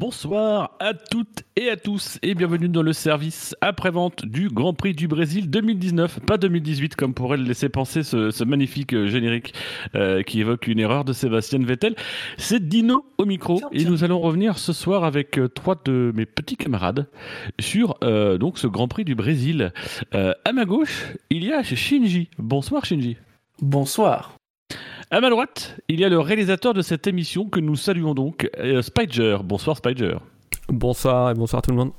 Bonsoir à toutes et à tous et bienvenue dans le service après-vente du Grand Prix du Brésil 2019, pas 2018 comme pourrait le laisser penser ce, magnifique euh, générique euh, qui évoque une erreur de Sébastien Vettel. C'est Dino au micro et nous allons revenir ce soir avec euh, trois de mes petits camarades sur donc ce Grand Prix du Brésil. à ma gauche, il y a Shinji. Bonsoir Shinji. Bonsoir. À ma droite, il y a le réalisateur de cette émission que nous saluons donc, euh, Spider. Bonsoir Spider. Bonsoir et bonsoir tout le monde.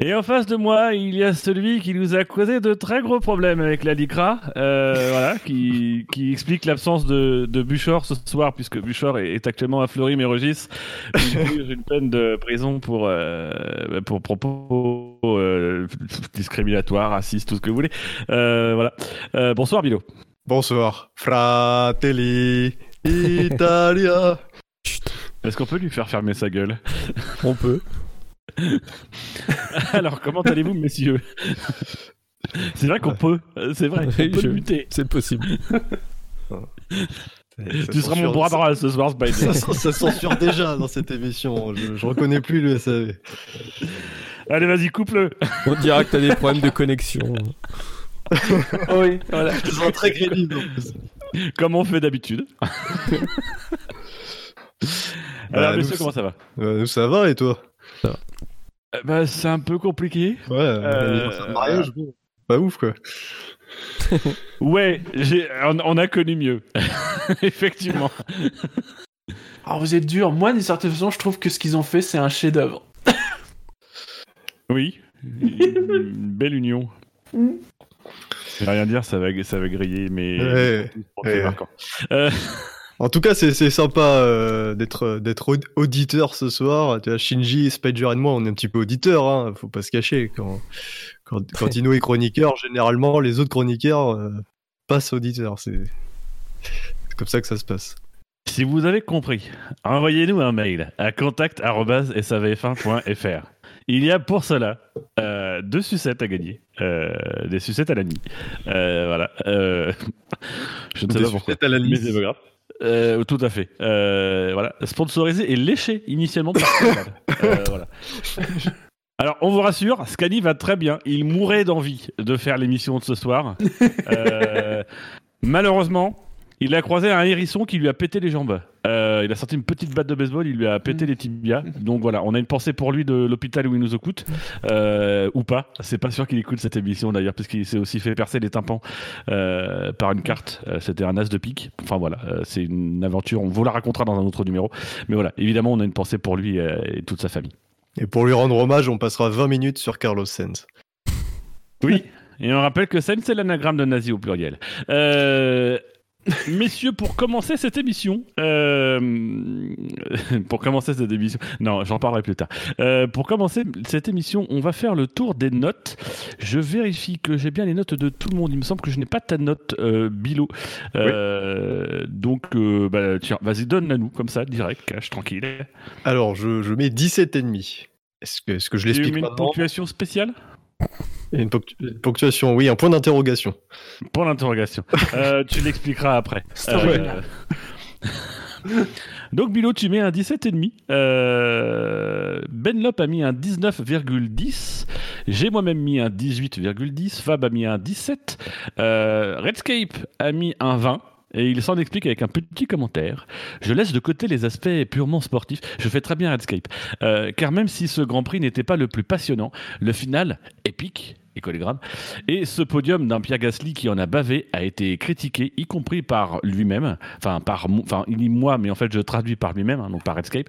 Et en face de moi, il y a celui qui nous a causé de très gros problèmes avec la DICRA, euh, voilà, qui, explique l'absence de, de Buchor ce soir, puisque Buchor est, actuellement à Fleury-Mérogis, J'ai une peine de prison pour, euh, pour propos discriminatoires, racistes, tout ce que vous voulez. voilà. bonsoir Bilo. Bonsoir. Fratelli Italia. Est-ce qu'on peut lui faire fermer sa gueule? On peut. Alors, comment allez-vous, messieurs? C'est vrai qu'on peut. C'est vrai. On peut lutter. C'est possible. tu seras mon bras droit ce soir, Spider. Ça, ça, censure déjà dans cette émission. Je, je reconnais plus le SAV. Allez, vas-y, coupe-le. On dira que t'as des problèmes de connexion. oui, voilà. Je sens très crédible Comme on fait d'habitude. Alors, bah, monsieur, comment ça va euh, Ça va et toi? Ça va. Euh, bah, c'est un peu compliqué. Ouais, euh, mariage, bon, pas ouf quoi. ouais, on, on, a connu mieux. Effectivement. Alors vous êtes dur. Moi, d'une certaine façon, je trouve que ce qu'ils ont fait, c'est un chef-d'œuvre. oui, une belle union. Je vais rien dire, ça va, ça va griller, mais. Euh, en tout cas, c'est sympa euh, d'être d'être auditeur ce soir. Tu vois, Shinji, Spider et moi, on est un petit peu auditeurs. Hein, faut pas se cacher. Quand, quand, quand est chroniqueur, généralement, les autres chroniqueurs euh, passent auditeurs. C'est comme ça que ça se passe. Si vous avez compris, envoyez-nous un mail à contact.savf1.fr. Il y a pour cela euh, deux sucettes à gagner. Euh, des sucettes à la nuit. Euh, voilà. je ne sais pas pourquoi. à la nuit. Mais c'est pas grave. tout à fait. voilà. Sponsorisé et léché initialement par voilà. Alors, on vous rassure, Scani va très bien. Il mourait d'envie de faire l'émission de ce soir. malheureusement, il a croisé un hérisson qui lui a pété les jambes. Euh, il a sorti une petite batte de baseball, il lui a pété mm. les tibias. Donc voilà, on a une pensée pour lui de l'hôpital où il nous écoute. Euh, ou pas. C'est pas sûr qu'il écoute cette émission d'ailleurs, parce qu'il s'est aussi fait percer les tympans euh, par une carte. C'était un as de pique. Enfin voilà, c'est une aventure. On vous la racontera dans un autre numéro. Mais voilà, évidemment, on a une pensée pour lui et toute sa famille. Et pour lui rendre hommage, on passera 20 minutes sur Carlos Sainz. Oui. Et on rappelle que Sainz, c'est l'anagramme de nazi au pluriel. Euh, Messieurs, pour commencer cette émission, euh, pour commencer cette émission, non, j'en parlerai plus tard. Euh, pour commencer cette émission, on va faire le tour des notes. Je vérifie que j'ai bien les notes de tout le monde. Il me semble que je n'ai pas ta note, euh, Bilo. Donc, bah, tiens, vas-y, donne-la nous, comme ça, direct, cash, tranquille. Alors, je, je mets 17,5. Est-ce que, est que je l'explique maintenant une ponctuation spéciale? Une ponctuation, oui, un point d'interrogation. Point d'interrogation. Euh, tu l'expliqueras après. Euh... Donc Bilo, tu mets un 17,5. Euh... Ben Lop a mis un 19,10. J'ai moi-même mis un 18,10. Fab a mis un 17. Euh, Redscape a mis un 20 et il s'en explique avec un petit commentaire. Je laisse de côté les aspects purement sportifs. Je fais très bien Redscape. Euh, car même si ce Grand Prix n'était pas le plus passionnant, le final, épique, et ce podium d'un Pierre Gasly qui en a bavé a été critiqué, y compris par lui-même. Enfin, il dit moi, mais en fait, je traduis par lui-même, hein, donc par Redscape.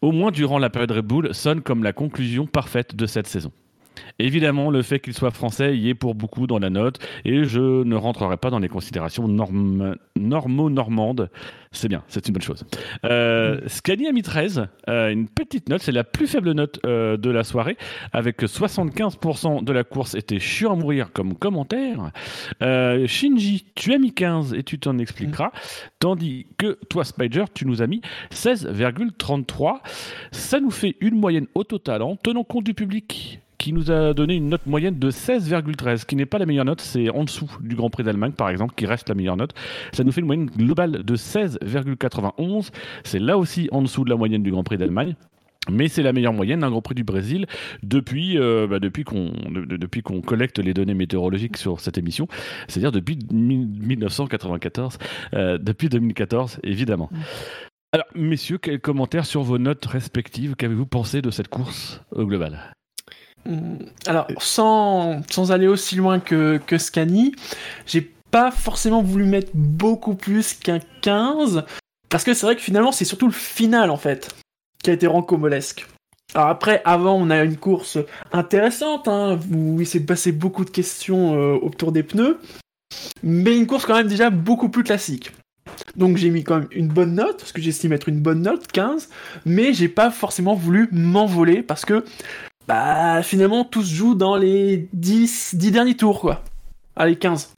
Au moins durant la période Red Bull, sonne comme la conclusion parfaite de cette saison. Évidemment, le fait qu'il soit français y est pour beaucoup dans la note, et je ne rentrerai pas dans les considérations normo-normandes. C'est bien, c'est une bonne chose. Euh, a mis 13, euh, une petite note, c'est la plus faible note euh, de la soirée, avec 75% de la course était chiant à mourir comme commentaire. Euh, Shinji, tu as mis 15 et tu t'en expliqueras, tandis que toi, Spider, tu nous as mis 16,33. Ça nous fait une moyenne au total, en tenant compte du public qui nous a donné une note moyenne de 16,13, qui n'est pas la meilleure note, c'est en dessous du Grand Prix d'Allemagne par exemple, qui reste la meilleure note. Ça nous fait une moyenne globale de 16,91, c'est là aussi en dessous de la moyenne du Grand Prix d'Allemagne. mais c'est la meilleure moyenne d'un Grand Prix du Brésil depuis, euh, bah, depuis qu'on depuis qu'on collecte les données météorologiques sur cette émission, c'est-à-dire depuis 1994, euh, depuis 2014 évidemment. Alors messieurs, quels commentaires sur vos notes respectives Qu'avez-vous pensé de cette course au global? Alors, sans, sans aller aussi loin que, que Scani, j'ai pas forcément voulu mettre beaucoup plus qu'un 15, parce que c'est vrai que finalement, c'est surtout le final, en fait, qui a été rancomolesque. Alors après, avant, on a une course intéressante, hein, où il s'est passé beaucoup de questions euh, autour des pneus, mais une course quand même déjà beaucoup plus classique. Donc j'ai mis quand même une bonne note, parce que j'estime être une bonne note, 15, mais j'ai pas forcément voulu m'envoler, parce que bah finalement tout se joue dans les 10, 10 derniers tours, quoi. Allez, 15.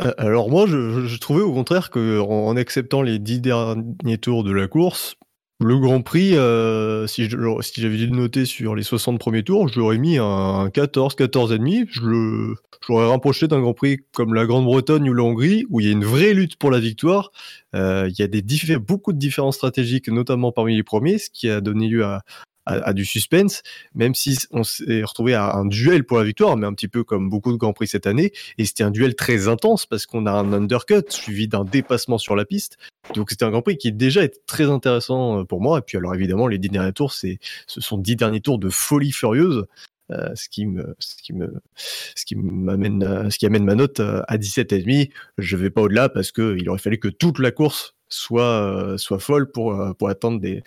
Euh, alors moi, je, trouvais au contraire que en, acceptant les 10 derniers tours de la course, le Grand Prix, euh, si j'avais dû le noter sur les 60 premiers tours, je l'aurais mis un 14, 14,5. Je le, l'aurais rapproché d'un Grand Prix comme la Grande-Bretagne ou la Hongrie, où il y a une vraie lutte pour la victoire. Euh, il y a des beaucoup de différences stratégiques, notamment parmi les premiers, ce qui a donné lieu à, à, du suspense, même si on s'est retrouvé à un duel pour la victoire, mais un petit peu comme beaucoup de Grands Prix cette année. Et c'était un duel très intense parce qu'on a un undercut suivi d'un dépassement sur la piste. Donc c'était un Grand Prix qui déjà été très intéressant euh, pour moi. Et puis alors évidemment, les dix derniers tours, c'est, ce sont dix derniers tours de folie furieuse. Euh, ce qui me, ce qui me, ce qui m'amène, euh, ce qui amène ma note à 17,5. Je vais pas au-delà parce que il aurait fallu que toute la course soit, euh, soit folle pour, euh, pour atteindre des,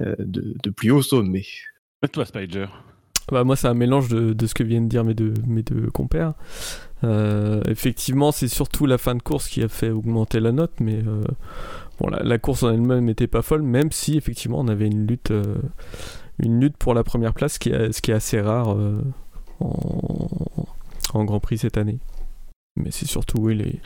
euh, de, plus hauts sommets. Et toi, Spider? Bah, Moi, c'est un mélange de, de, ce que viennent de dire mes deux, mes deux compères. effectivement, c'est surtout la fin de course qui a fait augmenter la note, mais bon, la, course en elle-même n'était pas folle, même si effectivement on avait une lutte, une lutte pour la première place, ce qui est, ce qui est assez rare en, en, Grand Prix cette année. Mais c'est surtout oui, les,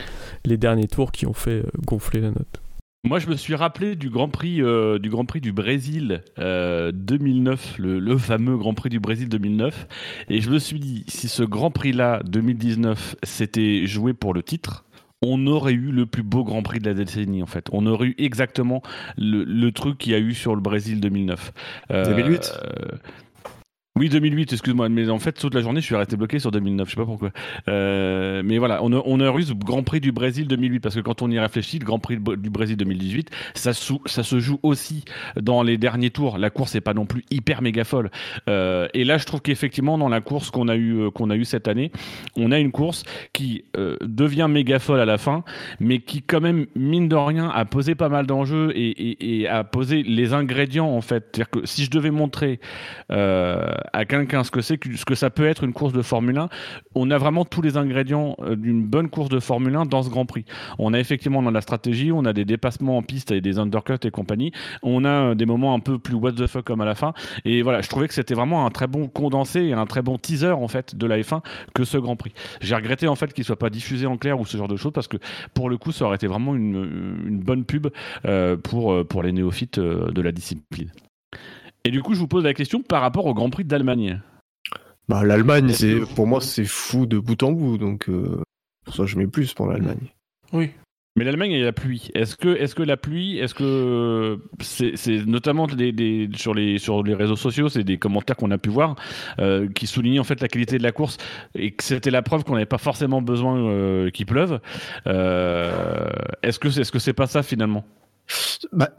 les derniers tours qui ont fait gonfler la note. Moi, je me suis rappelé du Grand Prix, euh, du, Grand Prix du Brésil 2009, euh, le, fameux Grand Prix du Brésil 2009. Et je me suis dit, si ce Grand Prix-là, 2019, s'était joué pour le titre, on aurait eu le plus beau Grand Prix de la décennie, en fait. On aurait eu exactement le, truc qu'il y a eu sur le Brésil 2009. 2008 oui, 2008, excuse-moi, mais en fait, toute la journée, je suis resté bloqué sur 2009, je sais pas pourquoi. Euh, mais voilà, on a, on a Grand Prix du Brésil 2008, parce que quand on y réfléchit, le Grand Prix du Brésil 2018, ça, se joue aussi dans les derniers tours. La course n'est pas non plus hyper méga folle. Euh, et là, je trouve qu'effectivement, dans la course qu'on a eu euh, qu'on a eu cette année, on a une course qui devient méga folle à la fin, mais qui quand même mine de rien a posé pas mal d'enjeux et, a posé les ingrédients en fait. C'est-à-dire que si je devais montrer à quelqu'un ce que c'est, ce que ça peut être une course de Formule 1, on a vraiment tous les ingrédients euh, d'une bonne course de Formule 1 dans ce Grand Prix. On a effectivement dans la stratégie, on a des dépassements en piste et des undercuts et compagnie. On a euh, des moments un peu plus what the fuck comme à la fin. Et voilà, je trouvais que c'était vraiment un très bon condensé et un très bon teaser en fait de la F1 que ce Grand Prix. J'ai regretté en fait qu'il soit pas diffusé en clair ou ce genre de choses parce que pour le coup, ça aurait été vraiment une, bonne pub euh, pour, pour les néophytes de la discipline. Et du coup, je vous pose la question par rapport au Grand Prix d'Allemagne. Bah, L'Allemagne, c'est pour moi, c'est fou de bout en bout, donc euh, pour ça, je mets plus pour l'Allemagne. Oui. Mais l'Allemagne, il y a la pluie. Est-ce que, est que la pluie, est-ce que c'est notamment des, sur, les, sur les réseaux sociaux, c'est des commentaires qu'on a pu voir euh, qui soulignent en fait la qualité de la course et que c'était la preuve qu'on n'avait pas forcément besoin euh, qu'il pleuve. est-ce que est-ce que c'est pas ça finalement? Bah,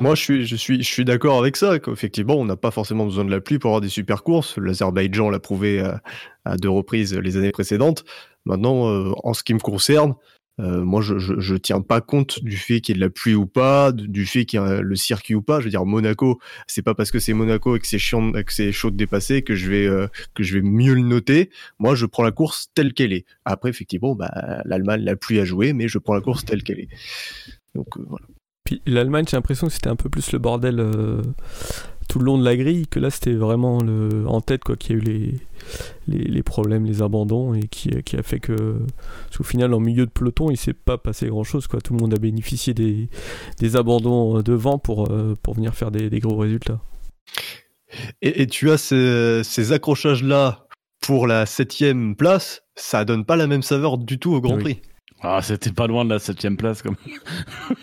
moi, je suis, je suis, je suis d'accord avec ça. Qu'effectivement, on n'a pas forcément besoin de la pluie pour avoir des super courses. L'Azerbaïdjan l'a prouvé à, deux reprises les années précédentes. Maintenant, euh, en ce qui me concerne, euh, moi, je, je, tiens pas compte du fait qu'il y ait de la pluie ou pas, du fait qu'il y ait le circuit ou pas. Je veux dire, Monaco, c'est pas parce que c'est Monaco et que c'est chiant, que c'est chaud de dépasser que je vais euh, que je vais mieux le noter. Moi, je prends la course telle qu'elle est. Après, effectivement, bah, l'Allemagne, la pluie à jouer, mais je prends la course telle qu'elle est. Donc voilà. Puis l'Allemagne, j'ai l'impression que c'était un peu plus le bordel euh, tout le long de la grille, que là c'était vraiment le, en tête quoi, qu'il y a eu les, les, problèmes, les abandons, et qui, qui a fait que, au final, en milieu de peloton, il s'est pas passé grand chose. Quoi. Tout le monde a bénéficié des, des abandons devant pour, euh, pour venir faire des, des gros résultats. Et, tu as ces, ces accrochages-là pour la septième place, ça donne pas la même saveur du tout au Grand Prix. Ah, c'était pas loin de la septième place, comme.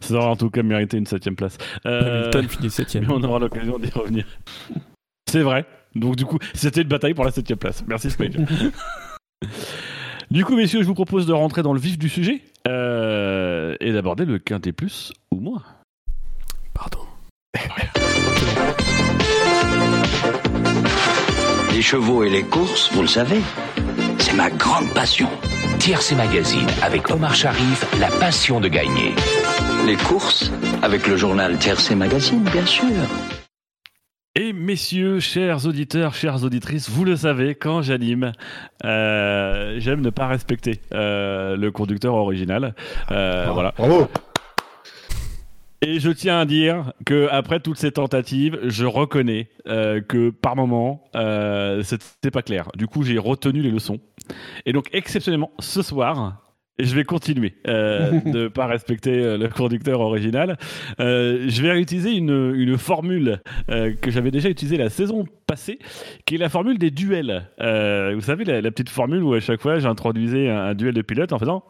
Ça aurait en tout cas mérité une septième place. Euh... Hamilton finit septième. On aura l'occasion d'y revenir. C'est vrai. Donc du coup, c'était une bataille pour la septième place. Merci Spider. du coup, messieurs, je vous propose de rentrer dans le vif du sujet euh, et d'aborder le quintet plus ou moins. Pardon. Les chevaux et les courses, vous le savez, c'est ma grande passion. Tiercé Magazine avec Omar Sharif, la passion de gagner. Les courses avec le journal Tiercé Magazine, bien sûr. Et messieurs, chers auditeurs, chères auditrices, vous le savez, quand j'anime, euh, j'aime ne pas respecter euh, le conducteur original. Euh, voilà. Bravo. Et je tiens à dire que après toutes ces tentatives, je reconnais euh, que par moment, euh, c'était pas clair. Du coup, j'ai retenu les leçons. Et donc, exceptionnellement, ce soir, je vais continuer euh, de ne pas respecter euh, le conducteur original. Euh, je vais réutiliser une, une formule euh, que j'avais déjà utilisée la saison passée, qui est la formule des duels. vous savez, la, la, petite formule où à chaque fois j'introduisais un, un duel de pilote en faisant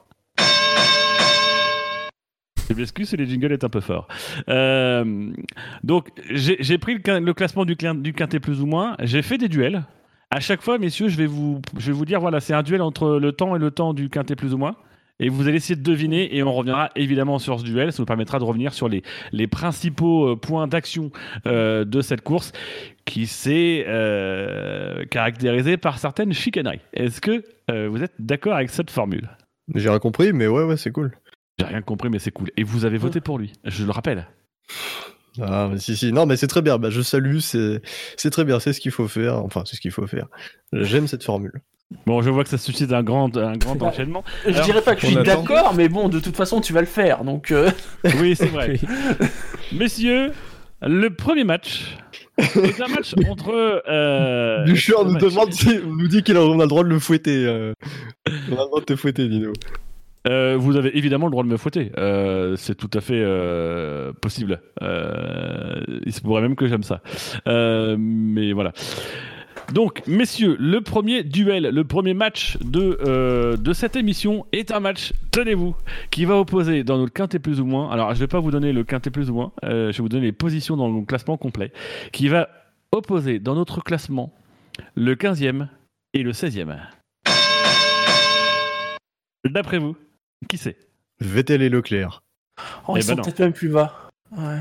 je m'excuse, les jingles est un peu fort. Euh, donc, j'ai pris le, le, classement du, du quintet plus ou moins. J'ai fait des duels. À chaque fois, messieurs, je vais vous, je vais vous dire voilà, c'est un duel entre le temps et le temps du quintet plus ou moins. Et vous allez essayer de deviner, et on reviendra évidemment sur ce duel. Ça nous permettra de revenir sur les, les principaux euh, points d'action euh, de cette course qui s'est euh, caractérisée par certaines chicaneries. Est-ce que euh, vous êtes d'accord avec cette formule? J'ai rien compris, mais ouais, ouais, c'est cool. J'ai rien compris, mais c'est cool. Et vous avez voté pour lui, je le rappelle. Ah, mais si, si, non, mais c'est très bien. Bah, je salue, c'est, c'est très bien, c'est ce qu'il faut faire. Enfin, c'est ce qu'il faut faire. J'aime cette formule. Bon, je vois que ça suscite un grand, un grand enchaînement. Je dirais pas que je suis d'accord, mais bon, de toute façon, tu vas le faire, donc. Euh... Oui, c'est vrai. Messieurs, le premier match. C'est un match entre. Euh, Ducheur nous demande, si, nous dit qu'il a, on a le droit de le fouetter. Euh... On a le droit de te fouetter, Dino. Euh, vous avez évidemment le droit de me fouetter. Euh, c'est tout à fait euh, possible. Il se pourrait même que j'aime ça. Mais voilà. Donc, messieurs, le premier duel, le premier match de, de cette émission est un match, tenez-vous, qui va opposer dans notre quintet plus ou moins. Alors, je ne vais pas vous donner le quintet plus ou moins, je vais vous donner les positions dans le classement complet, qui va opposer dans notre classement le 15e et le 16e. D'après vous, qui c'est? Vettel et Leclerc. Oh, ils eh sont ben peut-être même plus bas. Ouais.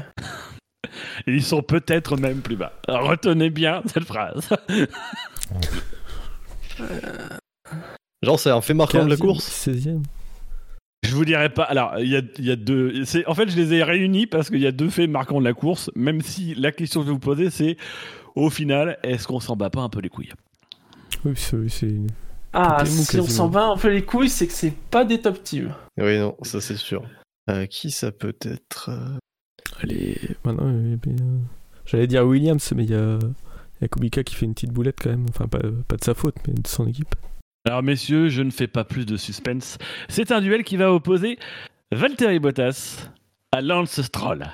ils sont peut-être même plus bas. Alors, retenez bien cette phrase. Genre, c'est un fait marquant de la course 16e. Je vous dirais pas. Alors, il y a, y a, deux. En fait, je les ai réunis parce qu'il y a deux faits marquants de la course. Même si la question que je vais vous poser, c'est au final, est-ce qu'on s'en bat pas un peu les couilles? Oui, c'est ah, si on s'en va un peu les couilles, c'est que c'est pas des top teams. Oui, non, ça c'est sûr. Euh, qui ça peut être euh... Allez, maintenant, euh, j'allais dire Williams, mais il y a, y a Kubica qui fait une petite boulette quand même. Enfin, pas, pas de sa faute, mais de son équipe. Alors, messieurs, je ne fais pas plus de suspense. C'est un duel qui va opposer Valtteri Bottas à Lance Stroll.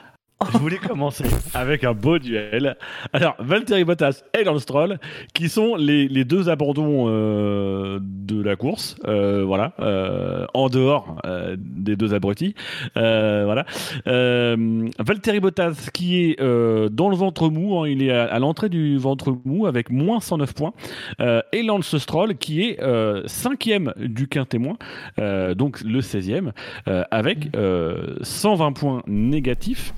Je voulais commencer avec un beau duel. Alors, Valtteri Bottas et Lance Stroll, qui sont les, deux abandons euh, de la course, euh, voilà, euh, en dehors euh, des deux abrutis. Euh, voilà. Valtteri Bottas, qui est dans le ventre mou, hein, il est à, à l'entrée du ventre mou avec moins 109 points. et Lance Stroll, qui est cinquième du quintémoin, donc le 16e, avec 120 points négatifs.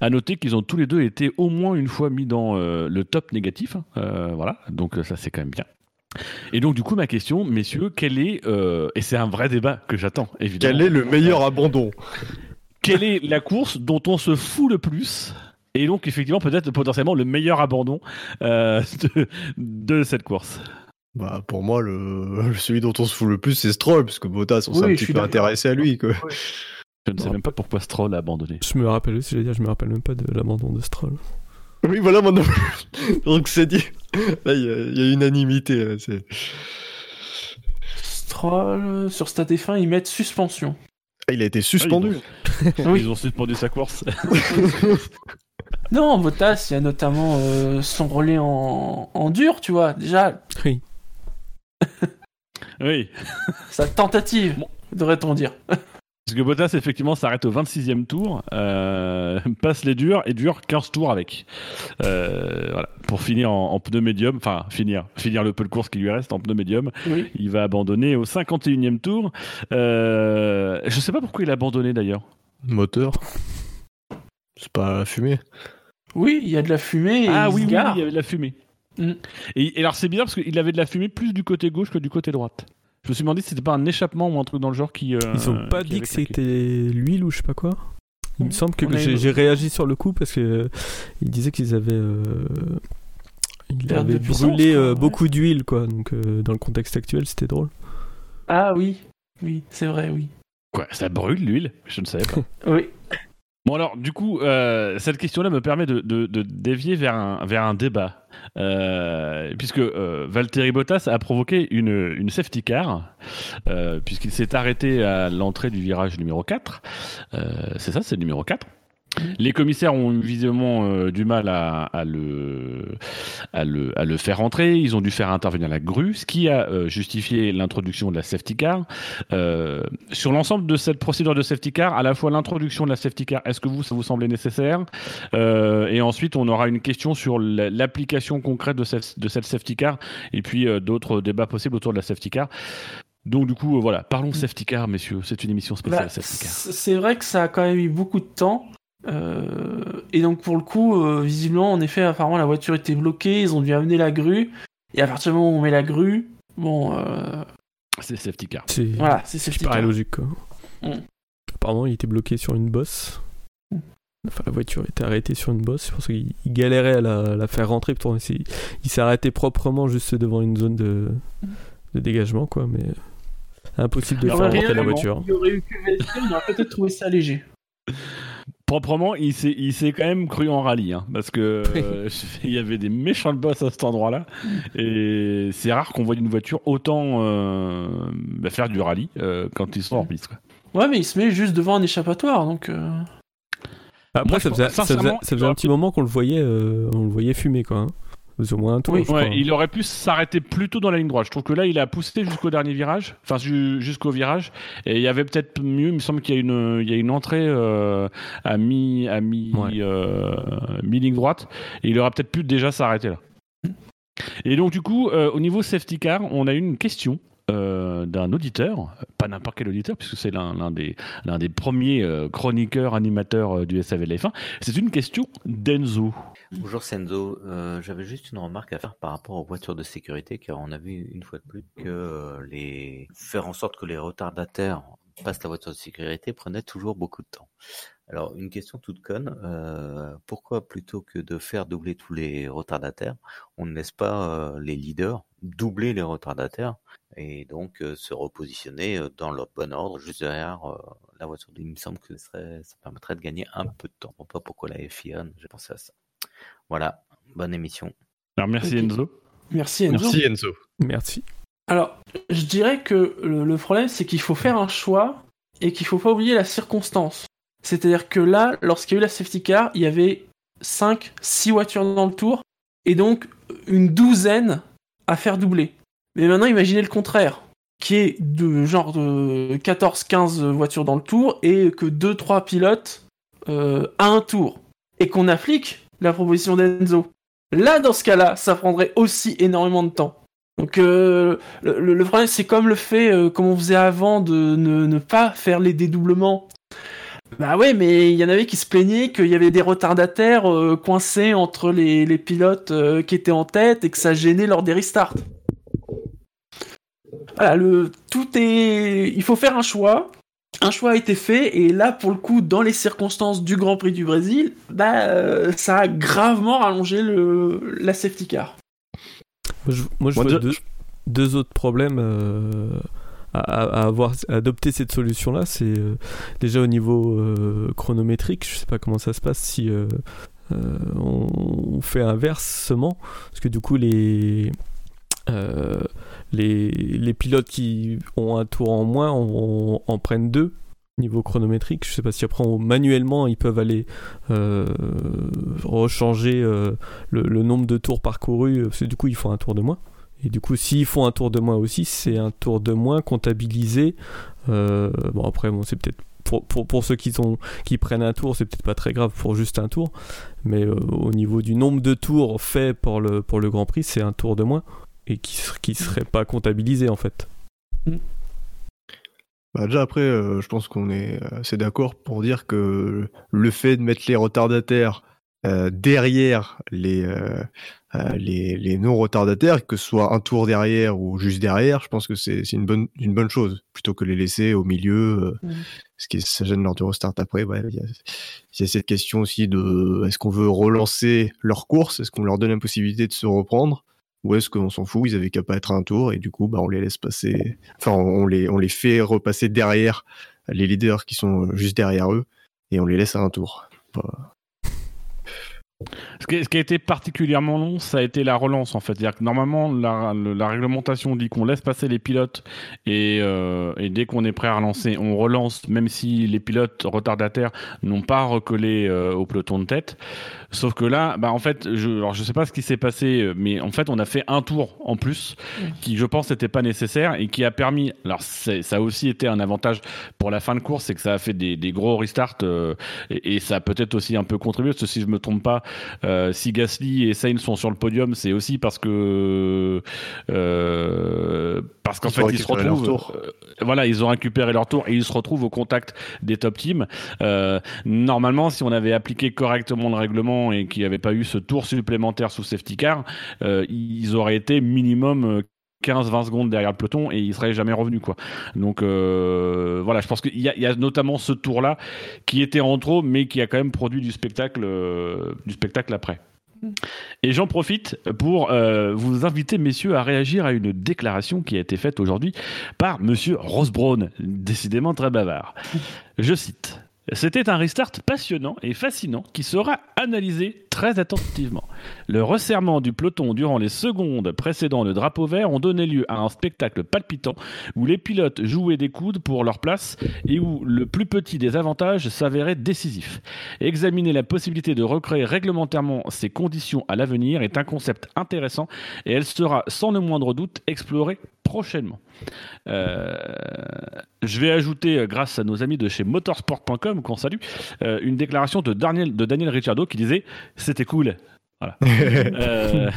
À noter qu'ils ont tous les deux été au moins une fois mis dans euh, le top négatif. Euh, voilà, donc ça c'est quand même bien. Et donc du coup ma question, messieurs, quel est euh, et c'est un vrai débat que j'attends évidemment. Quel est le meilleur abandon? Quelle est la course dont on se fout le plus? Et donc effectivement peut-être potentiellement le meilleur abandon de, de cette course bah, pour moi, le... celui dont on se fout le plus, c'est Stroll, parce que Bottas, on s'est oui, un petit peu intéressé à lui. Quoi. Oui. Je ne sais même pas pourquoi Stroll a abandonné. Je me rappelle aussi, je, dire, je me rappelle même pas de l'abandon de Stroll. Oui, voilà, mon Donc c'est dit. Là, il y, y, a unanimité. Là, Stroll, sur Stat F1, ils mettent suspension. Ah, il a été suspendu. Ah, ils, ont... oui. ils ont suspendu sa course. non, Bottas, il y a notamment euh, son relais en, en dur, tu vois. Déjà. Oui. oui. Sa tentative, bon. devrait-on dire. Parce que Bottas, effectivement, s'arrête au 26e tour, euh, passe les durs et dure 15 tours avec. Euh, voilà, pour finir en, pneu médium, enfin, finir, finir le peu de course qui lui reste en pneu médium. Il va abandonner au 51e tour. Euh, je sais pas pourquoi il a abandonné d'ailleurs. Moteur. C'est pas la fumée. Oui, il y a de la fumée. ah oui, oui, il y avait de la fumée. Mm. Et, et, alors c'est bizarre parce qu'il avait de la fumée plus du côté gauche que du côté droite. Je me suis demandé si c'était pas un échappement ou un truc dans le genre qui. Euh, Ils ont pas dit que c'était l'huile ou je sais pas quoi. Il me semble que j'ai réagi sur le coup parce que euh, ils disaient qu'ils avaient. Euh, ils avaient brûlé beaucoup d'huile quoi. Donc dans le contexte actuel, c'était drôle. Ah oui, oui, c'est vrai, oui. Quoi, ça brûle l'huile? Je ne savais pas. oui. Bon alors, du coup, euh, cette question-là me permet de, dévier vers un, débat, euh, puisque euh, Valtteri Bottas a provoqué une, une safety car, puisqu'il s'est arrêté à l'entrée du virage numéro 4. c'est ça, c'est le numéro 4. Les commissaires ont visiblement euh, du mal à, le, à, le, à, le, faire entrer. Ils ont dû faire intervenir la grue, ce qui a euh, justifié l'introduction de la safety car. Euh, sur l'ensemble de cette procédure de safety car, à la fois l'introduction de la safety car, est-ce que vous, ça vous semblait nécessaire? Et ensuite, on aura une question sur l'application concrète de cette, de cette safety car et puis d'autres débats possibles autour de la safety car. Donc du coup, voilà, parlons safety car, messieurs. C'est une émission spéciale bah, safety car. C'est vrai que ça a quand même eu beaucoup de temps. Euh, et donc pour le coup, euh, visiblement, en effet, apparemment la voiture était bloquée, ils ont dû amener la grue, et à partir du moment où on met la grue, bon... Euh, c'est safety car. Voilà, c'est safety car. logique quoi. Mm. Apparemment il était bloqué sur une bosse. Mm. Enfin, la voiture était arrêtée sur une bosse, c'est pour ça qu'il galérait à la, faire rentrer. Il s'est arrêté proprement juste devant une zone de, de dégagement, quoi, mais impossible de faire rentrer la voiture. Il aurait eu on aurait peut-être trouvé ça léger. Proprement, il s'est, il s'est quand même cru en rallye, hein, parce que euh, il y avait des méchants boss à cet endroit-là, et c'est rare qu'on voit une voiture autant euh, bah, faire du rallye euh, quand ils sont en piste. Ouais, mais il se met juste devant un échappatoire, donc. Après, ça, faisait, ça, faisait, un petit moment qu'on le voyait, on le voyait fumer, quoi. Hein au moins un tour. il aurait pu s'arrêter plus tôt dans la ligne droite. Je trouve que là, il a poussé jusqu'au dernier virage, enfin jusqu'au virage, et il y avait peut-être mieux. Il me semble qu'il y a une, il y a une entrée euh, à mi, à mi, euh, mi ligne droite, et il aurait peut-être pu déjà s'arrêter là. Et donc du coup, euh, au niveau safety car, on a eu une question euh, d'un auditeur, pas n'importe quel auditeur, puisque c'est l'un des, des premiers euh, chroniqueurs, animateurs euh, du SAVLF1. C'est une question d'Enzo. Bonjour Senzo, j'avais juste une remarque à faire par rapport aux voitures de sécurité, car on a vu une fois de plus que les faire en sorte que les retardataires passent la voiture de sécurité prenait toujours beaucoup de temps. Alors, une question toute conne, pourquoi plutôt que de faire doubler tous les retardataires, on ne laisse pas les leaders doubler les retardataires et donc se repositionner dans le bon ordre juste derrière la voiture? Il me semble que ça, serait, ça permettrait de gagner un peu de temps. Pas pourquoi la FIA, j'ai pensé à ça. Voilà, bonne émission. Alors merci Enzo. Merci Enzo. Merci Enzo. Merci. Alors, je dirais que le, problème, c'est qu'il faut faire un choix et qu'il faut pas oublier la circonstance. C'est-à-dire que là, lorsqu'il y a eu la safety car, il y avait 5, 6 voitures dans le tour, et donc une douzaine à faire doubler. Mais maintenant, imaginez le contraire, qui est de genre de 14-15 voitures dans le tour et que 2-3 pilotes euh, à un tour. Et qu'on applique la proposition d'Enzo. Là, dans ce cas-là, ça prendrait aussi énormément de temps. Donc euh, le, problème, c'est comme le fait, euh, comme on faisait avant, de ne, pas faire les dédoublements. Bah ouais, mais il y en avait qui se plaignaient qu'il y avait des retardataires coincés entre les, les pilotes qui étaient en tête et que ça gênait lors des restarts voilà, le, tout est, il faut faire un choix. Un choix a été fait et là, pour le coup, dans les circonstances du Grand Prix du Brésil, bah, euh, ça a gravement rallongé le, la safety car. Moi, je, vois deux, autres problèmes euh, à, avoir adopté cette solution-là. C'est euh, déjà au niveau chronométrique. Je sais pas comment ça se passe si on, on, fait inversement, parce que du coup les les, pilotes qui ont un tour en moins en, prennent deux niveau chronométrique. Je sais pas si après manuellement ils peuvent aller euh, rechanger euh, le, nombre de tours parcourus, parce que du coup ils font un tour de moins. Et du coup, s'ils font un tour de moins aussi, c'est un tour de moins comptabilisé. Euh, bon, après, c'est peut-être pour, pour, pour, ceux qui, prennent un tour, c'est peut-être pas très grave pour juste un tour, mais au niveau du nombre de tours faits pour le Grand Prix, c'est un tour de moins et qui qui serait pas comptabilisé en fait. Mm. Bah déjà après, euh, je pense qu'on est assez d'accord pour dire que le fait de mettre les retardataires euh, derrière les, euh, les, les non retardataires, que ce soit un tour derrière ou juste derrière, je pense que c'est une bonne une bonne chose plutôt que les laisser au milieu, mmh. ce qui ça gêne leur du restart après. Il y, y, a cette question aussi de est-ce qu'on veut relancer leur course, est-ce qu'on leur donne la possibilité de se reprendre? Ou est-ce qu'on s'en fout, ils avaient qu'à pas être un tour et du coup bah on les laisse passer, enfin on les on les fait repasser derrière les leaders qui sont juste derrière eux et on les laisse à un tour. Ce qui, a été particulièrement long, ça a été la relance en fait. C'est-à-dire que normalement, la, réglementation dit qu'on laisse passer les pilotes euh, et, dès qu'on est prêt à relancer, on relance, même si les pilotes retardataires n'ont pas recollé euh, au peloton de tête. Sauf que là, bah en fait, je, alors je sais pas ce qui s'est passé, mais en fait, on a fait un tour en plus, qui je pense n'était pas nécessaire et qui a permis. Alors ça a aussi été un avantage pour la fin de course, c'est que ça a fait des, gros restarts euh, et, ça a peut-être aussi un peu contribué. Parce que si je me trompe pas, euh, si Gasly et Sainz sont sur le podium, c'est aussi parce que euh, parce qu'en fait ils se retrouvent. voilà, ils ont récupéré leur tour et ils se retrouvent au contact des top teams. normalement, si on avait appliqué correctement le règlement et qui n'avaient pas eu ce tour supplémentaire sous safety car, euh, ils auraient été minimum 15-20 euh, secondes derrière le peloton et ils seraient jamais revenus quoi. Donc euh, voilà, je pense qu'il y, a notamment ce tour là qui était en trop mais qui a quand même produit du spectacle du spectacle après. Et j'en profite pour vous inviter, messieurs, à réagir à une déclaration qui a été faite aujourd'hui par monsieur Rosebrown, décidément très bavard. Je cite c'était un restart passionnant et fascinant qui sera analysé très attentivement. Le resserrement du peloton durant les secondes précédant le drapeau vert ont donné lieu à un spectacle palpitant où les pilotes jouaient des coudes pour leur place et où le plus petit des avantages s'avérait décisif. Examiner la possibilité de recréer réglementairement ces conditions à l'avenir est un concept intéressant et elle sera sans le moindre doute explorée prochainement. Euh, je vais ajouter, euh, grâce à nos amis de chez motorsport.com, qu'on salue, euh, une déclaration de Daniel, de Daniel Ricciardo qui disait C'était cool. Voilà.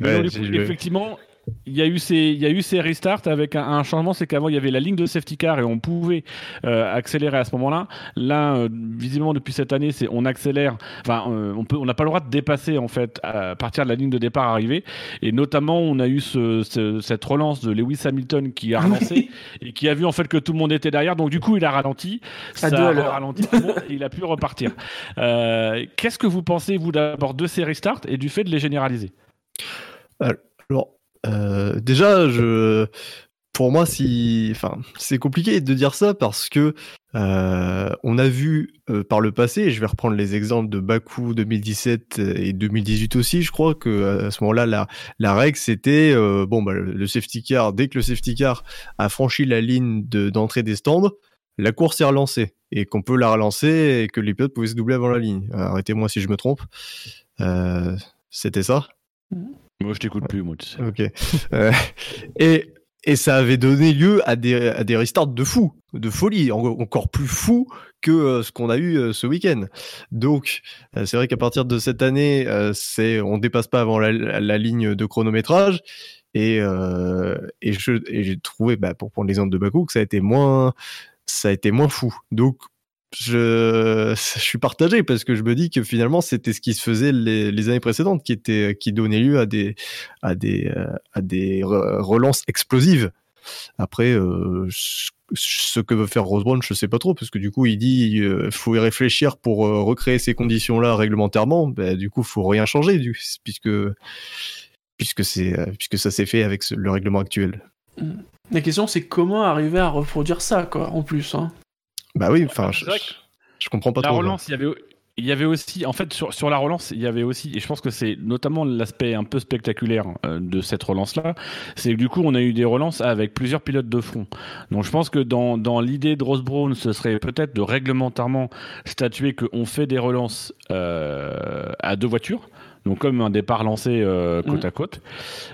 effectivement, il y a eu ces, il y a eu ces restarts avec un, changement, c'est qu'avant il y avait la ligne de safety car et on pouvait euh, accélérer à ce moment-là. Là, euh, visiblement depuis cette année, c'est on accélère. Enfin, euh, on peut, on n'a pas le droit de dépasser en fait à partir de la ligne de départ arrivée. Et notamment, on a eu ce, cette relance de Lewis Hamilton qui a relancé et qui a vu en fait que tout le monde était derrière. Donc du coup, il a ralenti. Ça a ralenti et il a pu repartir. Qu'est-ce que vous pensez vous d'abord de ces restarts et du fait de les généraliser? Alors euh, déjà, pour moi, c'est compliqué de dire ça parce que euh, on a vu euh, par le passé, et je vais reprendre les exemples de Baku 2017 et 2018 aussi, je crois que à ce moment-là, la, la règle c'était bon, bah, le safety car, dès que le safety car a franchi la ligne d'entrée des stands, la course est relancée et qu'on peut la relancer et que les pilotes pouvaient se doubler avant la ligne. Arrêtez-moi si je me trompe. c'était ça. Mmh. Moi, je t'écoute plus, moi, tu sais. Ok. Euh, et, et ça avait donné lieu à des, à des restarts de fou, de folie, encore plus fou que euh, ce qu'on a eu euh, ce week-end. Donc, c'est vrai qu'à partir de cette année, c'est on dépasse pas avant la, la ligne de chronométrage. Et, et j'ai trouvé, bah, pour prendre l'exemple de Bakou, que ça a été moins, ça a été moins fou. Donc, je, suis partagé parce que je me dis que finalement c'était ce qui se faisait les, années précédentes qui était qui donnait lieu à des à des euh, à des relances explosives. Après euh, ce que veut faire Rosebrown, je sais pas trop parce que du coup il dit il euh, faut y réfléchir pour recréer ces conditions là réglementairement. Ben, du coup faut rien changer puisque puisque c'est puisque ça s'est fait avec le règlement actuel. La question c'est comment arriver à reproduire ça quoi en plus. Hein. Bah oui, enfin, je, comprends pas la trop. La relance, il y avait il y avait aussi, en fait, sur, sur la relance, il y avait aussi, et je pense que c'est notamment l'aspect un peu spectaculaire euh, de cette relance-là, c'est que du coup, on a eu des relances avec plusieurs pilotes de front. Donc, je pense que dans, dans l'idée de Ross Brown, ce serait peut-être de réglementairement statuer qu'on fait des relances euh, à deux voitures. Donc comme un départ lancé euh, côte à côte.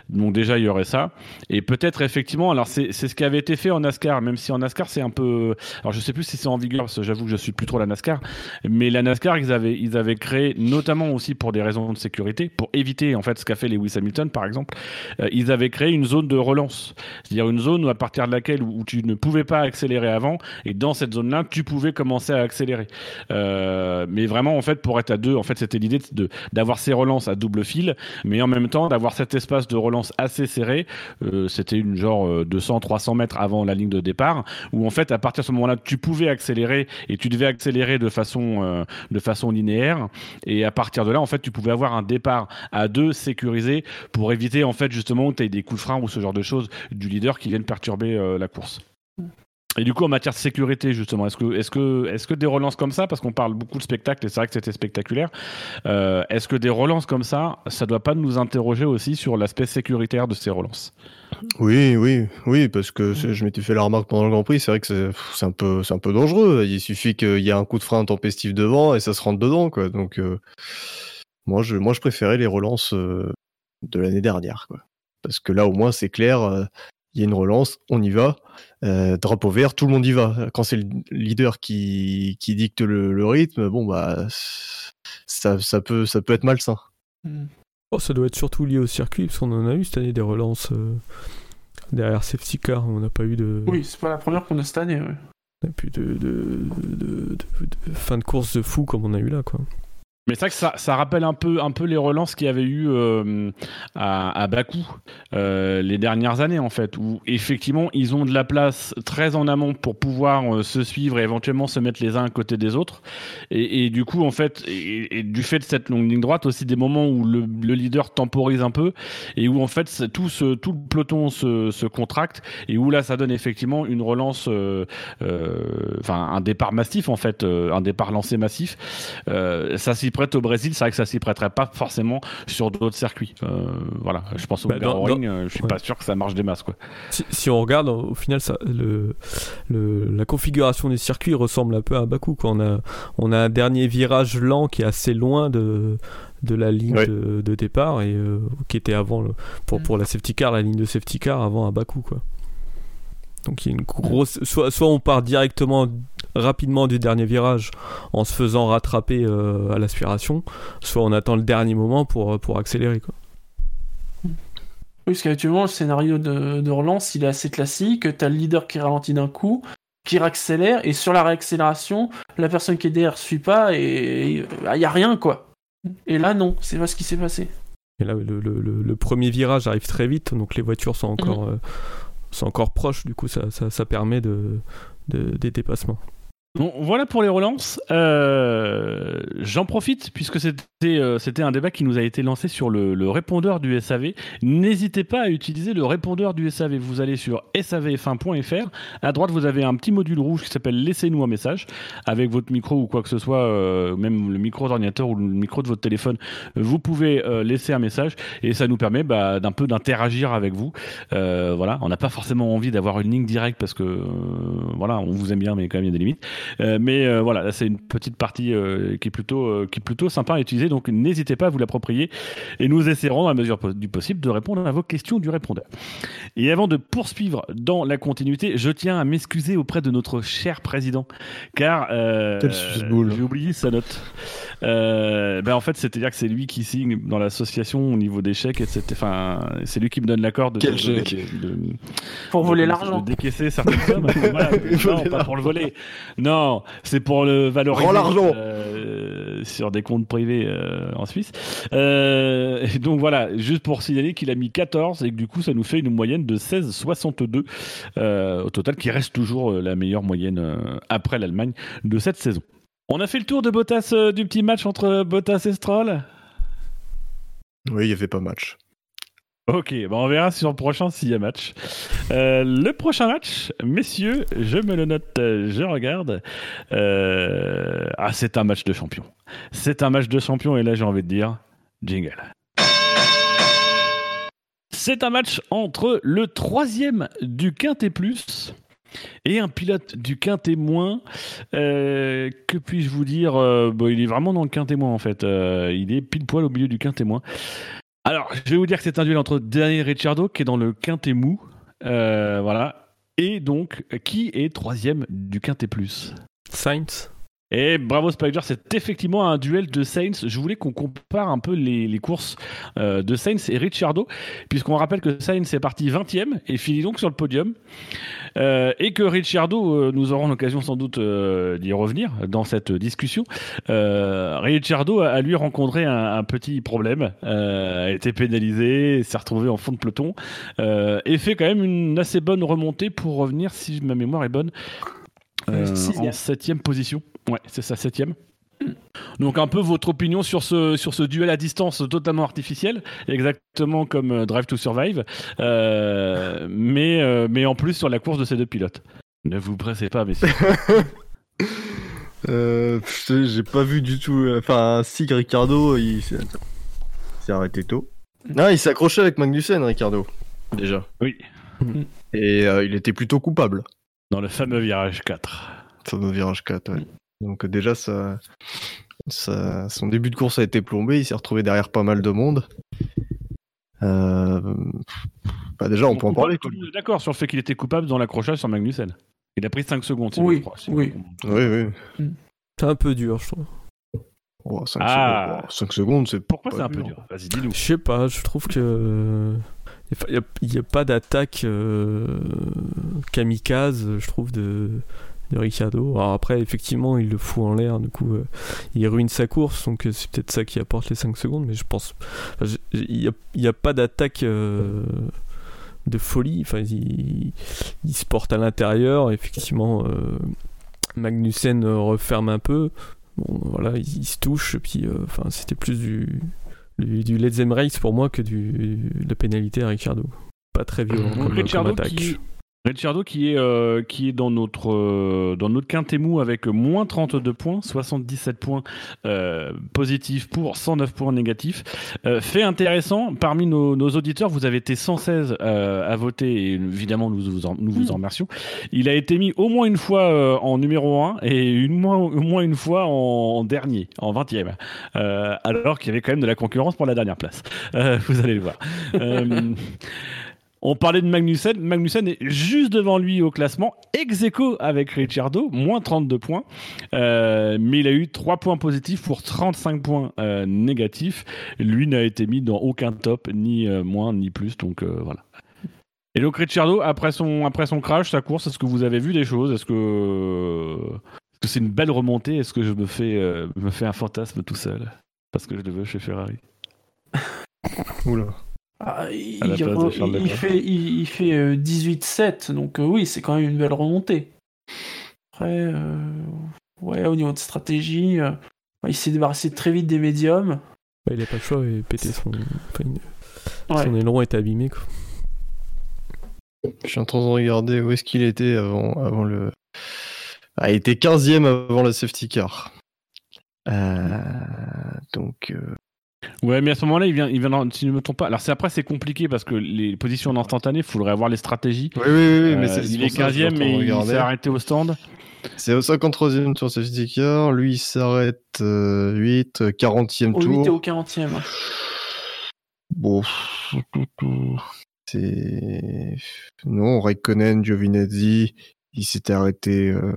Donc déjà il y aurait ça. Et peut-être effectivement, alors c'est ce qui avait été fait en NASCAR, même si en NASCAR c'est un peu... Alors je sais plus si c'est en vigueur, parce que j'avoue que je suis plus trop la NASCAR. Mais la NASCAR, ils avaient, ils avaient créé, notamment aussi pour des raisons de sécurité, pour éviter en fait ce qu'a fait Lewis Hamilton par exemple, euh, ils avaient créé une zone de relance. C'est-à-dire une zone où à partir de laquelle où tu ne pouvais pas accélérer avant. Et dans cette zone-là, tu pouvais commencer à accélérer. Euh, mais vraiment en fait pour être à deux, en fait c'était l'idée d'avoir ces relances à double fil, mais en même temps d'avoir cet espace de relance assez serré. Euh, c'était une genre 200-300 euh, mètres avant la ligne de départ, où en fait à partir de ce moment-là, tu pouvais accélérer et tu devais accélérer de façon euh, de façon linéaire. Et à partir de là, en fait, tu pouvais avoir un départ à deux sécurisé pour éviter en fait justement que tu aies des coups de frein ou ce genre de choses du leader qui viennent perturber la course. Et du coup, en matière de sécurité, justement, est-ce que, des relances comme ça, parce qu'on parle beaucoup de spectacles et c'est vrai que c'était spectaculaire, euh, est-ce que des relances comme ça, ça doit pas nous interroger aussi sur l'aspect sécuritaire de ces relances? Oui, oui, oui, parce que je m'étais fait la remarque pendant le Grand Prix, c'est vrai que c'est un peu, dangereux. Il suffit qu'il y ait un coup de frein intempestif devant et ça se rentre dedans. Donc, euh, moi, je, moi, je préférais les relances euh, de l'année dernière. Parce que là, au moins, c'est clair il y a une relance, on y va. Euh, drapeau vert, tout le monde y va. Quand c'est le leader qui, qui dicte le, rythme, bon bah ça, ça, peut, ça peut être malsain. Hmm. Oh, ça doit être surtout lié au circuit, parce qu'on en a eu cette année des relances euh, derrière safety car, on n'a pas eu de. Oui, c'est pas la première qu'on a cette année. Ouais. plus de, de, de, fin de course de fou comme on a eu là, quoi. Mais c'est vrai que ça, ça, rappelle un peu, un peu les relances qu'il y avait eu euh, à, Bakou euh, les dernières années en fait, où effectivement ils ont de la place très en amont pour pouvoir euh, se suivre et éventuellement se mettre les uns à côté des autres. Et, du coup en fait, et, du fait de cette longue ligne droite, aussi des moments où le, le leader temporise un peu et où en fait tout, ce, tout le peloton se, contracte et où là ça donne effectivement une relance, enfin un départ massif en fait, un départ lancé massif. ça s'y prête au Brésil, c'est vrai que ça s'y prêterait pas forcément sur d'autres circuits. Euh, voilà, je pense au bah, euh, je suis pas sûr que ça marche des masses quoi. Si, on regarde, au final, ça, le, la configuration des circuits ressemble un peu à Bakou. Quoi. On a, on a un dernier virage lent qui est assez loin de de la ligne de, départ et euh, qui était avant pour, pour la safety car la ligne de safety car avant à Bakou quoi donc il y a une grosse soit, soit on part directement rapidement du dernier virage en se faisant rattraper euh, à l'aspiration, soit on attend le dernier moment pour, pour accélérer. Quoi. Oui, parce qu'actuellement, le scénario de, relance, il est assez classique. Tu as le leader qui ralentit d'un coup, qui réaccélère, et sur la réaccélération, la personne qui est derrière suit pas, et il n'y a rien, quoi. Et là, non, c'est pas ce qui s'est passé. Et là, le, le, le, premier virage arrive très vite, donc les voitures sont encore, mhm. euh, sont encore proches, du coup, ça, ça, permet de, des dépassements. Bon, voilà pour les relances. Euh, j'en profite puisque c'était euh, c'était un débat qui nous a été lancé sur le, répondeur du SAV. N'hésitez pas à utiliser le répondeur du SAV. Vous allez sur savf1.fr. À droite, vous avez un petit module rouge qui s'appelle Laissez-nous un message avec votre micro ou quoi que ce soit, euh, même le micro d'ordinateur ou le micro de votre téléphone. Vous pouvez laisser un message et ça nous permet bah, d'un peu d'interagir avec vous. voilà, on n'a pas forcément envie d'avoir une ligne directe parce que voilà, on vous aime bien, mais quand même il y a des limites. Euh, mais euh, voilà, c'est une petite partie euh, qui est plutôt qui est plutôt sympa à utiliser. Donc n'hésitez pas à vous l'approprier et nous essaierons dans la mesure du possible de répondre à vos questions du répondeur. Et avant de poursuivre dans la continuité, je tiens à m'excuser auprès de notre cher président, car j'ai oublié sa note. Ben en fait, c'est-à-dire que c'est lui qui signe dans l'association au niveau des chèques, etc. Enfin, c'est lui qui me donne l'accord de, pour voler l'argent, de décaisser certaines sommes. non, pas pour le voler. Non, c'est pour le valoriser l'argent euh, sur des comptes privés euh, en Suisse. Euh, et donc voilà, juste pour signaler qu'il a mis 14 et que du coup ça nous fait une moyenne de 16,62 au total, qui reste toujours la meilleure moyenne après l'Allemagne de cette saison. On a fait le tour de Bottas du petit match entre Bottas et Stroll? Oui, il n'y avait pas match. Ok, bah on verra sur le prochain s'il y a match. Euh, le prochain match, messieurs, je me le note, je regarde. Euh, ah, c'est un match de champion. C'est un match de champion et là j'ai envie de dire, jingle. C'est un match entre le troisième du Quintet Plus Et un pilote du quintémoin, euh, que puis-je vous dire euh, Il est vraiment dans le quintémoin en fait. Euh, il est pile poil au milieu du quintémoin. Alors, je vais vous dire que c'est un duel entre Daniel Ricciardo qui est dans le quinté mou. Euh, voilà. Et donc, qui est troisième du quinté plus? Sainz et bravo Spider, c'est effectivement un duel de Sainz. Je voulais qu'on compare un peu les, les courses euh, de Sainz et Ricciardo, puisqu'on rappelle que Sainz est parti 20e et finit donc sur le podium. Euh, et que Ricciardo, euh, nous aurons l'occasion sans doute d'y revenir dans cette discussion. Ricciardo a, a lui rencontré un, un petit problème, a été pénalisé, s'est retrouvé en fond de peloton et fait quand même une assez bonne remontée pour revenir, si ma mémoire est bonne, en septième position. Ouais, c'est ça, septième. Donc un peu votre opinion sur ce, sur ce duel à distance totalement artificiel, exactement comme euh, Drive to Survive, euh, mais, euh, mais en plus sur la course de ces deux pilotes. Ne vous pressez pas, messieurs. Euh, j'ai pas vu du tout. Enfin, si Ricardo, il s'est arrêté tôt. Non, il s'est accroché avec Magnussen, Ricardo. Déjà. Oui. Et euh, il était plutôt coupable. Dans le fameux virage 4. Sur le virage 4, ouais. Donc déjà, ça, ça- son début de course a été plombé. Il s'est retrouvé derrière pas mal de monde. Euh, bah déjà, on peut en parler. D'accord sur le fait qu'il était coupable dans l'accrochage sur Magnussen. Il a pris 5 secondes. si Oui, je crois, si oui. Oui, oui. C'est un peu dur, je trouve. Oh, 5, Ah. secondes, oh, 5 secondes, c'est Pourquoi c'est un peu dur Vas-y, dis-nous. Je sais pas, je trouve que. Il n'y a, pas d'attaque euh, kamikaze, je trouve, de, de Ricciardo. Alors après, effectivement, il le fout en l'air, du coup, euh, il ruine sa course, donc euh, c'est peut-être ça qui apporte les 5 secondes, mais je pense. Il n'y a, pas d'attaque euh, de folie, enfin, il, il se porte à l'intérieur, effectivement, Magnussen referme un peu. Bon, voilà, il, il se touche, puis enfin, c'était plus du, du, du Let's Race pour moi que du, de la pénalité à Ricciardo. Pas très violent comme, attaque. qui, Ricciardo qui est, euh, qui est dans notre, euh, dans notre quintémou avec moins 32 points, 77 points euh, positifs pour 109 points négatifs. Euh, fait intéressant, parmi nos, nos auditeurs, vous avez été 116 euh, à voter et évidemment nous vous en, nous vous en remercions. Il a été mis au moins une fois en numéro 1 et une, moins, au moins une fois en, dernier, en 20e. Euh, alors qu'il y avait quand même de la concurrence pour la dernière place. Vous allez le voir. On parlait de Magnussen. Magnussen est juste devant lui au classement, ex aequo avec Ricciardo, moins 32 points. Euh, mais il a eu 3 points positifs pour 35 points euh, négatifs. Lui n'a été mis dans aucun top, ni euh, moins, ni plus. Donc voilà. Et donc Ricciardo, après son, après son crash, sa course, est-ce que vous avez vu des choses? Est-ce que c'est une belle remontée? Est-ce que je me fais, me fais un fantasme tout seul? Parce que je le veux chez Ferrari. Oula. Ah, il, fait, il, il fait euh, 18-7, donc euh, oui, c'est quand même une belle remontée. Après, euh, ouais, au niveau de stratégie, euh, ouais, il s'est débarrassé très vite des médiums. Bah, il a pas le choix et pété son. enfin, il- Ouais. Son aileron est abîmé quoi. Je suis en train de regarder où est-ce qu'il était avant, avant le. Ah, il était 15ème avant la safety car. Euh, donc, euh, Ouais, mais à ce moment-là, il vient, il vient, dans- si je ne me trompe pas. Alors c'est après, c'est compliqué parce que les positions en instantané, il faudrait avoir les stratégies. oui, oui, oui, mais Euh, c'est il est ça que je suis en 15e, train de mais il s'est arrêté au stand. C'est au 53e sur safety car. Lui, il s'arrête euh, 8, euh, 40e Au 8 et tour. au 40e. Bon, c'est non, Raikkonen, Giovinazzi, il s'était arrêté euh,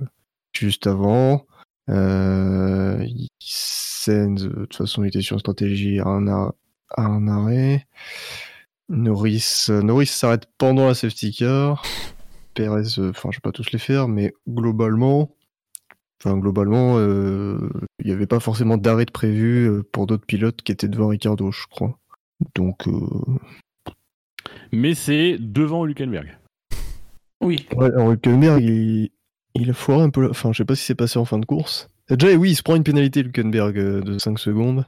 juste avant. Euh, Sainz, de toute façon, il était sur une stratégie à un, ar- à un arrêt. Norris, euh, Norris s'arrête pendant la safety car. Perez, euh, enfin, je vais pas tous les faire, mais globalement, enfin, globalement, euh, il n'y avait pas forcément d'arrêt de prévu pour d'autres pilotes qui étaient devant Ricardo, je crois. Donc, euh, Mais c'est devant Hülkenberg. Oui. ouais, alors Hülkenberg, il, il a foiré un peu. la- Enfin, je sais pas si c'est passé en fin de course. Déjà, oui, il se prend une pénalité, Hülkenberg, euh, de 5 secondes.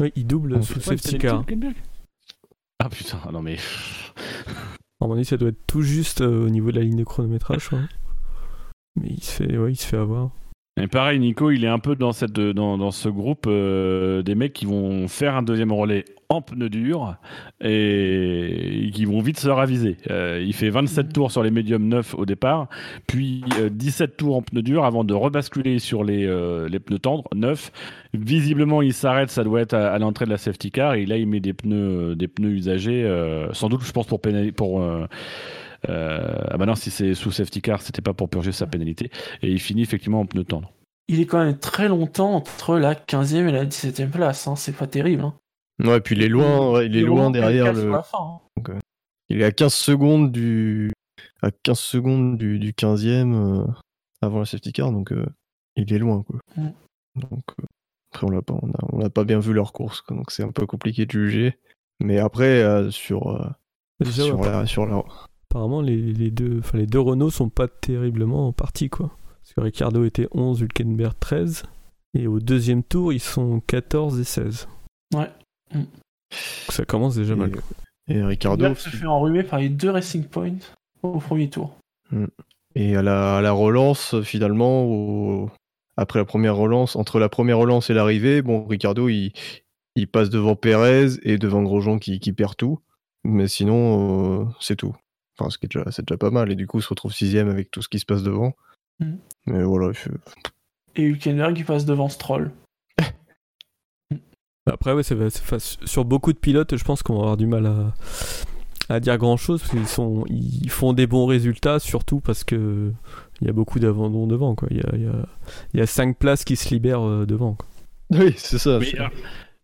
Oui, il double sous safety car. Ah putain, non mais. À mon avis, ça doit être tout juste euh, au niveau de la ligne de chronométrage. je crois. Mais il se fait, ouais, il se fait avoir. Et pareil, Nico, il est un peu dans, cette, dans, dans ce groupe euh, des mecs qui vont faire un deuxième relais en pneu dur et qui vont vite se raviser. Euh, il fait 27 tours sur les médiums neufs au départ, puis 17 tours en pneu dur avant de rebasculer sur les, les pneus tendres neufs. Visiblement, il s'arrête, ça doit être à, l'entrée de la safety car, et là, il met des pneus, des pneus usagés, sans doute, je pense, pour, pour euh, ah bah non, si c'est sous safety car, c'était pas pour purger sa pénalité. Et il finit effectivement en pneu tendre. Il est quand même très longtemps entre la 15e et la 17e place, hein. c'est pas terrible. Hein. Ouais, puis il est loin, il est loin derrière le. Hein. Euh, il est à 15 secondes du, à 15 secondes du, du 15e euh, avant la safety car, donc il est loin quoi. Mm. Donc après on l'a pas, on a, pas bien vu leur course, donc c'est un peu compliqué de juger. Mais après sur, sur, la, sur, la, apparemment les, deux, enfin les deux Renault sont pas terriblement partis quoi. Parce que Ricardo était 11, Hülkenberg 13, et au deuxième tour ils sont 14 et 16. Ouais. Mm. ça commence déjà mal. Et Ricardo se fait enrhumer par les deux Racing Points au premier tour. Mm. Et à la, relance, finalement, après la première relance, entre la première relance et l'arrivée, bon, Ricardo, il, il passe devant Perez et devant Grosjean qui, qui perd tout. Mais sinon, euh, c'est tout. Enfin, c'est déjà, déjà, pas mal. Et du coup, il se retrouve sixième avec tout ce qui se passe devant. Mm. Mais voilà. Et Hülkenberg qui passe devant Stroll. Après, ouais, sur beaucoup de pilotes, je pense qu'on va avoir du mal à, à dire grand chose parce qu'ils sont, ils font des bons résultats, surtout parce que il y a beaucoup d'abandons devant. Quoi. Il, y a, il, y a, il y a cinq places qui se libèrent euh, devant. Quoi. Oui, c'est ça.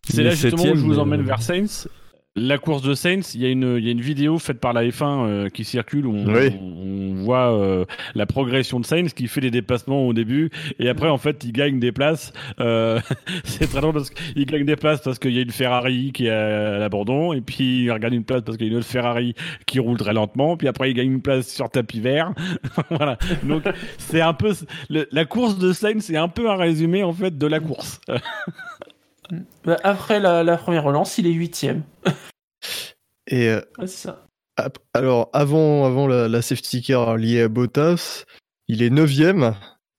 C'est là justement où je vous emmène vers Sainz la course de Saints, il y, a une, y a une vidéo faite par la F1 euh, qui circule où on, voit euh, la progression de Saints qui fait des dépassements au début et après en fait il gagne des places. Euh, c'est très drôle parce qu'il gagne des places parce qu'il y a une Ferrari qui est à l'abandon et puis il regagne une place parce qu'il y a une autre Ferrari qui roule très lentement puis après il gagne une place sur tapis vert. voilà. Donc c'est un peu la course de Saints c'est un peu un résumé en fait de la course. Bah, après la, première relance, il est huitième. Et euh, ça. alors avant, avant la, safety car liée à Bottas, il est neuvième.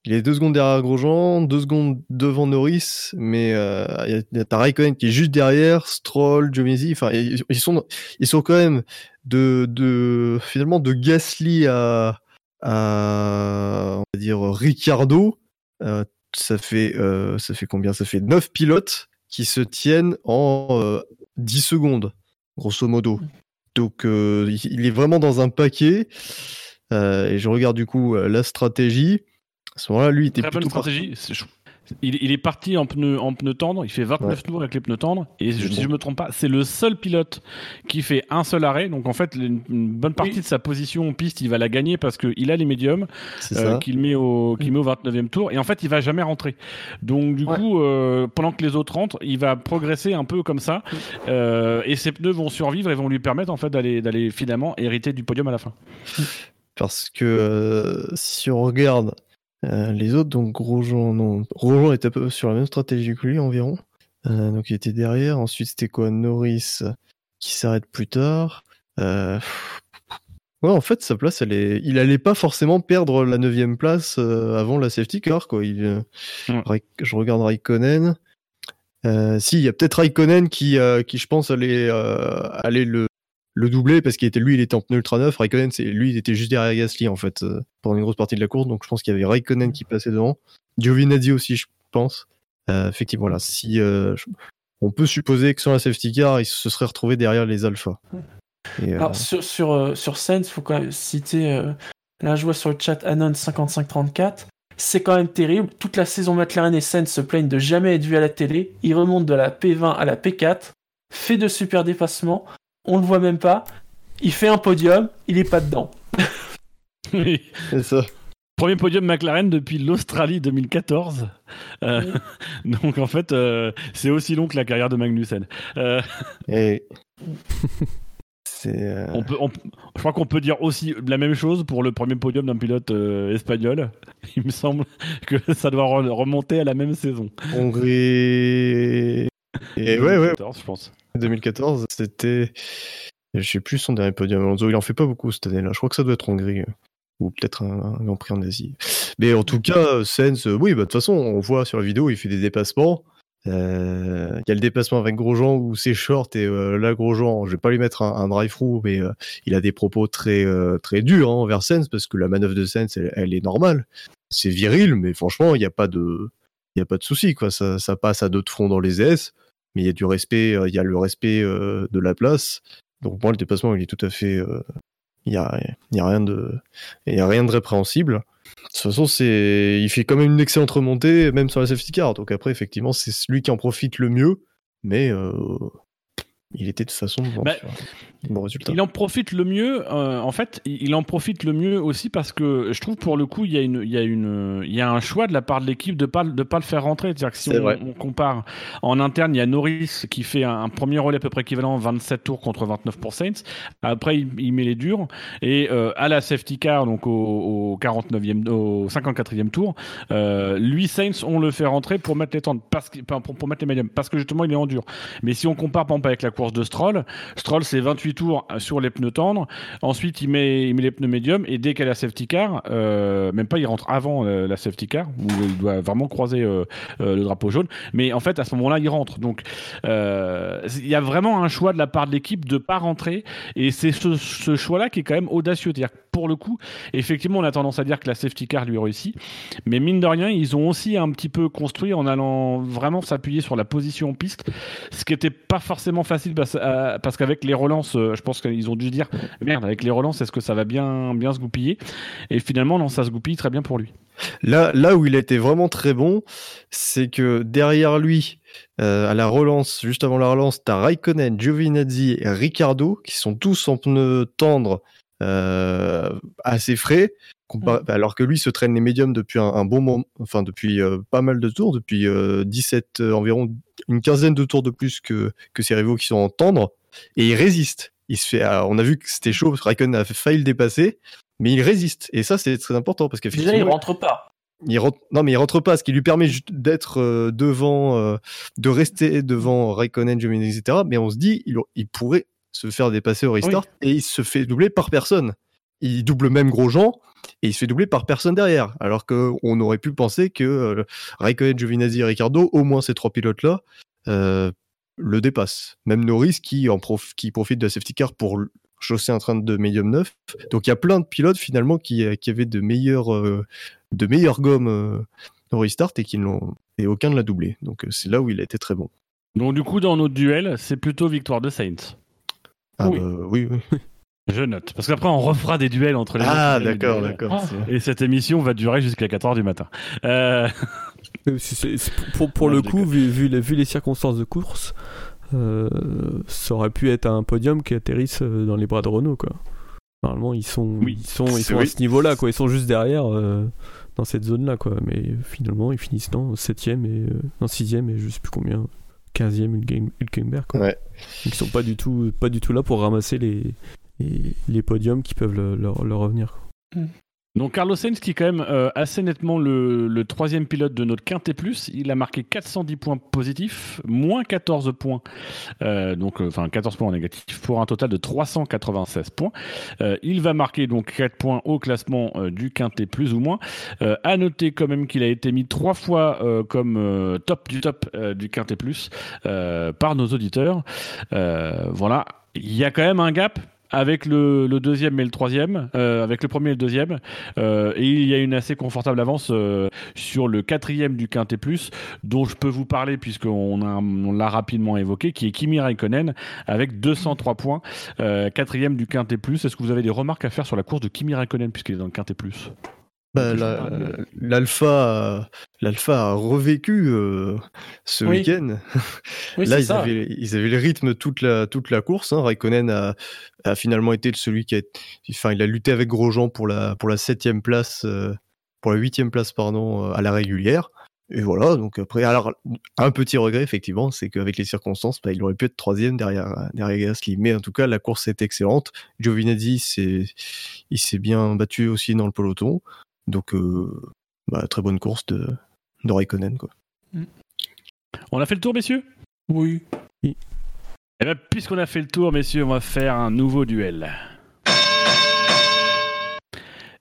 Il est deux secondes derrière Grosjean, deux secondes devant Norris, mais euh, il y a, Raikkonen qui est juste derrière, Stroll, Giovinazzi. Enfin, ils, sont ils sont quand même de, de finalement de Gasly à, à on va dire Ricardo. Euh, ça fait ça fait combien? Ça fait neuf pilotes qui se tiennent en 10 euh, secondes, grosso modo. Donc euh, il est vraiment dans un paquet. Euh, et je regarde du coup la stratégie. À ce moment-là, lui, il était Très plutôt bonne stratégie. Il, est parti en pneu, en pneu tendre, il fait 29 tours avec les pneus tendres, et si je me trompe pas, c'est le seul pilote qui fait un seul arrêt, donc en fait, une, bonne partie de sa position en piste, il va la gagner parce qu'il a les médiums euh, qu'il met, au, met au 29e tour, et en fait, il va jamais rentrer. Donc du coup, euh, pendant que les autres rentrent, il va progresser un peu comme ça, euh, et ses pneus vont survivre et vont lui permettre en fait d'aller finalement hériter du podium à la fin. Parce que si on regarde euh, les autres, donc Grosjean, non. Grosjean était un peu sur la même stratégie que lui environ. Euh, donc il était derrière. Ensuite, c'était quoi? Norris qui s'arrête plus tard. Euh, ouais, en fait, sa place, elle est... il allait pas forcément perdre la 9 place avant la safety car. Quoi. Il... Je regarde Raikkonen. si, il y a peut-être Raikkonen qui, qui, je pense, allait, allait le, le doublé parce qu'il était lui, il était en pneu ultra neuf. Raikkonen, c'est lui, il était juste derrière Gasly en fait euh, pendant une grosse partie de la course. Donc je pense qu'il y avait Raikkonen qui passait devant, Giovinazzi aussi, je pense. Euh, effectivement, voilà, si euh, on peut supposer que sur la safety car, il se serait retrouvé derrière les alphas. Alors sur sur sur faut quand même citer. là, je vois sur le chat Anon 5534. C'est quand même terrible. Toute la saison McLaren et Sainz se plaignent de jamais être vus à la télé. Ils remontent de la P20 à la P4, fait de super dépassements on le voit même pas. Il fait un podium, il est pas dedans. oui, c'est ça. Premier podium McLaren depuis l'Australie 2014. Euh, donc en fait, euh, c'est aussi long que la carrière de Magnussen. Euh, Et... on peut, je crois qu'on peut dire aussi la même chose pour le premier podium d'un pilote espagnol. Il me semble que ça doit remonter à la même saison. Hongrie. Et ouais, ouais. je pense. 2014, c'était. Je sais plus son dernier podium. Alonso, il en fait pas beaucoup cette année-là. Je crois que ça doit être Hongrie. ou peut-être un, Grand Prix en Asie. Mais en tout cas, Sens, oui, bah, de toute façon, on voit sur la vidéo, il fait des dépassements. Euh, il y a le dépassement avec Grosjean où c'est short et euh, là Grosjean, je vais pas lui mettre un, drive-through, mais euh, il a des propos très très durs hein, envers Sens parce que la manœuvre de Sens, elle, est normale, c'est viril, mais franchement il n'y a pas de il y a pas de souci quoi, ça, ça passe à d'autres fronts dans les S, mais il y a du respect, il y a le respect de la place. Donc moi le dépassement il est tout à fait, il y a y a rien de il y a rien de répréhensible. De toute façon, c'est, il fait quand même une excellente remontée, même sur la safety car. Donc après, effectivement, c'est celui qui en profite le mieux. Mais euh, il était de toute façon bon, bah, résultat. Il en profite le mieux. Euh, en fait, il en profite le mieux aussi parce que je trouve pour le coup, il y a une, il y a une, il y a un choix de la part de l'équipe de pas de pas le faire rentrer. C'est-à-dire que si on, compare en interne, il y a Norris qui fait un, premier relais à peu près équivalent 27 tours contre 29 pour Saints. Après, il, met les durs et euh, à la safety car, donc au, 49e, au 54e tour, euh, lui Saints, on le fait rentrer pour mettre les tendres, parce que, pour, pour mettre les médiums, parce que justement il est en dur. Mais si on compare par exemple avec la course de Stroll, Stroll c'est 28 tours sur les pneus tendres. Ensuite, il met, il met les pneus médiums et dès qu'elle a la safety car, euh, même pas, il rentre avant euh, la safety car où il doit vraiment croiser euh, le drapeau jaune. Mais en fait, à ce moment-là, il rentre. Donc, il y a vraiment un choix de la part de l'équipe de pas rentrer et c'est ce, choix-là qui est quand même audacieux. C'est-à-dire pour le coup, effectivement, on a tendance à dire que la safety car lui réussit, mais mine de rien, ils ont aussi un petit peu construit en allant vraiment s'appuyer sur la position piste, ce qui n'était pas forcément facile parce qu'avec les relances, je pense qu'ils ont dû dire merde, avec les relances, est-ce que ça va bien, bien se goupiller? Et finalement, non, ça se goupille très bien pour lui. Là, là où il était vraiment très bon, c'est que derrière lui, euh, à la relance, juste avant la relance, tu as Raikkonen, Giovinazzi et Ricciardo qui sont tous en pneus tendres euh, assez frais. Mm. Alors que lui se traîne les médiums depuis un, bon moment, enfin depuis euh, pas mal de tours, depuis 17, environ une quinzaine de tours de plus que, que ses rivaux qui sont en tendres, et il résiste il se fait, ah, on a vu que c'était chaud, Raikkonen a failli le dépasser, mais il résiste. Et ça, c'est très important parce qu'effectivement. Déjà, il rentre pas. Il rentre, non, mais il rentre pas, ce qui lui permet d'être euh, devant, euh, de rester devant Raikkonen, Giovinazzi, etc. Mais on se dit, il, il, pourrait se faire dépasser au restart et il se fait doubler par personne. Il double même Grosjean et il se fait doubler par personne derrière. Alors qu'on aurait pu penser que euh, Raikkonen, Giovinazzi et Ricardo, au moins ces trois pilotes-là, le dépasse. Même Norris qui, en qui profite de la safety car pour chausser un train de médium neuf. Donc il y a plein de pilotes finalement qui, euh, qui avaient de meilleures, euh, de meilleures gommes euh, au restart et, qui l'ont, et aucun ne l'a doublé. Donc c'est là où il a été très bon. Donc du coup dans notre duel, c'est plutôt victoire de Saints. Ah oui. Bah, oui, oui. Je note. Parce qu'après, on refera des duels entre les Ah, d'accord, d'accord. Et cette émission va durer jusqu'à 4h du matin. Euh... pour, pour le coup, vu, vu, les, vu, les, circonstances de course, euh, ça aurait pu être un podium qui atterrisse euh, dans les bras de Renault. Quoi. Normalement, ils sont, ils sont, ils sont à ce niveau-là. Quoi. Ils sont juste derrière euh, dans cette zone-là. Quoi. Mais finalement, ils finissent dans 7 et dans 6 et je sais plus combien. 15e Hülkenberg. Quoi. Ouais. Ils sont pas du, tout, pas du tout là pour ramasser les, les, les podiums qui peuvent leur, leur revenir. Mm. Donc Carlos Sainz qui est quand même euh, assez nettement le, troisième pilote de notre quintet plus, il a marqué 410 points positifs, moins 14 points, euh, donc euh, enfin 14 points en négatif pour un total de 396 points. il va marquer donc 4 points au classement du quintet plus ou moins. à noter quand même qu'il a été mis trois fois comme top du top du quintet plus par nos auditeurs. voilà, il y a quand même un gap avec le, deuxième et le troisième, euh, avec le premier et le deuxième. Euh, et il y a une assez confortable avance euh, sur le quatrième du Quintet Plus, dont je peux vous parler puisqu'on on l'a rapidement évoqué, qui est Kimi Raikkonen avec 203 points, quatrième du Quintet Plus. Est-ce que vous avez des remarques à faire sur la course de Kimi Raikkonen puisqu'il est dans le Quintet Plus? Bah, l'alpha, a revécu euh, ce week-end. Là, ils avaient, ils avaient, le rythme toute la toute la course. Hein. Raikkonen a, a, finalement été celui qui a, enfin, il a lutté avec Grosjean pour la pour la septième place, euh, pour la huitième place pardon, euh, à la régulière. Et voilà. Donc après, alors un petit regret effectivement, c'est qu'avec les circonstances, bah, il aurait pu être troisième derrière derrière Gasly. Mais en tout cas, la course est excellente. Giovinazzi, il s'est bien battu aussi dans le peloton. Donc, euh, bah, très bonne course de, de Raikkonen. Quoi. Mm. On a fait le tour, messieurs? Oui. Et eh ben, puisqu'on a fait le tour, messieurs, on va faire un nouveau duel.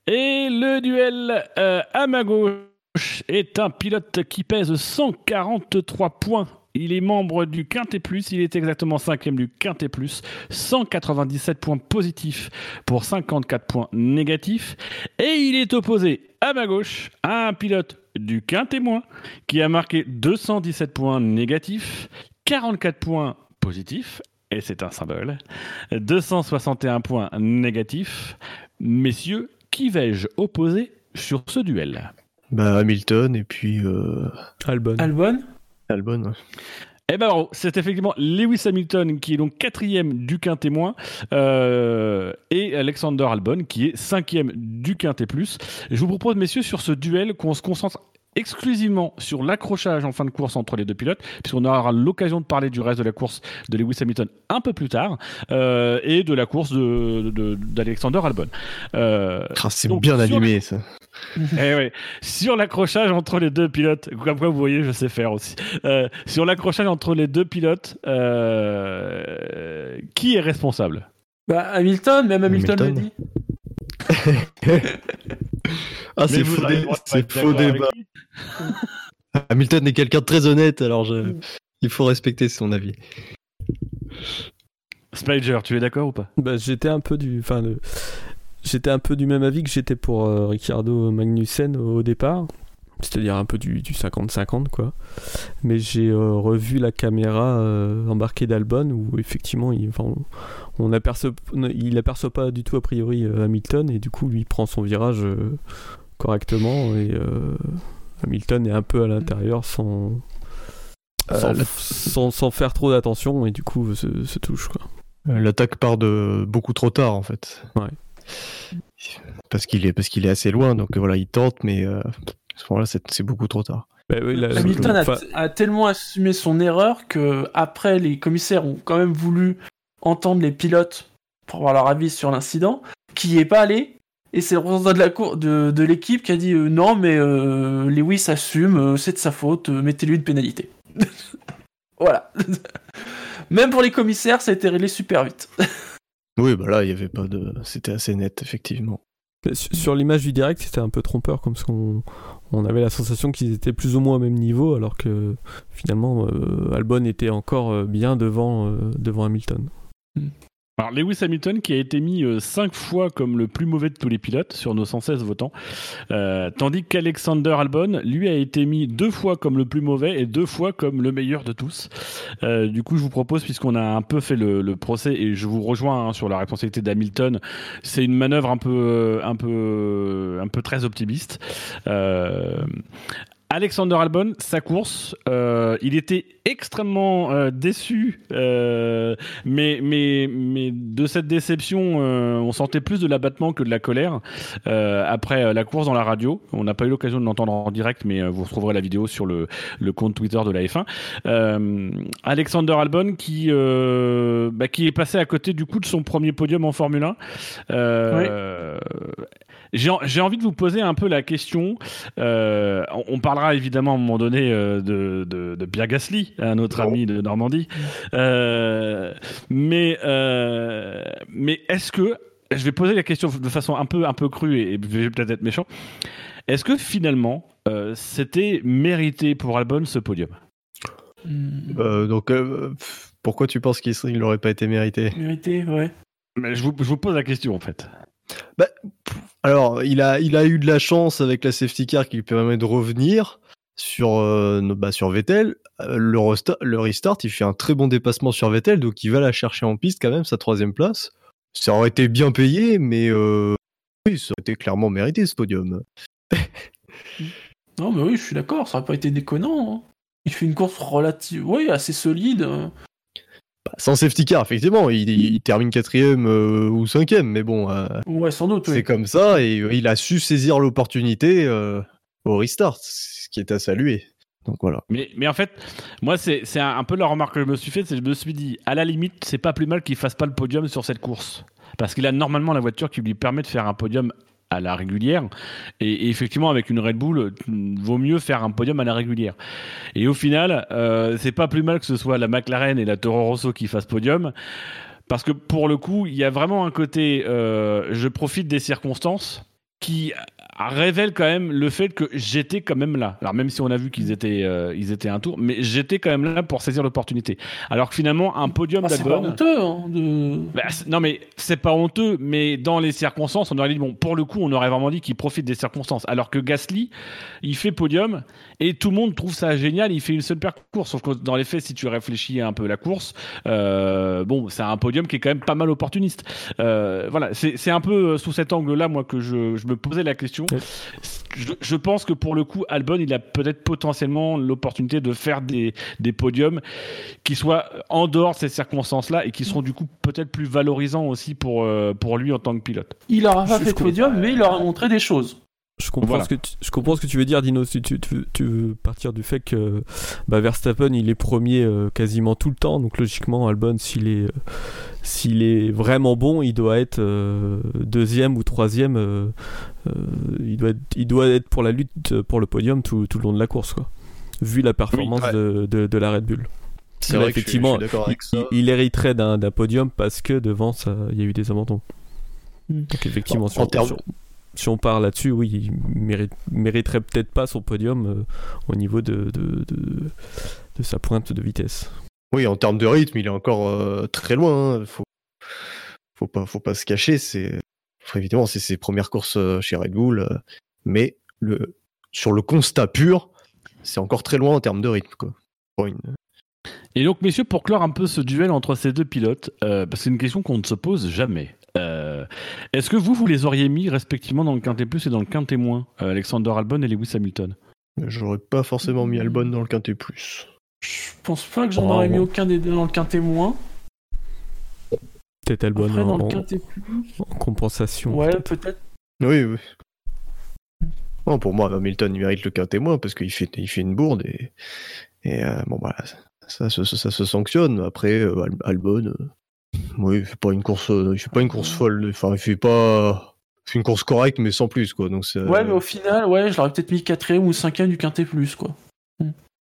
Et le duel euh, à ma gauche est un pilote qui pèse 143 points. Il est membre du Quintet Plus, il est exactement cinquième du Quintet Plus, 197 points positifs pour 54 points négatifs. Et il est opposé à ma gauche à un pilote du Quintet Moins qui a marqué 217 points négatifs, 44 points positifs, et c'est un symbole, 261 points négatifs. Messieurs, qui vais-je opposer sur ce duel? Bah Hamilton et puis euh... Albon. Albon? Albon. Eh ben, c'est effectivement Lewis Hamilton qui est donc quatrième du quintet moins euh, et Alexander Albon qui est cinquième du quintet plus. Je vous propose, messieurs, sur ce duel qu'on se concentre exclusivement sur l'accrochage en fin de course entre les deux pilotes, puisqu'on aura l'occasion de parler du reste de la course de Lewis Hamilton un peu plus tard, euh, et de la course d'Alexander de, de, Albon. Euh, c'est bien animé ça. Eh ouais. Sur l'accrochage entre les deux pilotes, comme quoi vous voyez, je sais faire aussi. Euh, sur l'accrochage entre les deux pilotes, euh, qui est responsable? Bah, Hamilton, même Hamilton, Hamilton. le dit. ah, c'est faux, dé faux débat. Hamilton est quelqu'un de très honnête, alors je... il faut respecter son avis. Spider, tu es d'accord ou pas? Bah, J'étais un peu du. Enfin, le... J'étais un peu du même avis que j'étais pour euh, Ricardo Magnussen au, au départ, c'est-à-dire un peu du 50-50 quoi. Mais j'ai euh, revu la caméra euh, embarquée d'Albon où effectivement il, enfin, on, on aperçoit, il aperçoit pas du tout a priori euh, Hamilton et du coup lui prend son virage correctement et Hamilton est un peu à l'intérieur sans sans, sans, sans, faire trop d'attention et du coup se, se touche quoi. L'attaque part de beaucoup trop tard en fait. Ouais. Parce qu'il est parce qu'il est assez loin donc voilà il tente mais euh, à ce moment-là c'est beaucoup trop tard. Bah oui, là, Hamilton a, a, tellement assumé son erreur que après les commissaires ont quand même voulu entendre les pilotes pour avoir leur avis sur l'incident, qui n'y est pas allé. Et c'est le représentant de la cour, de, de l'équipe qui a dit euh, non mais euh, Lewis assume, euh, c'est de sa faute, mettez-lui une pénalité. voilà. Même pour les commissaires, ça a été réglé super vite. oui, bah là, il y avait pas de, c'était assez net effectivement. Sur l'image du direct, c'était un peu trompeur, comme ce qu'on on avait la sensation qu'ils étaient plus ou moins au même niveau, alors que finalement euh, Albon était encore bien devant, euh, devant Hamilton. Alors Lewis Hamilton qui a été mis 5 euh, fois comme le plus mauvais de tous les pilotes sur nos 116 votants, euh, tandis qu'Alexander Albon lui a été mis deux fois comme le plus mauvais et deux fois comme le meilleur de tous. Euh, du coup je vous propose puisqu'on a un peu fait le, le, procès et je vous rejoins hein, sur la responsabilité d'Hamilton, c'est une manœuvre un peu un peu un peu très optimiste. Euh, Alexander Albon, sa course, euh, il était extrêmement euh, déçu, euh, mais, mais, mais de cette déception, on sentait plus de l'abattement que de la colère après la course dans la radio. On n'a pas eu l'occasion de l'entendre en direct, mais vous retrouverez la vidéo sur le, le compte Twitter de la F1. Alexander Albon qui, bah, qui est passé à côté du coup de son premier podium en Formule 1. Oui. J'ai envie de vous poser un peu la question. Euh, on, parlera évidemment à un moment donné euh, de, de, de, Pierre Gasly, un autre bon. ami de Normandie. Euh, mais euh, mais est-ce que je vais poser la question de façon un peu un peu crue et, et je vais peut-être être méchant. Est-ce que finalement euh, c'était mérité pour Albon ce podium? Donc pourquoi tu penses qu'il n'aurait pas été mérité? Mérité, ouais. Mais je vous, je vous pose la question en fait. Bah, alors, il a, eu de la chance avec la safety car qui lui permet de revenir sur, euh, bah, sur Vettel. Le, resta- le restart, il fait un très bon dépassement sur Vettel, donc il va la chercher en piste quand même, sa troisième place. Ça aurait été bien payé, mais euh, ça aurait été clairement mérité ce podium. non, mais oui, je suis d'accord, ça aurait pas été déconnant. Hein. Il fait une course relative, oui, assez solide. Bah, sans safety car, effectivement, il, il termine quatrième euh, ou cinquième, mais bon, euh, ouais, sans doute. C'est oui. comme ça, et euh, il a su saisir l'opportunité euh, au restart, ce qui est à saluer. Donc voilà. Mais, mais en fait, moi, c'est un, un peu la remarque que je me suis faite, c'est que je me suis dit, à la limite, c'est pas plus mal qu'il fasse pas le podium sur cette course. Parce qu'il a normalement la voiture qui lui permet de faire un podium à la régulière. Et, effectivement, avec une Red Bull, vaut mieux faire un podium à la régulière. Et au final, euh, c'est pas plus mal que ce soit la McLaren et la Toro Rosso qui fassent podium. Parce que pour le coup, il y a vraiment un côté, euh, je profite des circonstances qui révèle quand même le fait que j'étais quand même là. Alors même si on a vu qu'ils étaient, euh, ils étaient un tour, mais j'étais quand même là pour saisir l'opportunité. Alors que finalement, un podium Ah, c'est pas honteux, hein, de... Bah, non mais c'est pas honteux, mais dans les circonstances, on aurait dit bon, pour le coup, on aurait vraiment dit qu'il profite des circonstances. Alors que Gasly, il fait podium et tout le monde trouve ça génial. Il fait une seule paire de courses, sauf que dans les faits, si tu réfléchis un peu la course, euh, bon, c'est un podium qui est quand même pas mal opportuniste. Euh, voilà, c'est c'est un peu euh, sous cet angle-là, moi, que je, je me posais la question. Je, je pense que pour le coup, Albon, il a peut-être potentiellement l'opportunité de faire des, des podiums qui soient en dehors de ces circonstances-là et qui seront du coup peut-être plus valorisants aussi pour, euh, pour lui en tant que pilote. Il aura pas Je- fait de podium, mais il aura montré des choses. Je comprends, Voilà. ce que tu, je comprends ce que tu veux dire, Dino. Si tu, tu veux, tu veux partir du fait que bah, Verstappen il est premier euh, quasiment tout le temps, donc logiquement Albon s'il est euh, s'il est vraiment bon, il doit être euh, deuxième ou troisième. euh, euh, il doit être, il doit être pour la lutte pour le podium tout, tout le long de la course, quoi. Vu la performance ouais. de, de, de la Red Bull. C'est vrai que je suis- effectivement, je suis d'accord avec ça. Il, il hériterait d'un podium parce que devant ça, il y a eu des abandons. Mm. Donc effectivement, en termes- on- si on part là-dessus, oui, il mérite, mériterait peut-être pas son podium euh, au niveau de, de, de, de sa pointe de vitesse. Oui, en termes de rythme, il est encore euh, très loin. hein. Faut, faut pas, faut pas se cacher. C'est, évidemment, c'est ses premières courses euh, chez Red Bull, euh, mais le, sur le constat pur, c'est encore très loin en termes de rythme, quoi. Pour une- Et donc, messieurs, pour clore un peu ce duel entre ces deux pilotes, euh, parce que c'est une question qu'on ne se pose jamais. Euh, Est-ce que vous, vous les auriez mis respectivement dans le quintet plus et dans le quintet moins, euh, Alexander Albon et Lewis Hamilton? J'aurais pas forcément mis Albon dans le quintet plus. Je pense pas que j'en Oh, aurais mis aucun des deux dans le quintet moins. Peut-être Albon Après, en, dans le en- quintet plus. en compensation. Ouais, peut-être. Oui, oui. Non, pour moi, Hamilton il mérite le quintet moins parce qu'il fait, il fait une bourde et, et euh, bon bah ça, se- ça, se sanctionne. Après, euh, Al- Albon, euh, oui, il fait pas une course, euh, fait pas une course folle. Enfin, il fait pas, il une course correcte mais sans plus quoi. Donc. Ouais, mais au final, ouais, je l'aurais peut-être mis quatrième ou cinquième du quintet plus, quoi.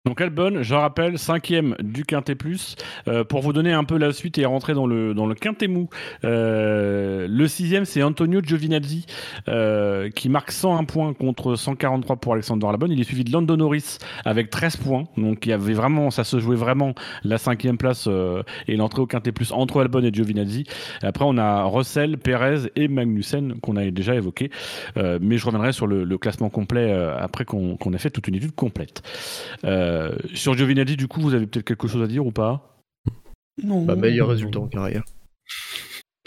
Donc Albon, je rappelle, cinquième du Quintet Plus. Euh, pour vous donner un peu la suite et rentrer dans le, dans le Quintet Mou, euh, le sixième, c'est Antonio Giovinazzi, euh, qui marque 101 points contre 143 pour Alexander Albon. Il est suivi de Lando Norris avec 13 points. Donc il y avait vraiment, ça se jouait vraiment la cinquième place et l'entrée au Quintet Plus entre Albon et Giovinazzi. Après, on a Russell, Perez et Magnussen qu'on avait déjà évoqué. Mais je reviendrai sur le, classement complet après qu'on ait fait toute une étude complète. Sur Giovinazzi, du coup, vous avez peut-être quelque chose à dire ou pas? Non. Bah, meilleur résultat en carrière.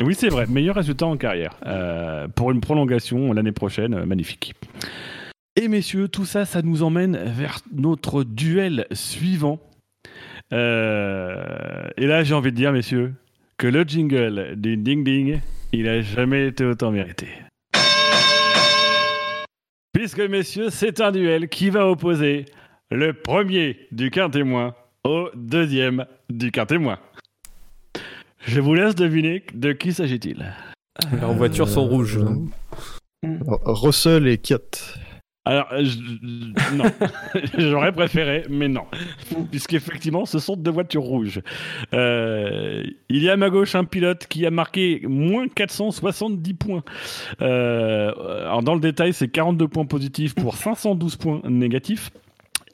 Oui, c'est vrai, meilleur résultat en carrière. Euh, pour une prolongation l'année prochaine, euh, magnifique. Et messieurs, tout ça, ça nous emmène vers notre duel suivant. Euh, et là, j'ai envie de dire, messieurs, que le jingle du ding ding, il a jamais été autant mérité. Puisque, messieurs, c'est un duel qui va opposer le premier du quintémoin au deuxième du quintémoin. Je vous laisse deviner de qui s'agit-il. Leurs voitures sont rouges. euh, hein. Russell et Kiat. Alors, euh, je- non, j'aurais préféré, mais non, puisqu'effectivement, ce sont deux voitures rouges. Euh, il y a à ma gauche un pilote qui a marqué moins 470 points. Euh, alors, dans le détail, c'est 42 points positifs pour 512 points négatifs.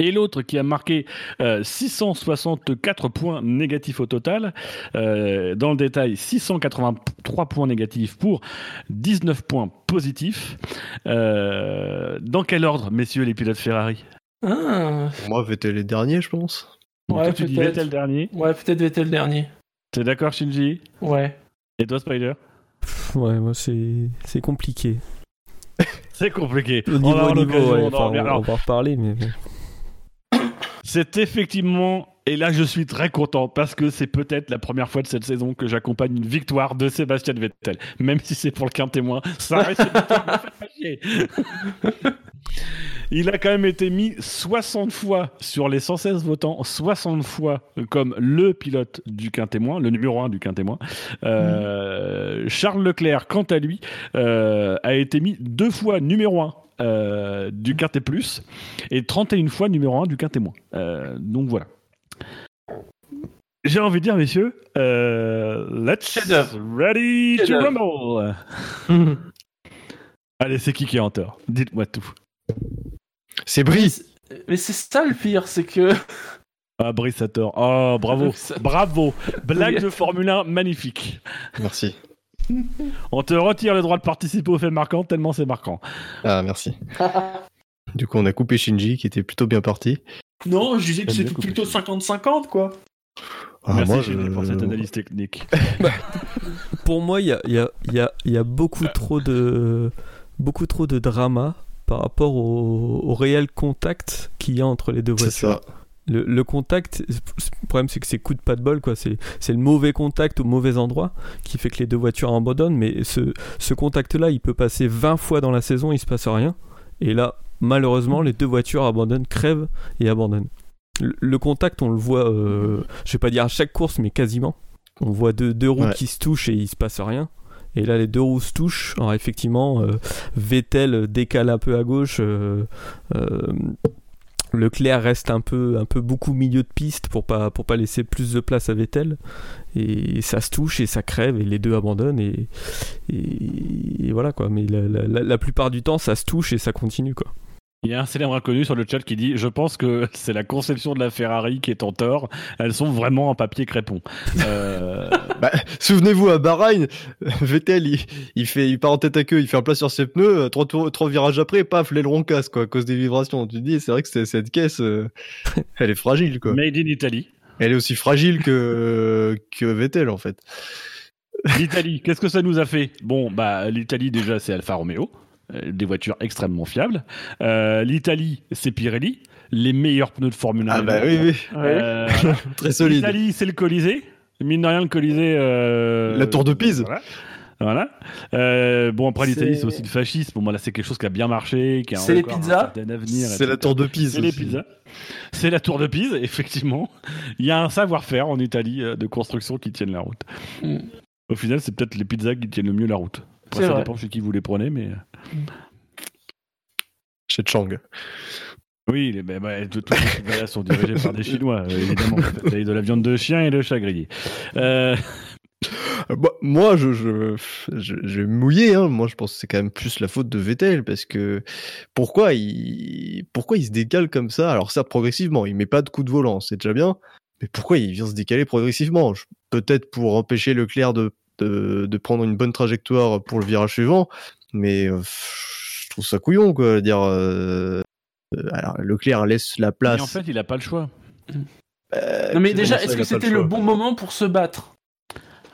Et l'autre qui a marqué euh, 664 points négatifs au total. Euh, dans le détail, 683 points négatifs pour 19 points positifs. Euh, dans quel ordre, messieurs les pilotes Ferrari? Ah, moi, Vettel les derniers, je pense. Ouais, toi, tu dis. Vettel dernier. ouais, peut-être Vettel dernier. T'es d'accord, Shinji? Ouais. Et toi, Spider? Pff, Ouais, moi c'est c'est compliqué. C'est compliqué. Au On niveau, va niveau, ouais, on, Alors, on va en reparler, mais. C'est effectivement, et là je suis très content parce que c'est peut-être la première fois de cette saison que j'accompagne une victoire de Sébastien Vettel. Même si c'est pour le quin témoin, ça reste une victoire, Il a quand même été mis 60 fois sur les 116 votants, 60 fois comme le pilote du quintémoin, le numéro 1 du quintémoin. Euh, Charles Leclerc, quant à lui, euh, a été mis deux fois numéro 1 euh, du Quintet Plus et 31 fois numéro 1 du Quintet Moins. Euh, donc voilà. J'ai envie de dire, messieurs, let's ready to rumble. Allez, c'est qui qui est en tort? Dites-moi tout. C'est Brice. Mais c'est ça le pire, c'est que. Ah, Brice a tort. Oh, bravo. bravo. Blague de Formule 1 magnifique. Merci. On te retire le droit de participer au fait marquant tellement c'est marquant. Ah, merci. du coup, on a coupé Shinji qui était plutôt bien parti. Non, je disais que c'était plutôt 50-50, quoi. Ah, Merci moi, je... pour cette analyse technique. Bah, pour moi, il y a, y, a, y, a, y a, beaucoup trop de beaucoup trop de drama par rapport au, au réel contact qu'il y a entre les deux voitures. C'est ça. Le, le, contact, le problème c'est que c'est coup de pas de bol, quoi. C'est, le mauvais contact au mauvais endroit qui fait que les deux voitures abandonnent. Mais ce, ce contact-là, il peut passer 20 fois dans la saison, il se passe rien. Et là, malheureusement, les deux voitures abandonnent, crèvent et abandonnent. Le, contact, on le voit, euh, je vais pas dire à chaque course, mais quasiment. On voit deux, deux roues qui se touchent et il se passe rien. Et là, les deux roues se touchent. Alors, effectivement, euh, Vettel décale un peu à gauche. Euh, Leclerc reste un peu, un peu beaucoup milieu de piste pour pas, pour pas laisser plus de place à Vettel. Et ça se touche et ça crève et les deux abandonnent. Et, voilà quoi. Mais la, plupart du temps, ça se touche et ça continue quoi. Il y a un célèbre inconnu sur le chat qui dit Je pense que c'est la conception de la Ferrari qui est en tort. Elles sont vraiment en papier crépon. Euh... bah, Souvenez-vous à Bahreïn, Vettel il, fait, il part en tête à queue, il fait un plat sur ses pneus. Trois, trois virages après, paf, l'aileron casse quoi, à cause des vibrations. Tu te dis C'est vrai que cette caisse, euh, elle est fragile quoi. Made in Italy. Elle est aussi fragile que, que Vettel en fait. L'Italie, qu'est-ce que ça nous a fait? Bon, bah l'Italie déjà c'est Alfa Romeo. Euh, des voitures extrêmement fiables. Euh, L'Italie, c'est Pirelli, les meilleurs pneus de Formule 1. Ah bah oui, oui. Euh, Très solide. L'Italie, c'est le Colisée. Mine de rien, le Colisée. La Tour de Pise. Voilà. Euh, bon, après l'Italie, c'est aussi le fascisme. Bon, bah, là, c'est quelque chose qui a bien marché, qui a C'est les pizzas. C'est la tour de Pise. C'est les pizzas. C'est la tour de Pise, effectivement. Il y a un savoir-faire en Italie de construction qui tienne la route. Mm. Au final, c'est peut-être les pizzas qui tiennent le mieux la route. Après, ça dépend chez qui vous les prenez, mais. Chez Chang. Oui, les, bah, bah, toutes les sont dirigées par des Chinois, euh, évidemment. de la viande de chien et de chat grillé. Euh... Bah, moi, je, je, je, je, vais mouiller. Hein. Moi, je pense que c'est quand même plus la faute de Vettel parce que pourquoi il, pourquoi il se décale comme ça? Alors, ça, progressivement, il met pas de coup de volant, c'est déjà bien. Mais pourquoi il vient se décaler progressivement? Peut-être pour empêcher Leclerc de de, prendre une bonne trajectoire pour le virage suivant, mais euh, je trouve ça couillon, quoi. Dire, euh, alors, Leclerc laisse la place. Mais en fait, il a pas le choix. Euh, non, mais déjà, est-ce que c'était le, bon moment pour se battre?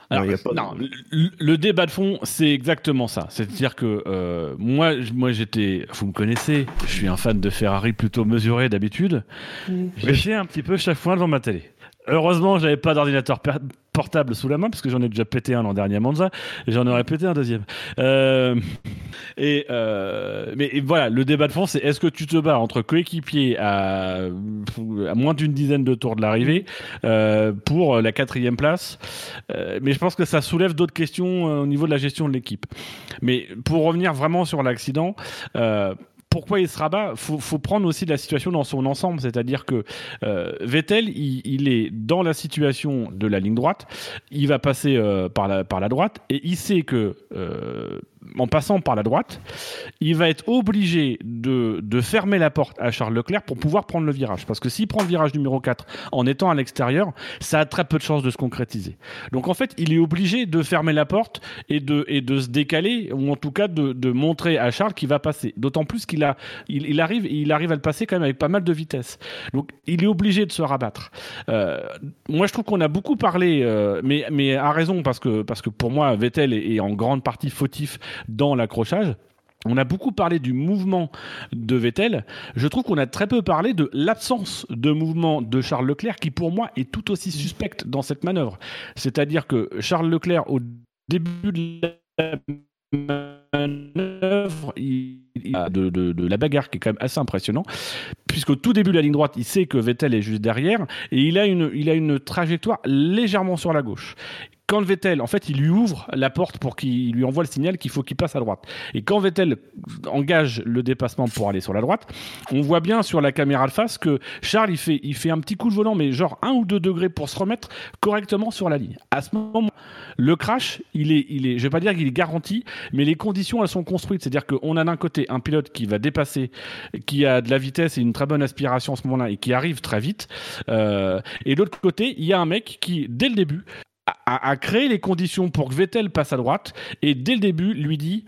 Alors, non, le, débat de fond, c'est exactement ça. C'est-à-dire que moi, moi j'étais, vous me connaissez, je suis un fan de Ferrari plutôt mesuré d'habitude. Mm. J'ai un petit peu chaque fois devant ma télé. Heureusement, j'avais pas d'ordinateur portable sous la main parce que j'en ai déjà pété un l'an dernier à Monza et j'en aurais pété un deuxième. Euh, et euh, mais voilà, le débat de fond, c'est est-ce que tu te bats entre coéquipiers à, moins d'une dizaine de tours de l'arrivée euh, pour la quatrième place? Euh, Mais je pense que ça soulève d'autres questions au niveau de la gestion de l'équipe. Mais pour revenir vraiment sur l'accident. Pourquoi il se rabat faut, faut prendre aussi la situation dans son ensemble, c'est-à-dire que euh, Vettel, il, est dans la situation de la ligne droite, il va passer euh, par, la, par la droite et il sait que euh, en passant par la droite, il va être obligé de, de, fermer la porte à Charles Leclerc pour pouvoir prendre le virage. Parce que s'il prend le virage numéro 4 en étant à l'extérieur, ça a très peu de chances de se concrétiser. Donc en fait, il est obligé de fermer la porte et de, et de se décaler, ou en tout cas de, de montrer à Charles qu'il va passer. D'autant plus qu'il a, il, arrive, il arrive à le passer quand même avec pas mal de vitesse. Donc il est obligé de se rabattre. Euh, moi, je trouve qu'on a beaucoup parlé, euh, mais, mais à raison, parce que, parce que pour moi, Vettel est en grande partie fautif dans l'accrochage. On a beaucoup parlé du mouvement de Vettel. Je trouve qu'on a très peu parlé de l'absence de mouvement de Charles Leclerc, qui pour moi est tout aussi suspecte dans cette manœuvre. C'est-à-dire que Charles Leclerc, au début de la manœuvre, de, la bagarre qui est quand même assez impressionnant, puisqu'au tout début de la ligne droite, il sait que Vettel est juste derrière, et il a une, il a une trajectoire légèrement sur la gauche quand Vettel, en fait, il lui ouvre la porte pour qu'il lui envoie le signal qu'il faut qu'il passe à droite. Et quand Vettel engage le dépassement pour aller sur la droite, on voit bien sur la caméra de face que Charles, il fait, il fait un petit coup de volant, mais genre un ou deux degrés pour se remettre correctement sur la ligne. À ce moment, le crash, il est, il est, je vais pas dire qu'il est garanti, mais les conditions, elles sont construites. C'est-à-dire qu'on a d'un côté un pilote qui va dépasser, qui a de la vitesse et une très bonne aspiration en ce moment-là et qui arrive très vite. Euh, et de l'autre côté, il y a un mec qui, dès le début, a, créé les conditions pour que Vettel passe à droite et dès le début lui dit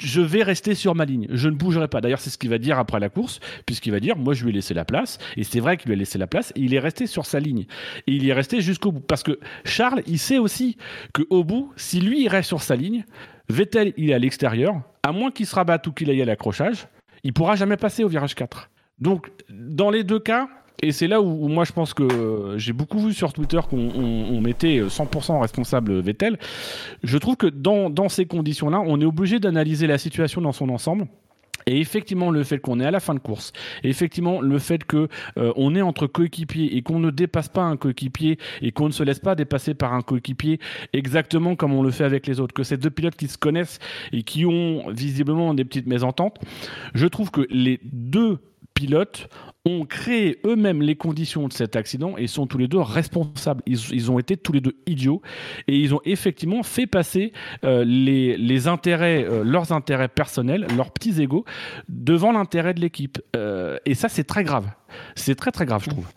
je vais rester sur ma ligne, je ne bougerai pas. D'ailleurs, c'est ce qu'il va dire après la course, puisqu'il va dire Moi, je lui ai laissé la place. Et c'est vrai qu'il lui a laissé la place. Et il est resté sur sa ligne. Et il y est resté jusqu'au bout. Parce que Charles, il sait aussi qu'au bout, si lui, il reste sur sa ligne, Vettel, il est à l'extérieur. À moins qu'il se rabatte ou qu'il aille à l'accrochage, il pourra jamais passer au virage 4. Donc, dans les deux cas, et c'est là où, moi je pense que euh, j'ai beaucoup vu sur Twitter qu'on mettait 100% responsable Vettel. Je trouve que dans, dans ces conditions-là, on est obligé d'analyser la situation dans son ensemble. Et effectivement, le fait qu'on est à la fin de course, effectivement, le fait que euh, on est entre coéquipiers et qu'on ne dépasse pas un coéquipier et qu'on ne se laisse pas dépasser par un coéquipier exactement comme on le fait avec les autres, que ces deux pilotes qui se connaissent et qui ont visiblement des petites mésententes, je trouve que les deux pilotes ont créé eux-mêmes les conditions de cet accident et sont tous les deux responsables. Ils, ont été tous les deux idiots et ils ont effectivement fait passer euh, les, intérêts, euh, leurs intérêts personnels, leurs petits égaux, devant l'intérêt de l'équipe. Euh, et ça, c'est très grave. C'est très très grave, je trouve.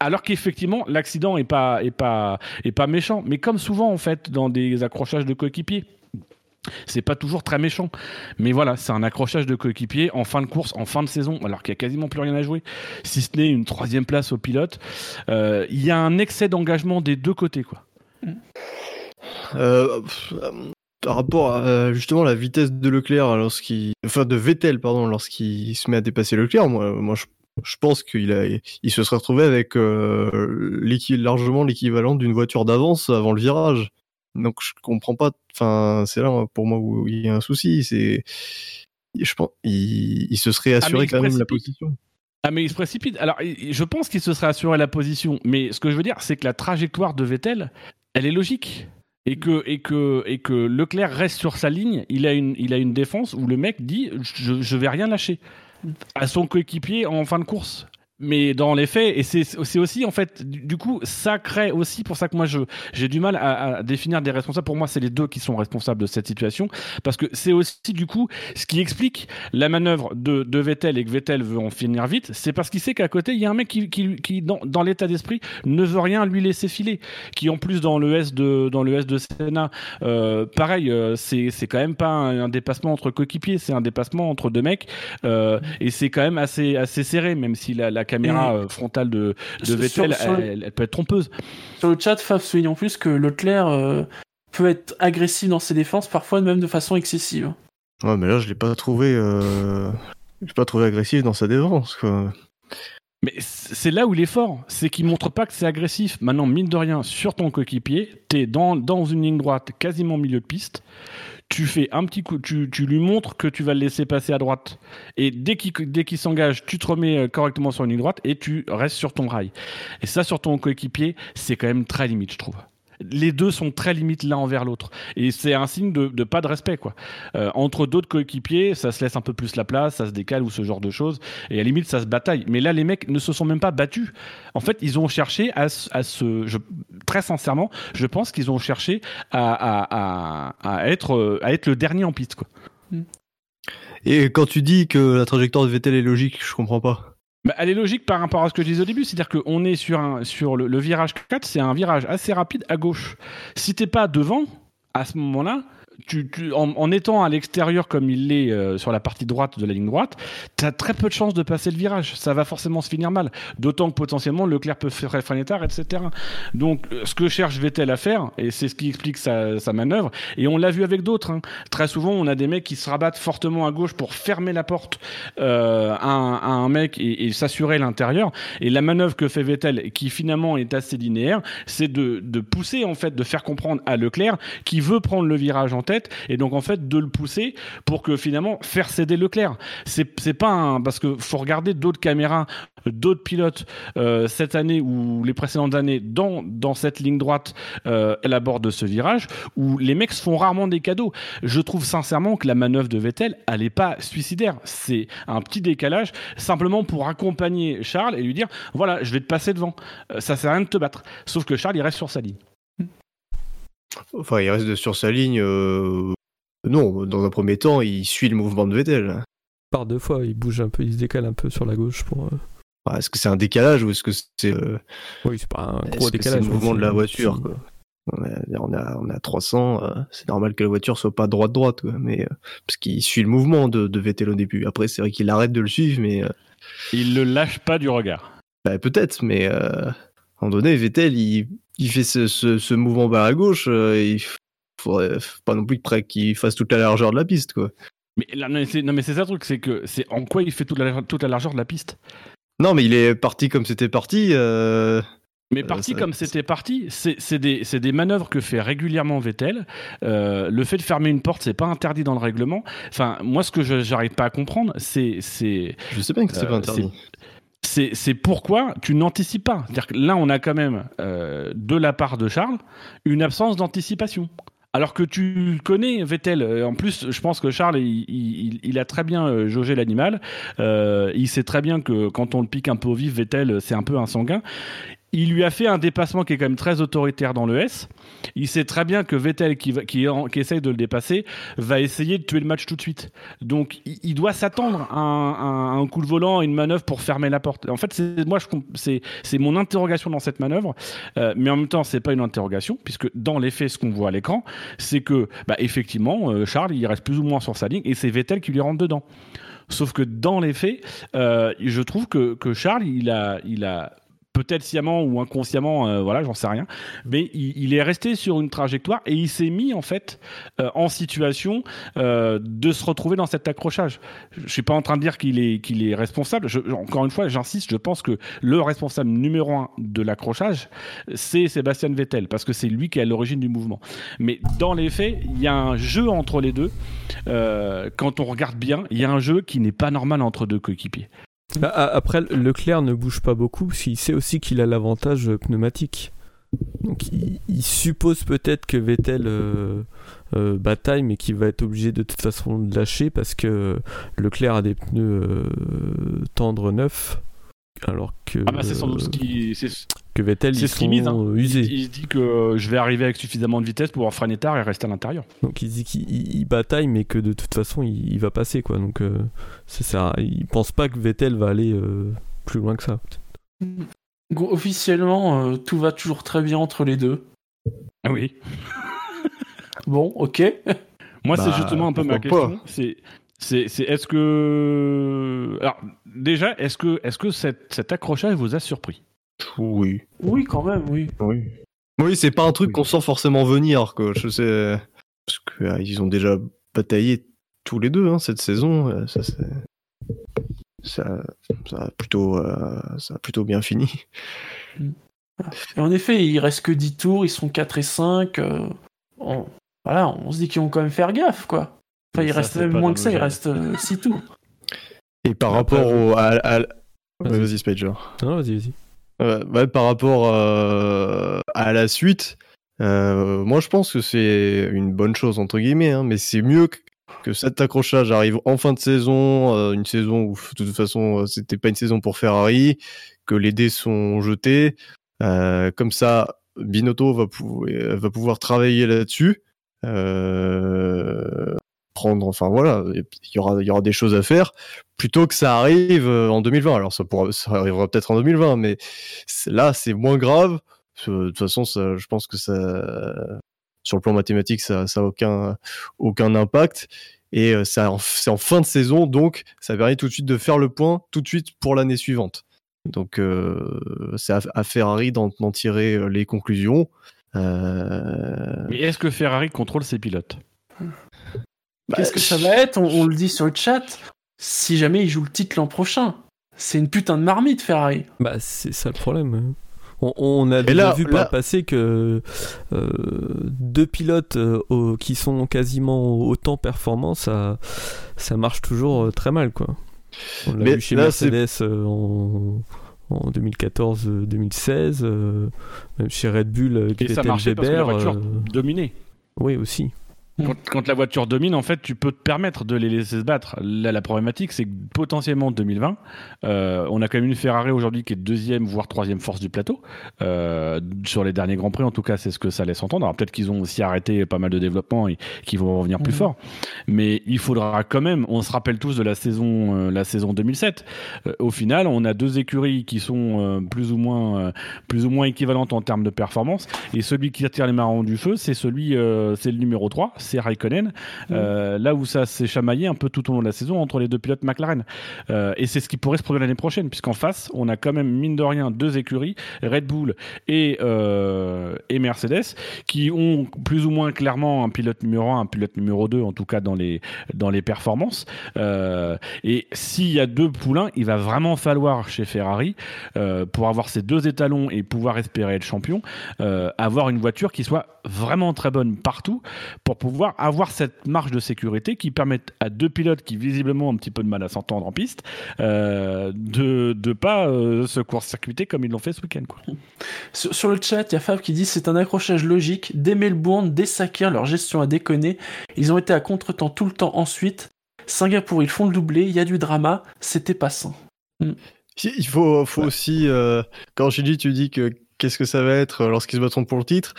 alors qu'effectivement, l'accident est pas pas méchant, mais comme souvent en fait dans des accrochages de coéquipiers c'est pas toujours très méchant. Mais voilà, c'est un accrochage de coéquipier en fin de course, en fin de saison, alors qu'il y a quasiment plus rien à jouer, si ce n'est une troisième place au pilote. Euh, il y a un excès d'engagement des deux côtés, quoi. Euh, par rapport à justement la vitesse de Leclerc lorsqu'il, enfin de Vettel pardon, lorsqu'il se met à dépasser Leclerc, moi, moi je, pense qu'il a, il se serait retrouvé avec euh, largement l'équivalent d'une voiture d'avance avant le virage. Donc je comprends pas. Enfin, c'est là pour moi où il y a un souci. C'est, je pense, il, se serait ah, assuré quand même la position. Ah mais il se précipite. Alors je pense qu'il se serait assuré la position. Mais ce que je veux dire, c'est que la trajectoire de Vettel, elle est logique. Et que, et, que, et que Leclerc reste sur sa ligne, il a une, il a une défense où le mec dit je, je vais rien lâcher à son coéquipier en fin de course mais dans les faits, et c'est aussi en fait, du coup, ça crée aussi pour ça que moi j'ai du mal à, définir des responsables. Pour moi, c'est les deux qui sont responsables de cette situation, parce que c'est aussi du coup ce qui explique la manœuvre de, de Vettel et que Vettel veut en finir vite, c'est parce qu'il sait qu'à côté il y a un mec qui, qui, qui dans, dans l'état d'esprit ne veut rien lui laisser filer, qui en plus dans le S de dans le S de Senna, euh, pareil, euh, c'est c'est quand même pas un, dépassement entre coéquipiers, c'est un dépassement entre deux mecs, euh, et c'est quand même assez assez serré, même si la caméra euh, frontale de, de Vettel, elle, peut être trompeuse. Sur le chat, Fab souligne en plus que Leclerc euh, peut être agressif dans ses défenses, parfois même de façon excessive. Ouais, mais là, je l'ai pas trouvé, euh... je l'ai pas trouvé agressif dans sa défense, quoi. Mais c'est là où il est fort, c'est qu'il montre pas que c'est agressif. Maintenant, mine de rien, sur ton coéquipier, t'es dans, dans une ligne droite, quasiment milieu de piste tu fais un petit coup, tu, tu, lui montres que tu vas le laisser passer à droite. Et dès qu'il dès qu'il s'engage, tu te remets euh, correctement sur une ligne droite et tu restes sur ton rail. Et ça, sur ton coéquipier, c'est quand même très limite, je trouve les deux sont très limites l'un envers l'autre. Et c'est un signe de, pas de respect, quoi. Euh, entre d'autres coéquipiers, ça se laisse un peu plus la place, ça se décale ou ce genre de choses. Et à la limite, ça se bataille. Mais là, les mecs ne se sont même pas battus. En fait, ils ont cherché à, se. Très sincèrement, je pense qu'ils ont cherché à, être, à être le dernier en piste, quoi. Et quand tu dis que la trajectoire de Vettel est logique, je comprends pas. Bah, elle est logique par rapport à ce que je disais au début, c'est-à-dire qu'on est sur, un, sur le, virage 4, c'est un virage assez rapide à gauche. Si t'es pas devant, à ce moment-là, en, étant à l'extérieur comme il l'est euh, sur la partie droite de la ligne droite, tu as très peu de chances de passer le virage. Ça va forcément se finir mal. D'autant que potentiellement Leclerc peut faire freiner tard, etc. Donc euh, ce que cherche Vettel à faire, et c'est ce qui explique sa, manœuvre, et on l'a vu avec d'autres. Hein. Très souvent, on a des mecs qui se rabattent fortement à gauche pour fermer la porte euh, à, un, mec et, s'assurer l'intérieur. Et la manœuvre que fait Vettel, qui finalement est assez linéaire, c'est de, de pousser en fait, de faire comprendre à Leclerc qui veut prendre le virage en tête et donc en fait de le pousser pour que finalement faire céder Leclerc. C'est pas un parce que faut regarder d'autres caméras d'autres pilotes euh, cette année ou les précédentes années dans, dans cette ligne droite euh, elle aborde ce virage où les mecs font rarement des cadeaux. Je trouve sincèrement que la manœuvre de Vettel, elle n'est pas suicidaire. C'est un petit décalage simplement pour accompagner Charles et lui dire voilà, je vais te passer devant. Euh, ça sert à rien de te battre. Sauf que Charles, il reste sur sa ligne. Enfin, il reste sur sa ligne. Euh, non, dans un premier temps, il suit le mouvement de Vettel. Par deux fois, il bouge un peu, il se décale un peu sur la gauche pour. Euh, est-ce que c'est un décalage ou est-ce que c'est. Oui, c'est pas un gros décalage. C'est le mouvement de la voiture. On a, on, a, 300, c'est normal que la voiture soit pas droite-droite, mais parce qu'il suit le mouvement de, de, Vettel au début. Après, c'est vrai qu'il arrête de le suivre, mais. Il le lâche pas du regard. Bah, peut-être, mais à un moment donné, Vettel, il, il fait ce, ce, mouvement vers la gauche, euh, il faudrait pas non plus qu'il fasse toute la largeur de la piste, quoi. Mais non, mais c'est ça le truc, c'est que c'est en quoi il fait toute la, toute la largeur de la piste? Non, mais il est parti comme c'était parti. Euh, mais euh, parti comme c'était parti, c'est des, des, manœuvres que fait régulièrement Vettel. le fait de fermer une porte, c'est pas interdit dans le règlement. Enfin, moi, ce que je j'arrive pas à comprendre, c'est. Je sais bien que c'est pas interdit c'est pourquoi tu n'anticipes pas. C'est-à-dire que là, on a quand même, euh, de la part de Charles, une absence d'anticipation. Alors que tu connais Vettel, euh, en plus, je pense que Charles, il, a très bien euh, jaugé l'animal. il sait très bien que quand on le pique un peu au vif, Vettel, c'est un peu un sanguin il lui a fait un dépassement qui est quand même très autoritaire dans le S. Il sait très bien que Vettel, qui, essaye de le dépasser, va essayer de tuer le match tout de suite. Donc, il, doit s'attendre à, un coup de volant, une manœuvre pour fermer la porte. En fait, c'est moi, c'est mon interrogation dans cette manœuvre, euh, mais en même temps, c'est pas une interrogation puisque dans les faits, ce qu'on voit à l'écran, c'est que, bah, effectivement, euh, Charles, il reste plus ou moins sur sa ligne et c'est Vettel qui lui rentre dedans. Sauf que dans les faits, euh, je trouve que, que Charles, a, il a peut-être sciemment ou inconsciemment, euh, voilà, j'en sais rien. Mais il, est resté sur une trajectoire et il s'est mis en fait euh, en situation euh, de se retrouver dans cet accrochage. Je suis pas en train de dire qu'il est responsable. encore une fois, j'insiste, je pense que le responsable numéro un de l'accrochage, c'est Sébastien Vettel parce que c'est lui qui est à l'origine du mouvement. Mais dans les faits, il y a un jeu entre les deux. quand on regarde bien, il y a un jeu qui n'est pas normal entre deux coéquipiers. Bah, après, Leclerc ne bouge pas beaucoup, s'il sait aussi qu'il a l'avantage pneumatique. Donc il, suppose peut-être que Vettel euh, euh, bataille, mais qu'il va être obligé de toute façon de lâcher parce que Leclerc a des pneus euh, tendres neufs alors que ah bah c'est sans doute ce qui que Vettel ils sont mise, hein. usés. Il, se dit que euh, je vais arriver avec suffisamment de vitesse pour pouvoir freiner tard et rester à l'intérieur. Donc il dit qu'il bataille mais que de toute façon il, va passer quoi. Donc euh, c'est ça. Il pense pas que Vettel va aller euh, plus loin que ça. Officiellement tout va toujours très bien entre les deux. Ah oui. bon, ok. Moi c'est bah, justement un peu ma question. C'est c'est est-ce que alors déjà est-ce que est-ce que cet accrochage vous a surpris? Oui. Oui quand même oui. Oui. Oui c'est pas un truc qu'on sent forcément venir quoi. Je sais parce que ah, ils ont déjà bataillé tous les deux hein, cette saison. Euh, ça ça, ça a plutôt euh, ça a plutôt bien fini. en effet il reste que 10 tours ils sont 4 et 5. Euh, voilà on se dit qu'ils vont quand même faire gaffe quoi il reste même moins que ça, il reste 6 euh, tours. Et par rapport au. Vas-y, Spager. Non, vas-y, vas-y. par rapport euh, à la suite, euh, moi je pense que c'est une bonne chose, entre guillemets, hein, mais c'est mieux que, cet accrochage arrive en fin de saison, une saison où de toute façon c'était pas une saison pour Ferrari, que les dés sont jetés. comme ça, Binotto va, va pouvoir travailler là-dessus. Euh, prendre, enfin voilà, il y aura, y aura des choses à faire plutôt que ça arrive euh, en 2020. Alors ça, pourra, ça arrivera peut-être en 2020, mais là c'est moins grave. De toute façon, ça, je pense que ça, sur le plan mathématique, ça, n'a aucun, aucun impact. Et euh, ça, c'est en fin de saison, donc ça permet tout de suite de faire le point tout de suite pour l'année suivante. Donc euh, c'est à, Ferrari d'en, tirer les conclusions. Mais est-ce que Ferrari contrôle ses pilotes? Qu'est-ce que ça va être? On, le dit sur le chat. Si jamais il joue le titre l'an prochain, c'est une putain de marmite Ferrari. Bah c'est ça le problème. On, a déjà vu par le passé que euh, deux pilotes euh, qui sont quasiment autant performants, ça, ça marche toujours euh, très mal quoi. On l'a vu chez Mercedes en, en 2014-2016, même chez Red Bull, qui était Weber. dominée. Oui, aussi. Quand, la voiture domine, en fait, tu peux te permettre de les laisser se battre. Là, la problématique, c'est que potentiellement 2020, euh, on a quand même une Ferrari aujourd'hui qui est deuxième, voire troisième force du plateau. Euh, sur les derniers Grands Prix, en tout cas, c'est ce que ça laisse entendre. Alors peut-être qu'ils ont aussi arrêté pas mal de développement et qu'ils vont revenir plus mm. fort. Mais il faudra quand même, on se rappelle tous de la saison, euh, la saison 2007. au final, on a deux écuries qui sont plus ou moins, plus ou moins équivalentes en termes de performance. Et celui qui attire les marrons du feu, c'est celui, c'est le numéro 3 c'est Raikkonen. Euh, là où ça s'est chamaillé un peu tout au long de la saison entre les deux pilotes McLaren. Euh, et c'est ce qui pourrait se produire l'année prochaine, puisqu'en face, on a quand même, mine de rien, deux écuries, Red Bull et, euh, et Mercedes, qui ont plus ou moins clairement un pilote numéro 1, un pilote numéro 2, en tout cas dans les, dans les performances. et s'il y a deux poulains, il va vraiment falloir chez Ferrari, pour avoir ces deux étalons et pouvoir espérer être champion, avoir une voiture qui soit vraiment très bonne partout pour pouvoir avoir cette marge de sécurité qui permette à deux pilotes qui visiblement ont un petit peu de mal à s'entendre en piste euh, de ne pas euh, se court-circuiter comme ils l'ont fait ce week-end. Sur, le chat, il y a Fab qui dit c'est un accrochage logique. Dès Melbourne, dès Sakir, leur gestion a déconné. Ils ont été à contre-temps tout le temps ensuite. Singapour, ils font le doublé. Il y a du drama. C'était pas sain. Hmm. Il faut, faut aussi, euh, quand je dis, tu dis que qu'est-ce que ça va être lorsqu'ils se battront pour le titre.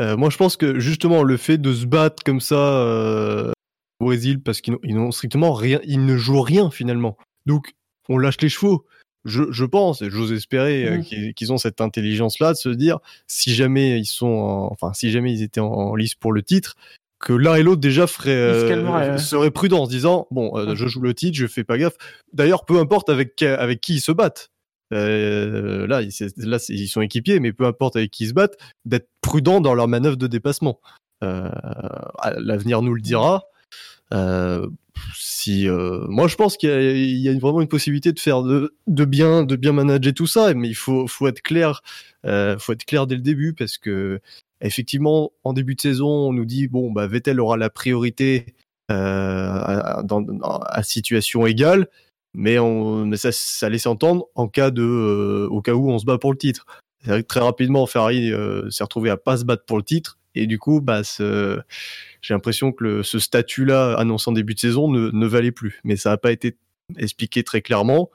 Euh, moi, je pense que justement, le fait de se battre comme ça euh, au Brésil, parce qu'ils n'ont strictement rien, ils ne jouent rien finalement. Donc, on lâche les chevaux. Je, je pense, et j'ose espérer euh, mmh. qu'ils ont cette intelligence-là de se dire, si jamais ils sont, enfin, si jamais ils étaient en, lice pour le titre, que l'un et l'autre déjà ferait, euh, serait prudent en se disant, bon, je joue le titre, je fais pas gaffe. D'ailleurs, peu importe avec avec qui ils se battent. Euh, là, ils sont équipiers, mais peu importe avec qui ils se battent, d'être prudents dans leur manœuvre de dépassement. Euh, L'avenir nous le dira. Euh, si moi je pense qu'il y, a vraiment une possibilité de faire de, bien de bien manager tout ça mais il faut être clair faut être clair dès le début parce que effectivement en début de saison on nous dit bon bah Vettel aura la priorité dans, à situation égale mais, on, mais ça, ça laissait entendre en cas de, euh, au cas où on se bat pour le titre. C'est vrai que très rapidement, Ferrari euh, s'est retrouvé à pas se battre pour le titre, et du coup, bah, j'ai l'impression que le, ce statut-là, annoncé en début de saison, ne, ne valait plus. Mais ça n'a pas été expliqué très clairement.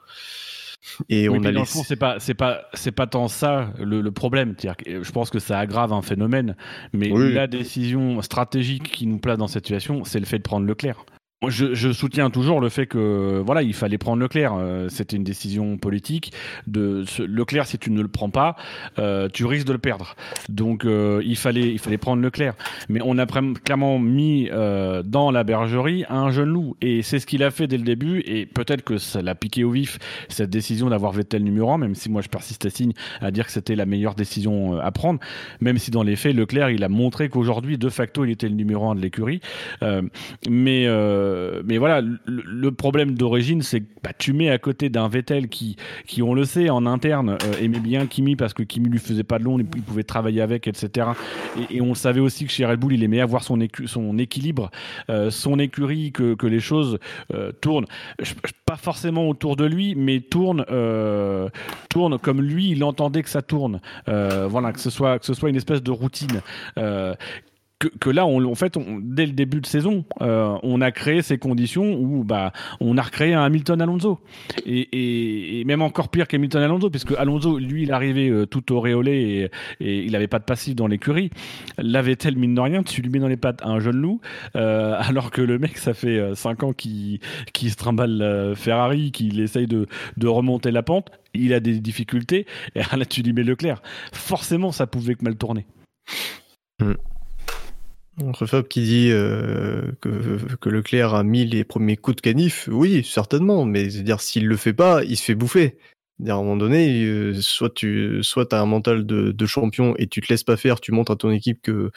Et on a dans le fond, c'est pas, c'est pas, c'est pas tant ça le, le problème. je pense que ça aggrave un phénomène, mais la décision stratégique qui nous place dans cette situation, c'est le fait de prendre Leclerc. Je, je, soutiens toujours le fait que voilà, il fallait prendre Leclerc. Euh, c'était une décision politique. De Leclerc, si tu ne le prends pas, euh, tu risques de le perdre. Donc euh, il fallait il fallait prendre Leclerc. Mais on a clairement mis euh, dans la bergerie un jeune loup, et c'est ce qu'il a fait dès le début. Et peut-être que ça l'a piqué au vif cette décision d'avoir Vettel numéro 1, même si moi je persiste à signe à dire que c'était la meilleure décision euh, à prendre. Même si dans les faits, Leclerc, il a montré qu'aujourd'hui, de facto, il était le numéro 1 de l'écurie. mais euh, mais voilà, le, problème d'origine, c'est que bah, tu mets à côté d'un Vettel qui, on le sait, en interne, euh, aimait bien Kimi parce que Kimi lui faisait pas de long, il pouvait travailler avec, etc. Et, on savait aussi que chez Red Bull, il aimait avoir son, équilibre, euh, son écurie, que, les choses tournent, pas forcément autour de lui, mais tournent, tournent comme lui, il entendait que ça tourne. voilà, que ce soit une espèce de routine que, là, en fait, dès le début de saison, euh, on a créé ces conditions où bah, on a recréé un Hamilton Alonso. Et, même encore pire qu'Hamilton Alonso, puisque Alonso, lui, il arrivait euh, tout auréolé et, il n'avait pas de passif dans l'écurie. L'avait-elle, mine de rien, tu lui mets dans les pattes un jeune loup, euh, alors que le mec, ça fait 5 ans qu'il se trimballe Ferrari, qu'il essaye de, de remonter la pente. Il a des difficultés. Et là, tu lui mets Leclerc. Forcément, ça pouvait que mal tourner. Mm. Entre Fab qui dit euh, que, que, Leclerc a mis les premiers coups de canif, oui, certainement, mais dire s'il le fait pas, il se fait bouffer. À un moment donné, euh, soit tu soit as un mental de, de, champion et tu te laisses pas faire, tu montres à ton équipe que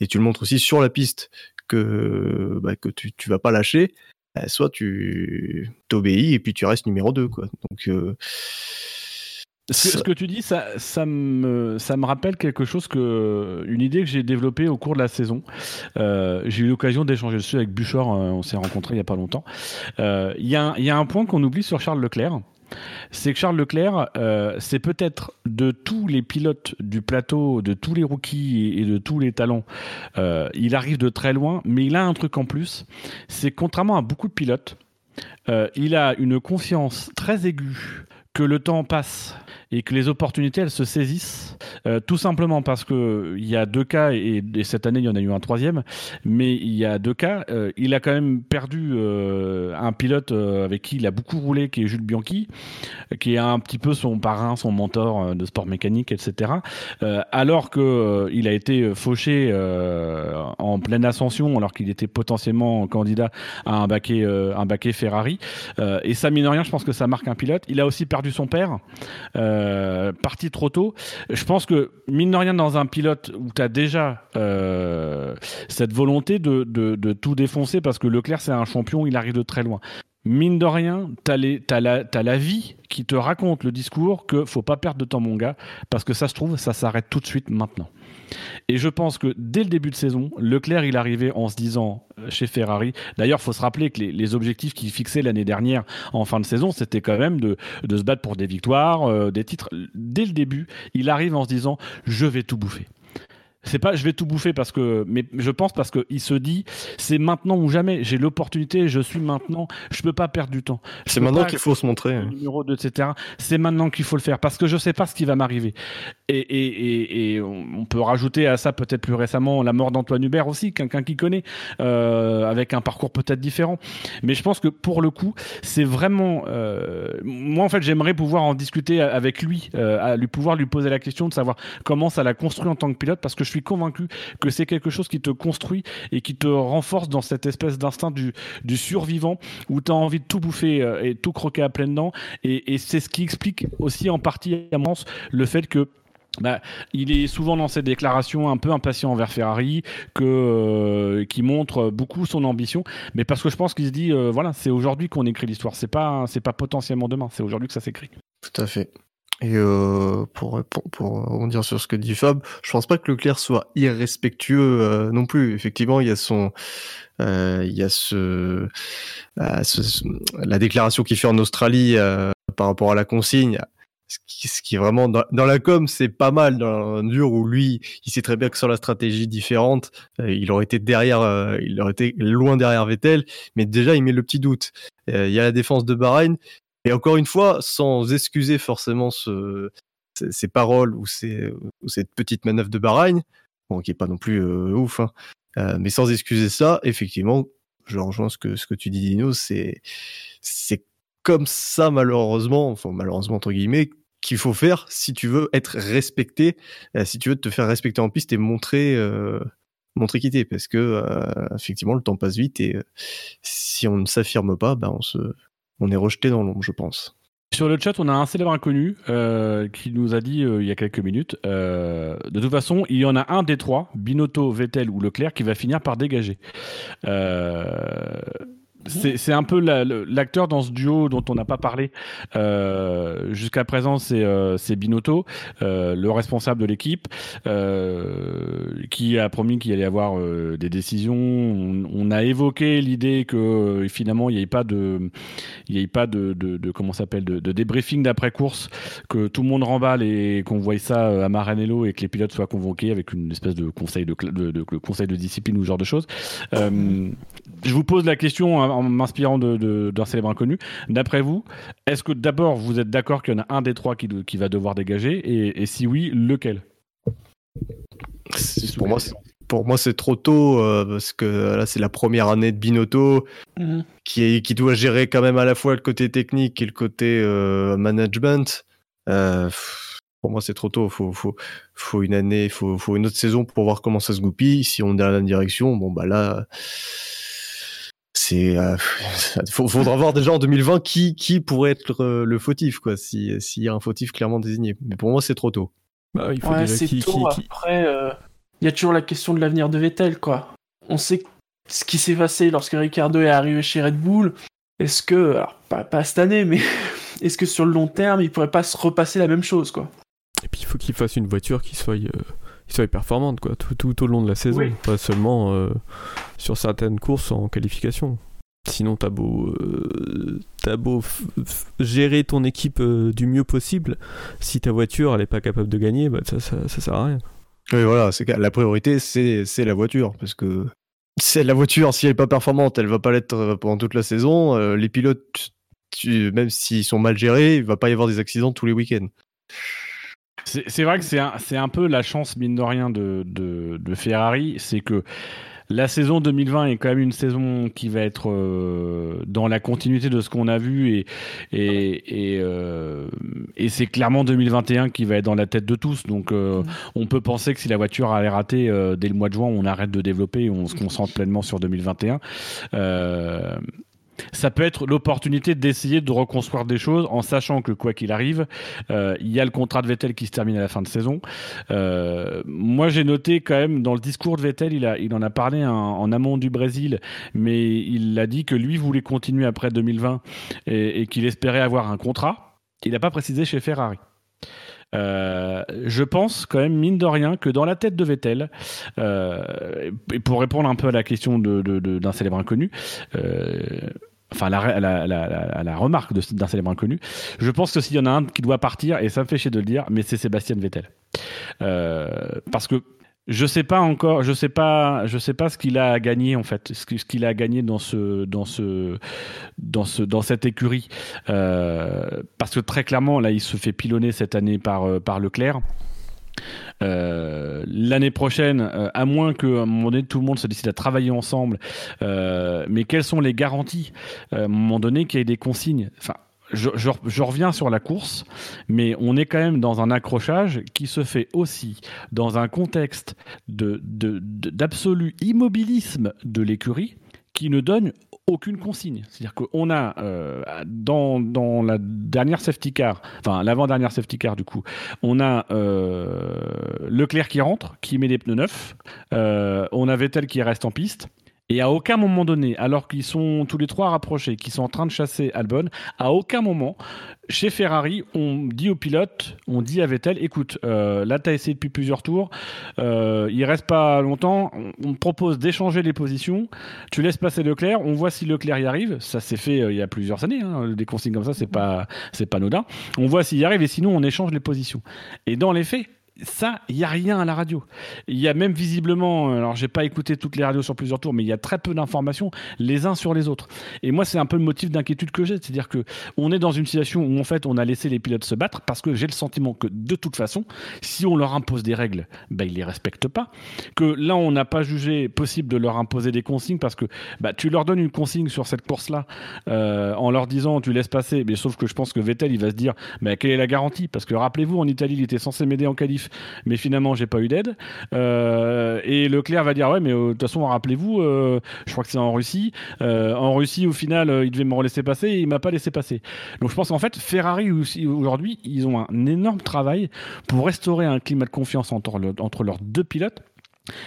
et tu le montres aussi sur la piste que bah, que tu tu vas pas lâcher, bah, soit tu t'obéis et puis tu restes numéro 2 quoi. Donc euh, ce que, tu dis, ça, me, ça me rappelle quelque chose que une idée que j'ai développée au cours de la saison. Euh, j'ai eu l'occasion d'échanger dessus avec Buchor, euh, on s'est rencontrés il y a pas longtemps. Euh, il y, a, y, a un point qu'on oublie sur Charles Leclerc. c'est que Charles Leclerc, c'est peut-être de tous les pilotes du plateau, de tous les rookies et, de tous les talents, il arrive de très loin, mais il a un truc en plus, c'est contrairement à beaucoup de pilotes, il a une confiance très aiguë que le temps passe et que les opportunités elles se saisissent euh, tout simplement parce que il y a deux cas et, cette année il y en a eu un troisième mais il y a deux cas euh, il a quand même perdu euh, un pilote avec qui il a beaucoup roulé qui est Jules Bianchi qui est un petit peu son parrain son mentor de sport mécanique etc alors que il a été fauché en pleine ascension alors qu'il était potentiellement candidat à un baquet un baquet Ferrari. Et ça mine rien je pense que ça marque un pilote. Il a aussi perdu son père parti trop tôt. Je pense que, mine de rien, dans un pilote où tu as déjà euh, cette volonté de, tout défoncer, parce que Leclerc, c'est un champion, il arrive de très loin. Mine de rien, la, as la vie qui te raconte le discours que faut pas perdre de temps, mon gars, parce que ça se trouve, ça s'arrête tout de suite maintenant. Et je pense que dès le début de saison, Leclerc, il arrivait en se disant euh, chez Ferrari. D'ailleurs, il faut se rappeler que les, objectifs qu'il fixait l'année dernière en fin de saison, c'était quand même de, se battre pour des victoires, euh, des titres. Dès le début, il arrive en se disant je vais tout bouffer c'est pas je vais tout bouffer parce que mais je pense parce que il se dit c'est maintenant ou jamais. J'ai l'opportunité je suis maintenant. Je peux pas perdre du temps. C'est maintenant qu'il faut se montrer. numéro 2 etc c'est maintenant qu'il faut le faire parce que je sais pas ce qui va m'arriver. Et, et, et, on peut rajouter à ça peut-être plus récemment la mort d'Antoine Hubert aussi quelqu'un qui connaît euh, avec un parcours peut-être différent. Mais je pense que pour le coup c'est vraiment euh, moi en fait j'aimerais pouvoir en discuter avec lui euh, à lui pouvoir lui poser la question de savoir comment ça l'a construit en tant que pilote parce que je suis convaincu que c'est quelque chose qui te construit et qui te renforce dans cette espèce d'instinct du, survivant où tu as envie de tout bouffer euh, et tout croquer à pleines dents. Et, c'est ce qui explique aussi en partie, à mon le fait que bah, il est souvent dans ses déclarations un peu impatient envers Ferrari, que euh, qui montre beaucoup son ambition, mais parce que je pense qu'il se dit euh, voilà, c'est aujourd'hui qu'on écrit l'histoire, c'est pas c'est pas potentiellement demain, c'est aujourd'hui que ça s'écrit. Tout à fait. Et euh, pour, pour, pour sur ce que dit Fab, je pense pas que Leclerc soit irrespectueux euh, non plus. Effectivement, il y a son, euh, il y a ce, euh, ce, la déclaration qu'il fait en Australie euh, par rapport à la consigne. Ce qui, ce qui est vraiment dans, dans la com, c'est pas mal dans un dur où lui, il sait très bien que sur la stratégie différente, il aurait été derrière, il aurait été loin derrière Vettel, mais déjà il met le petit doute. il y a la défense de Bahreïn, et encore une fois, sans excuser forcément ce, ces, paroles ou, ces, ou, cette petite manœuvre de Bahreïn, bon, qui est pas non plus euh, ouf, hein, euh, mais sans excuser ça, effectivement, je rejoins ce que, ce que tu dis, Dino, c'est, comme ça, malheureusement, enfin, malheureusement, entre guillemets, qu'il faut faire si tu veux être respecté, euh, si tu veux te faire respecter en piste et montrer, euh, montrer parce que, euh, effectivement, le temps passe vite et si on ne s'affirme pas, ben, on se, on est rejeté dans l'ombre, je pense. Sur le chat, on a un célèbre inconnu euh, qui nous a dit euh, il y a quelques minutes, euh, de toute façon, il y en a un des trois, Binotto, Vettel ou Leclerc, qui va finir par dégager. C'est un peu l'acteur dans ce duo dont on n'a pas parlé euh, jusqu'à présent, c'est euh, Binotto, euh, le responsable de l'équipe, qui a promis qu'il allait y avoir des décisions. On, a évoqué l'idée que finalement il n'y ait pas de, il ait pas de, comment s'appelle de, débriefing d'après course, que tout le monde remballe et qu'on voie ça à Maranello et que les pilotes soient convoqués avec une espèce de conseil de, discipline ou ce genre de choses. je vous pose la question. En m'inspirant d'un de, célèbre inconnu. D'après vous, est-ce que d'abord vous êtes d'accord qu'il y en a un des trois qui, qui va devoir dégager et, si oui, lequel? Pour moi, pour moi, c'est trop tôt euh, parce que là, c'est la première année de Binotto mhm. qui, qui doit gérer quand même à la fois le côté technique et le côté euh, management. Euh, pour moi, c'est trop tôt. Faut, faut, faut une année, faut, faut une autre saison pour voir comment ça se goupille. Si on est dans la direction, bon bah là, c'est euh, faudra voir déjà en 2020 qui qui pourrait être euh, le fautif quoi si s'il y a un fautif clairement désigné. Mais pour moi c'est trop tôt. Bah, il faut c'est tôt après euh, il y a toujours la question de l'avenir de Vettel quoi. On sait ce qui s'est passé lorsque Ricardo est arrivé chez Red Bull. Est-ce que alors pas, pas cette année mais est-ce que sur le long terme il pourrait pas se repasser la même chose quoi? Et puis il faut qu'il fasse une voiture qui soit euh, qui soit performante quoi, tout, tout, au long de la saison, pas seulement euh, sur certaines courses en qualification. Sinon, t'as beau, euh, beau gérer ton équipe euh, du mieux possible, si ta voiture elle est pas capable de gagner, bah, ça, ça, sert à rien. Oui, voilà, c'est la priorité, c'est la voiture, parce que c'est la voiture, si elle est pas performante, elle va pas l'être euh, pendant toute la saison. les pilotes, même s'ils sont mal gérés, il va pas y avoir des accidents tous les week-ends. C'est vrai que c'est un, un, peu la chance, mine de rien, de, de, de Ferrari, c'est que la saison 2020 est quand même une saison qui va être euh, dans la continuité de ce qu'on a vu et, et, et, euh, et c'est clairement 2021 qui va être dans la tête de tous. Donc euh, mm. on peut penser que si la voiture allait rater dès le mois de juin, on arrête de développer et on se concentre pleinement sur 2021 ça peut être l'opportunité d'essayer de reconstruire des choses en sachant que quoi qu'il arrive, euh, il y a le contrat de Vettel qui se termine à la fin de saison. Euh, moi, j'ai noté quand même dans le discours de Vettel, il, en a parlé en, amont du Brésil, mais il a dit que lui voulait continuer après 2020 et, qu'il espérait avoir un contrat. Il n'a pas précisé chez Ferrari. Euh, je pense quand même, mine de rien, que dans la tête de Vettel, et pour répondre un peu à la question d'un célèbre inconnu, enfin la, la, remarque d'un célèbre inconnu, je pense que s'il y en a un qui doit partir, et ça me fait chier de le dire, mais c'est Sébastien Vettel. Euh, parce que je sais pas encore, je sais pas, je sais pas ce qu'il a gagné en fait, ce qu'il a gagné dans ce, dans ce, dans ce, dans cette écurie, euh, parce que très clairement là, il se fait pilonner cette année par euh, par Leclerc. Euh, l'année prochaine, euh, à moins qu'à un moment donné tout le monde se décide à travailler ensemble, euh, mais quelles sont les garanties à un moment donné qu'il y ait des consignes? Enfin, je, reviens sur la course, mais on est quand même dans un accrochage qui se fait aussi dans un contexte d'absolu immobilisme de l'écurie qui ne donne aucune consigne. C'est-à-dire qu'on a euh, dans, dans, la dernière safety car, enfin l'avant-dernière safety car du coup, on a euh, Leclerc qui rentre, qui met des pneus neufs, euh, on a Vettel qui reste en piste. Et à aucun moment donné, alors qu'ils sont tous les trois rapprochés, qu'ils sont en train de chasser Albon, à aucun moment, chez Ferrari, on dit au pilote, on dit à Vettel, écoute, euh, là tu as essayé depuis plusieurs tours, euh, il reste pas longtemps, on, propose d'échanger les positions, tu laisses passer Leclerc, on voit si Leclerc y arrive, ça s'est fait euh, il y a plusieurs années, hein, des consignes comme ça, c'est pas, pas anodin, on voit s'il y arrive et sinon on échange les positions. Et dans les faits, ça, il n'y a rien à la radio. Il y a même visiblement, euh, alors j'ai pas écouté toutes les radios sur plusieurs tours, mais il y a très peu d'informations les uns sur les autres. Et moi, c'est un peu le motif d'inquiétude que j'ai, c'est-à-dire que on est dans une situation où en fait on a laissé les pilotes se battre parce que j'ai le sentiment que de toute façon, si on leur impose des règles, bah, ils les respectent pas. Que là, on n'a pas jugé possible de leur imposer des consignes parce que bah, tu leur donnes une consigne sur cette course-là euh, en leur disant tu laisses passer, mais sauf que je pense que Vettel il va se dire mais quelle est la garantie? Parce que rappelez-vous, en Italie, il était censé m'aider en qualif mais finalement j'ai pas eu d'aide. Euh, et Leclerc va dire ouais, mais euh, de toute façon rappelez-vous, euh, je crois que c'est en Russie. en Russie au final il devait me laisser passer et il m'a pas laissé passer. Donc je pense qu'en fait Ferrari aussi aujourd'hui ils ont un énorme travail pour restaurer un climat de confiance entre, entre leurs deux pilotes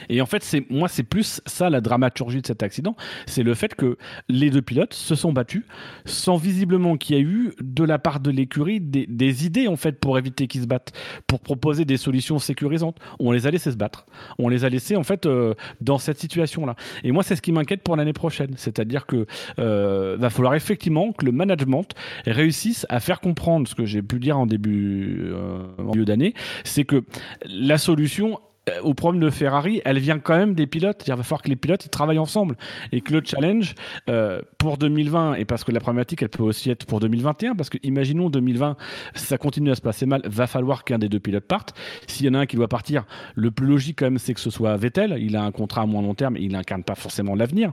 et en fait, c'est moi, c'est plus ça la dramaturgie de cet accident, c'est le fait que les deux pilotes se sont battus sans visiblement qu'il y ait eu de la part de l'écurie des, idées en fait pour éviter qu'ils se battent, pour proposer des solutions sécurisantes. On les a laissés se battre, on les a laissés en fait euh, dans cette situation-là. Et moi, c'est ce qui m'inquiète pour l'année prochaine, c'est-à-dire que euh, va falloir effectivement que le management réussisse à faire comprendre ce que j'ai pu dire en début euh, en milieu d'année, c'est que la solution au problème de Ferrari, elle vient quand même des pilotes. Il va falloir que les pilotes travaillent ensemble et que le challenge euh, pour 2020 et parce que la problématique elle peut aussi être pour 2021 parce que imaginons 2020 ça continue à se passer mal, va falloir qu'un des deux pilotes parte. S'il y en a un qui doit partir, le plus logique quand même c'est que ce soit Vettel. Il a un contrat à moins long terme, et il n'incarne pas forcément l'avenir.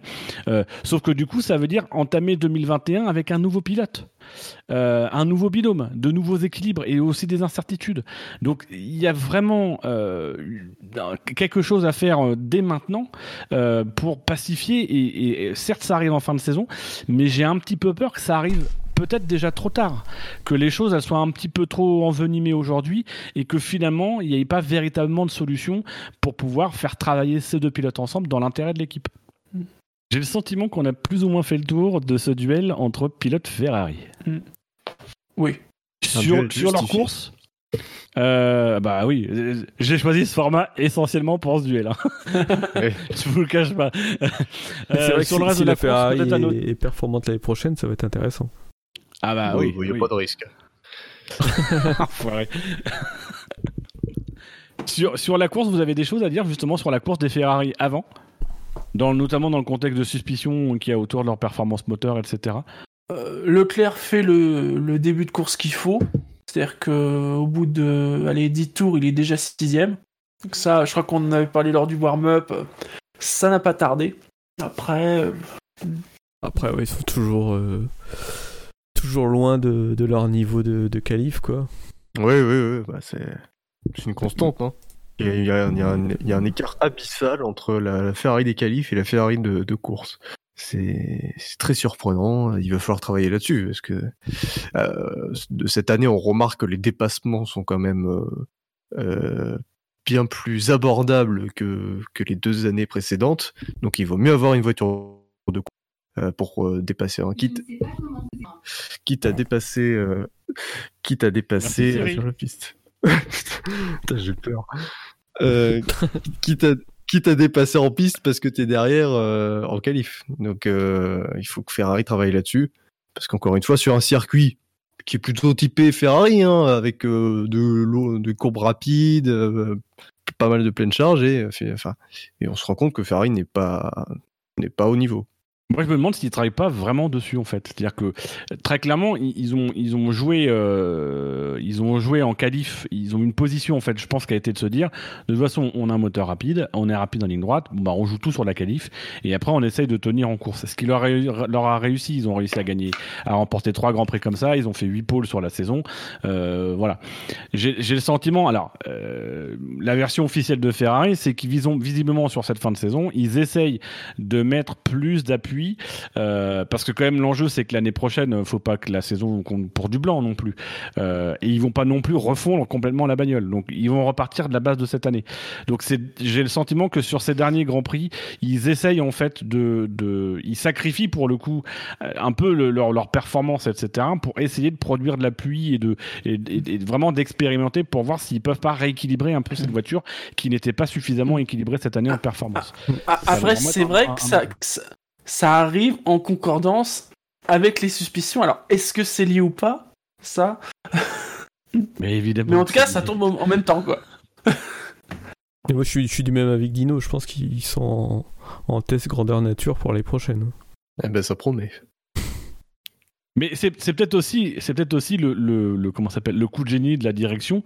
Euh, sauf que du coup ça veut dire entamer 2021 avec un nouveau pilote. Euh, un nouveau binôme, de nouveaux équilibres et aussi des incertitudes. Donc il y a vraiment euh, quelque chose à faire euh, dès maintenant pour pacifier. Et, certes, ça arrive en fin de saison, mais j'ai un petit peu peur que ça arrive peut-être déjà trop tard, que les choses soient un petit peu trop envenimées aujourd'hui et que finalement il n'y ait pas véritablement de solution pour pouvoir faire travailler ces deux pilotes ensemble dans l'intérêt de l'équipe. J'ai le sentiment qu'on a plus ou moins fait le tour de ce duel entre pilotes Ferrari. Mm. Oui. Sur, sur leur course, Euh, bah oui, j'ai choisi ce format essentiellement pour ce duel. Hein. Je vous le cache pas. c'est vrai que sur le reste de la, Ferrari est, performante l'année prochaine, ça va être intéressant. Ah bah oui, il n'y a pas de risque. sur, sur la course, vous avez des choses à dire justement sur la course des Ferrari avant? Dans, Notamment dans le contexte de suspicion qu'il y a autour de leur performance moteur, etc. Euh, Leclerc fait le, le, début de course qu'il faut. C'est-à-dire qu'au bout de allez, 10 tours, il est déjà sixième. Donc ça, je crois qu'on en avait parlé lors du warm-up. Ça n'a pas tardé. Après... Euh, Après, ouais, ils sont toujours... Euh, toujours loin de, de, leur niveau de, de qualif, quoi. Oui, oui, oui, bah c'est une constante. Hein. Il, y a, il, y a un, il y, a un, écart abyssal entre la, Ferrari des qualifs et la Ferrari de, de course. C'est très surprenant. Il va falloir travailler là-dessus parce que euh, de cette année, on remarque que les dépassements sont quand même euh, euh, bien plus abordables que, que les deux années précédentes. Donc, il vaut mieux avoir une voiture de course euh, pour euh, dépasser un quitte quitte à dépasser euh, quitte à dépasser sur la piste j'ai peur quitte à quitte à en piste parce que t'es derrière en qualif. Donc il faut que Ferrari travaille là-dessus. Parce qu'encore une fois sur un circuit qui est plutôt typé Ferrari hein, avec de, de courbes rapides pas mal de pleine charge et, on se rend compte que Ferrari n'est pas au niveau moi, je me demande s'ils travaillent pas vraiment dessus en fait. C'est-à-dire que très clairement, ils ont ils ont joué euh, ils ont joué en qualif. Ils ont une position en fait. Je pense qu'elle a été de se dire de toute façon, on a un moteur rapide, on est rapide en ligne droite. Bah, on joue tout sur la qualif et après on essaye de tenir en course. Ce qui leur leur a réussi, ils ont réussi à gagner, à remporter trois grands prix comme ça. Ils ont fait huit pôles sur la saison. Euh, voilà. J'ai le sentiment. Alors, euh, la version officielle de Ferrari, c'est qu'ils visiblement sur cette fin de saison, ils essayent de mettre plus d'appui euh, parce que quand même l'enjeu c'est que l'année prochaine, faut pas que la saison compte pour du blanc non plus. Euh, et ils vont pas non plus refondre complètement la bagnole. Donc ils vont repartir de la base de cette année. Donc c'est, j'ai le sentiment que sur ces derniers grands prix, ils essayent en fait de, de ils sacrifient pour le coup un peu leur, leur performance etc pour essayer de produire de la pluie et de et, vraiment d'expérimenter pour voir s'ils peuvent pas rééquilibrer un peu cette voiture qui n'était pas suffisamment équilibrée cette année en performance. Ah, après c'est vrai que ça, ça arrive en concordance avec les suspicions. Alors, est-ce que c'est lié ou pas? Ça. Mais évidemment. Mais en tout cas, ça tombe en même temps, quoi. Et moi, je suis, je suis, du même avec Dino. Je pense qu'ils sont en, en, test grandeur nature pour les prochaines. Eh ben, ça promet. Mais c'est peut-être aussi, c'est peut-être aussi le, le, comment s'appelle le coup de génie de la direction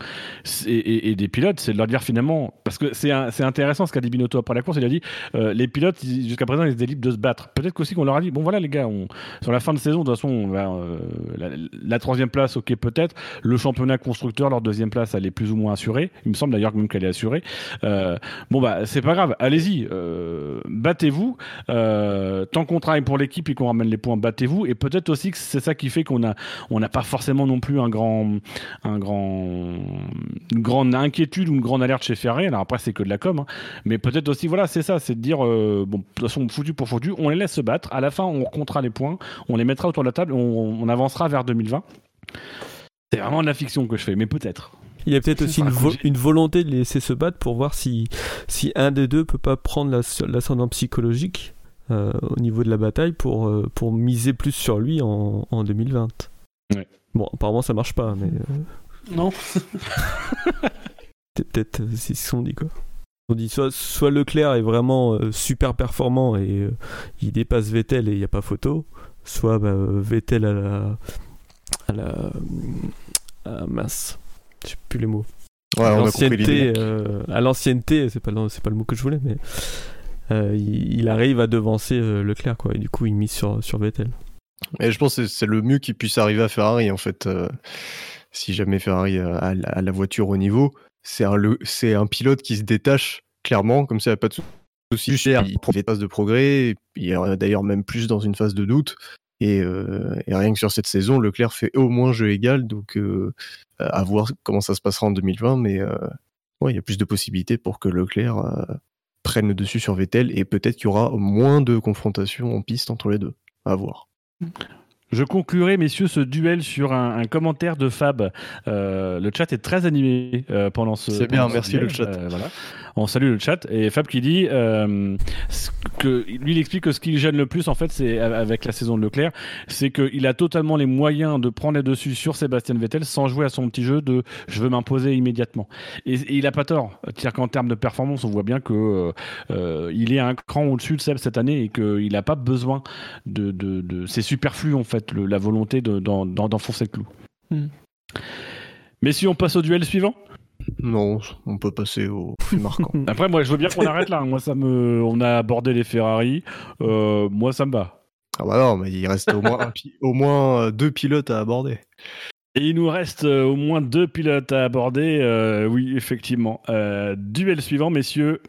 et, des pilotes, c'est de leur dire finalement, parce que c'est intéressant ce qu'a dit Binotto après la course, il a dit euh, les pilotes jusqu'à présent ils étaient libres de se battre. Peut-être qu'aussi qu'on leur a dit bon voilà les gars, sur la fin de saison de toute façon euh, la, troisième place ok peut-être, le championnat constructeur leur deuxième place elle est plus ou moins assurée. Il me semble d'ailleurs même qu'elle est assurée. Euh, bon bah c'est pas grave, allez-y, battez-vous. Tant qu'on travaille pour l'équipe et qu'on ramène les points, battez-vous et peut-être aussi que c'est ça qui fait qu'on a on n'a pas forcément non plus un grand un grand une grande inquiétude ou une grande alerte chez Ferrari. Alors après c'est que de la com, hein. mais peut-être aussi voilà c'est ça, c'est de dire euh, bon de toute façon foutu pour foutu, on les laisse se battre. À la fin on comptera les points, on les mettra autour de la table, on, on avancera vers 2020. C'est vraiment de la fiction que je fais, mais peut-être. Il y a peut-être aussi une, vo une, volonté de laisser se battre pour voir si, si un des deux peut pas prendre l'ascendant psychologique euh, au niveau de la bataille pour, euh, pour miser plus sur lui en, en 2020. Ouais. Bon, apparemment ça marche pas, mais. Euh... Non. C'est peut-être euh, c'est ce qu'on dit quoi. On dit soit, soit Leclerc est vraiment euh, super performant et il dépasse Vettel et il n'y a pas photo, soit bah, Vettel à la. à la. à mince. Je sais plus les mots. Ouais, à l'ancienneté, à l'ancienneté, c'est pas, c'est pas le mot que je voulais, mais euh, il, il, arrive à devancer euh, Leclerc, quoi. Et du coup, il mise sur, sur Vettel. Et je pense que c'est le mieux qui puisse arriver à Ferrari, en fait. Euh, si jamais Ferrari a, a, la voiture au niveau, c'est un, un pilote qui se détache clairement, comme ça, il n'y a pas de souci. Cher, il prend des phases de progrès, il est d'ailleurs même plus dans une phase de doute. Et, euh, et, rien que sur cette saison, Leclerc fait au moins jeu égal, donc euh, à voir comment ça se passera en 2020. Mais euh, ouais, il y a plus de possibilités pour que Leclerc prennent le dessus sur Vettel et peut-être qu'il y aura moins de confrontations en piste entre les deux. À voir. Je conclurai, messieurs, ce duel sur un, commentaire de Fab. Euh, le chat est très animé euh, pendant ce. C'est bien, merci le chat. Euh, voilà. On salue le chat et Fab qui dit que lui il explique que ce qui gêne le plus en fait, c'est avec la saison de Leclerc, c'est qu'il a totalement les moyens de prendre les dessus sur Sébastien Vettel sans jouer à son petit jeu de je veux m'imposer immédiatement. Et, il a pas tort. C'est-à-dire qu'en termes de performance, on voit bien que il est un cran au-dessus de Seb cette année et qu'il n'a pas besoin de, de, de c'est superflu en fait la volonté d'enfoncer le clou. Hmm. Mais si on passe au duel suivant? Non, on peut passer au plus marquant. Après, moi, je veux bien qu'on arrête là. Moi, ça me, on a abordé les Ferrari. Euh, moi, ça me va. Ah bah non, mais il reste au moins, au moins euh, deux pilotes à aborder. Et il nous reste euh, au moins deux pilotes à aborder. oui, effectivement. duel suivant, messieurs.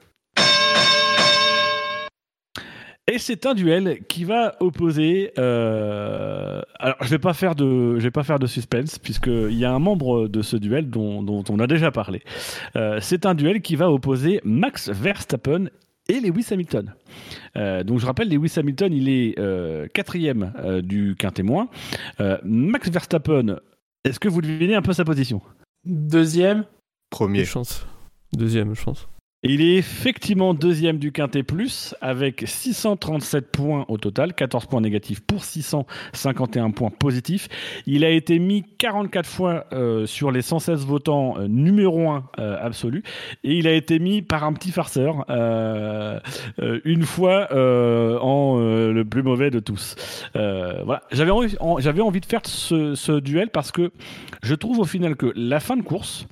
Et c'est un duel qui va opposer. Euh, alors, je vais pas faire de, je vais pas faire de suspense puisqu'il y a un membre de ce duel dont, on a déjà parlé. Euh, c'est un duel qui va opposer Max Verstappen et Lewis Hamilton. Euh, donc je rappelle, Lewis Hamilton, il est quatrième du quintémoin. Max Verstappen, est-ce que vous devinez un peu sa position? Deuxième. Premier. Chance. Deuxième, je pense. Il est effectivement deuxième du Quintet Plus avec 637 points au total, 14 points négatifs pour 651 points positifs. Il a été mis 44 fois euh, sur les 116 votants euh, numéro 1 euh, absolu et il a été mis par un petit farceur une fois en le plus mauvais de tous. voilà, j'avais envie, de faire ce duel parce que je trouve au final que la fin de course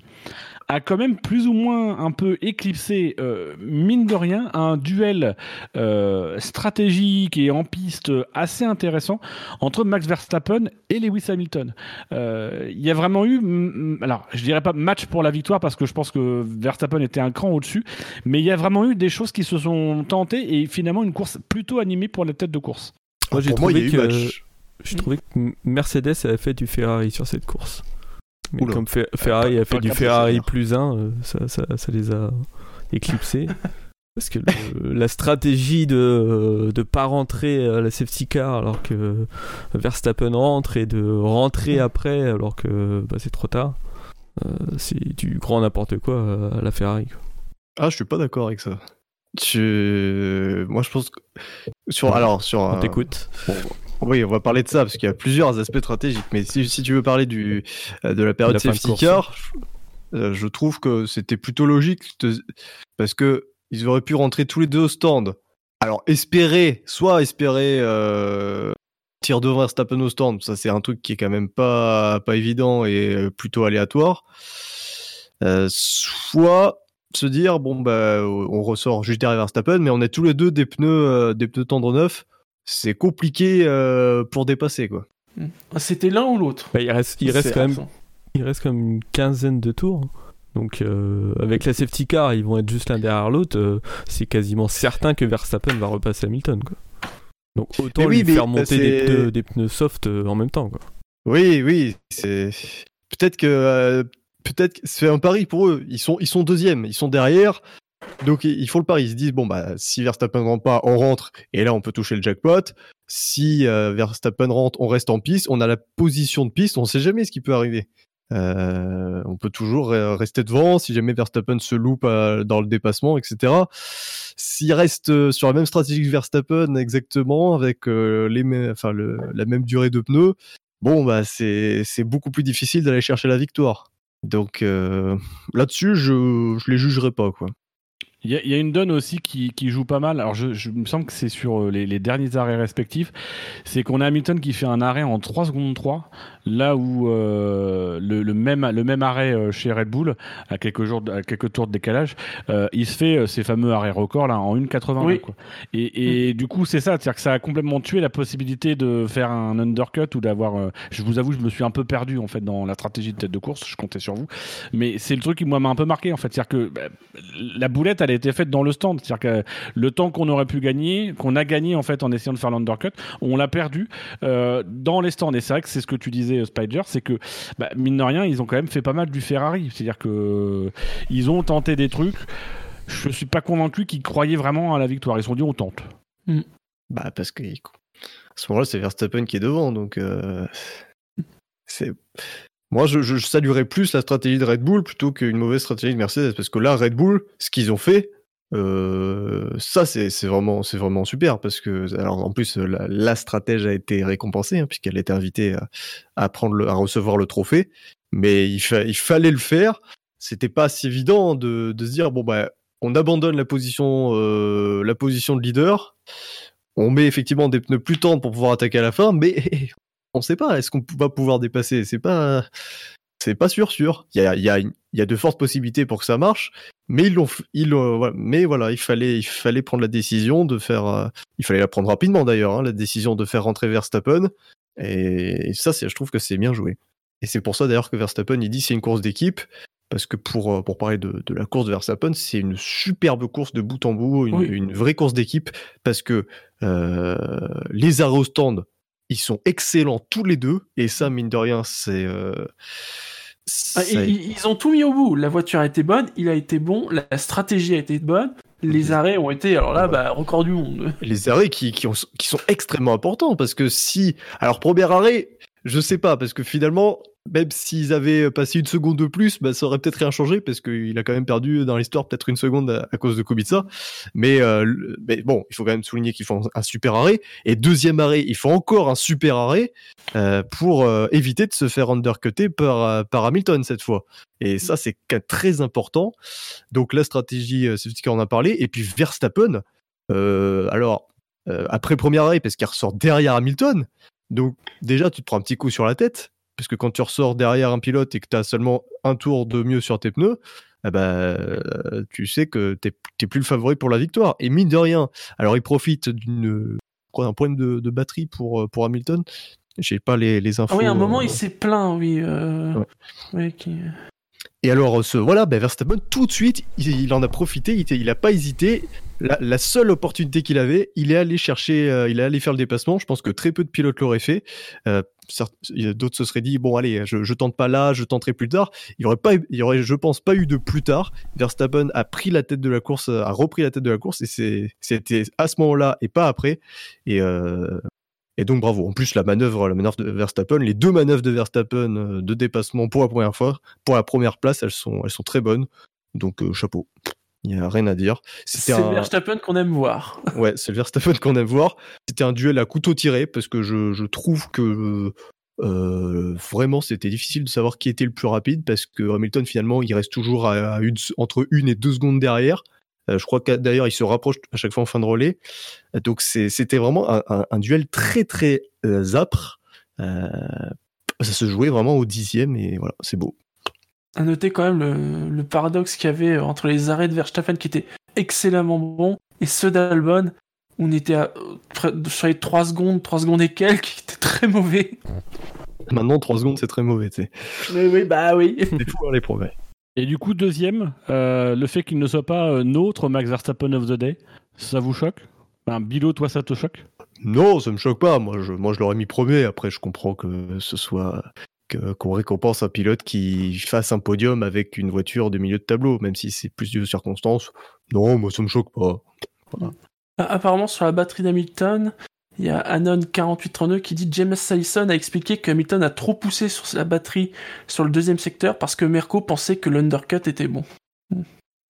a quand même plus ou moins un peu éclipsé, euh, mine de rien, un duel euh, stratégique et en piste assez intéressant entre Max Verstappen et Lewis Hamilton. Euh, il y a vraiment eu, alors je dirais pas match pour la victoire parce que je pense que Verstappen était un cran au-dessus, mais il y a vraiment eu des choses qui se sont tentées et finalement une course plutôt animée pour la tête de course. Moi j'ai trouvé, que, trouvé que Mercedes avait fait du Ferrari sur cette course. Mais comme Ferrari a fait du Ferrari plus 1, euh, ça, ça, ça, les a éclipsés. Parce que la stratégie de ne pas rentrer à la safety car alors que Verstappen rentre et de rentrer après alors que bah, c'est trop tard, euh, c'est du grand n'importe quoi à la Ferrari. Ah, je suis pas d'accord avec ça. Tu... Moi, je pense que. Sur, alors, sur, On t'écoute. Oui, on va parler de ça parce qu'il y a plusieurs aspects stratégiques. Mais si, si tu veux parler du, euh, de la période la safety car, euh, je trouve que c'était plutôt logique parce que ils auraient pu rentrer tous les deux au stand. Alors espérer, soit espérer euh, tir devant Verstappen au stand, ça c'est un truc qui est quand même pas pas évident et euh, plutôt aléatoire. Euh, soit se dire bon bah on ressort juste derrière Verstappen, mais on a tous les deux des pneus des pneus tendres neufs c'est compliqué euh, pour dépasser quoi. Hmm. C'était l'un ou l'autre? Bah, il reste, il reste quand même, il reste comme une quinzaine de tours. Donc euh, avec la safety car, ils vont être juste l'un derrière l'autre. Euh, c'est quasiment certain que Verstappen va repasser Hamilton. Quoi. Donc autant lui faire monter des pneus, des pneus, soft en même temps. Quoi. Oui, oui, c'est peut-être que peut-être c'est un pari pour eux. Ils sont ils sont deuxièmes, ils sont derrière. Donc ils font le pari, ils se disent bon bah si Verstappen rentre pas, on rentre et là on peut toucher le jackpot. Si euh, Verstappen rentre, on reste en piste, on a la position de piste, on sait jamais ce qui peut arriver. Euh, on peut toujours rester devant si jamais Verstappen se loupe euh, dans le dépassement, etc. S'il reste sur la même stratégie que Verstappen exactement avec enfin la même durée de pneus, bon bah c'est beaucoup plus difficile d'aller chercher la victoire. Donc là-dessus, je je les jugerai pas quoi. Il y, a une donne aussi qui, qui joue pas mal. Alors, je, je me semble que c'est sur euh, les, les, derniers arrêts respectifs. C'est qu'on a Hamilton qui fait un arrêt en 3 secondes 3, là où euh, le, le, même, le même arrêt euh, chez Red Bull, à quelques, jours, à quelques tours de décalage, euh, il se fait ces fameux arrêts records là, en 1,80. Oui. Et, et mm. du coup, c'est ça. C'est-à-dire que ça a complètement tué la possibilité de faire un undercut ou d'avoir. je vous avoue, je me suis un peu perdu en fait dans la stratégie de tête de course. Je comptais sur vous. Mais c'est le truc qui m'a un peu marqué en fait. C'est-à-dire que bah, la boulette, elle a été faite dans le stand. C'est-à-dire que le temps qu'on aurait pu gagner, qu'on a gagné en fait en essayant de faire l'undercut, on l'a perdu euh, dans les stands. Et c'est vrai que c'est ce que tu disais, Spider, c'est que bah, mine de rien, ils ont quand même fait pas mal du Ferrari. C'est-à-dire que ils ont tenté des trucs. Je suis pas convaincu qu'ils croyaient vraiment à la victoire. Ils se sont dit on tente. Mm. Bah, parce que à ce moment-là, c'est Verstappen qui est devant, donc c'est. Moi, je, saluerais plus la stratégie de Red Bull plutôt qu'une mauvaise stratégie de Mercedes, parce que là, Red Bull, ce qu'ils ont fait, euh, ça, c'est vraiment, c'est vraiment super parce que, alors en plus, la, stratège a été récompensée hein, puisqu'elle a été invitée à, prendre, à recevoir le trophée. Mais il, fallait le faire. C'était pas si évident de, de, se dire bon bah, on abandonne la position, euh, la position de leader. On met effectivement des pneus plus tendres pour pouvoir attaquer à la fin, mais on sait pas. Est-ce qu'on va pouvoir dépasser? C'est pas, c'est pas sûr sûr. Il y a, y, a, y a, de fortes possibilités pour que ça marche, mais ils l'ont, ils mais voilà, il fallait, il fallait prendre la décision de faire, euh, il fallait la prendre rapidement d'ailleurs, hein, la décision de faire rentrer Verstappen. Et, ça, c'est, je trouve que c'est bien joué. Et c'est pour ça d'ailleurs que Verstappen, il dit c'est une course d'équipe. Parce que pour, euh, pour parler de, de la course de Verstappen, c'est une superbe course de bout en bout, une, une vraie course d'équipe, parce que euh, les au stand, ils sont excellents tous les deux, et ça, mine de rien, c'est... Euh, ah, ils, ont tout mis au bout. La voiture a été bonne, il a été bon, la stratégie a été bonne, les arrêts ont été, alors là, bah, record du monde. Les arrêts qui, qui, qui sont extrêmement importants parce que si. Alors, premier arrêt, je sais pas, parce que finalement, même s'ils avaient passé une seconde de plus, bah, ça aurait peut-être rien changé parce qu'il a quand même perdu dans l'histoire peut-être une seconde à, cause de Kubica. Mais, euh, mais, bon, il faut quand même souligner qu'ils font un super arrêt. Et deuxième arrêt, ils font encore un super arrêt euh, pour euh, éviter de se faire undercuter par, par Hamilton cette fois. Et ça, c'est très important. Donc la stratégie, c'est ce qu'on a parlé. Et puis Verstappen, alors après premier arrêt, parce qu'il ressort derrière Hamilton. Donc déjà, tu te prends un petit coup sur la tête parce que quand tu ressors derrière un pilote et que tu as seulement un tour de mieux sur tes pneus, eh ben, tu sais que tu n'es plus le favori pour la victoire. Et mine de rien, alors il profite d'une d'un problème de, batterie pour, pour Hamilton. J'ai pas les, les infos. Ah oui, à un moment, il euh, s'est plaint, oui. Euh, et alors, ce, voilà, ben Verstappen, tout de suite, il, en a profité, il n'a pas hésité. La, seule opportunité qu'il avait, il est allé chercher, euh, il est allé faire le dépassement. Je pense que très peu de pilotes l'auraient fait. Euh, d'autres se seraient dit, bon, allez, je, tente pas là, je tenterai plus tard. Il y aurait pas, il aurait, je pense, pas eu de plus tard. Verstappen a pris la tête de la course, a repris la tête de la course, et c'était à ce moment-là et pas après. Et euh, et donc bravo. En plus la manœuvre, la manœuvre de Verstappen, les deux manœuvres de Verstappen euh, de dépassement pour la première fois, pour la première place, elles sont, elles sont très bonnes. Donc euh, chapeau. Il n'y a rien à dire. C'est un... le Verstappen qu'on aime voir. ouais, c'est le Verstappen qu'on aime voir. C'était un duel à couteau tiré parce que je, je trouve que euh, vraiment c'était difficile de savoir qui était le plus rapide parce que Hamilton finalement il reste toujours à, une, entre une et deux secondes derrière. Euh, je crois que d'ailleurs, il se rapproche à chaque fois en fin de relais. Euh, donc c'était vraiment un, duel très très euh, âpre. ça se jouait vraiment au dixième et voilà, c'est beau. À noter quand même le, paradoxe qu'il y avait entre les arrêts de Verstappen qui étaient excellemment bons et ceux d'Albon où on était à, sur les 3 secondes, 3 secondes et quelques, qui étaient très mauvais. Maintenant, 3 secondes, c'est très mauvais, tu sais. Oui, oui, bah oui. C'est fou, hein, les progrès. Et du coup, deuxième, euh, le fait qu'il ne soit pas euh, notre Max Verstappen of the Day, ça vous choque? Ben, Bilo, toi, ça te choque? Non, ça me choque pas. Moi, je, moi, je l'aurais mis premier. Après, je comprends que ce soit qu'on récompense un pilote qui fasse un podium avec une voiture de milieu de tableau, même si c'est plus de circonstances. Non, moi, ça me choque pas. Apparemment, sur la batterie d'Hamilton, il y a Anon4832 qui dit James Allison a expliqué que Hamilton a trop poussé sur sa batterie sur le deuxième secteur parce que Merco pensait que l'undercut était bon.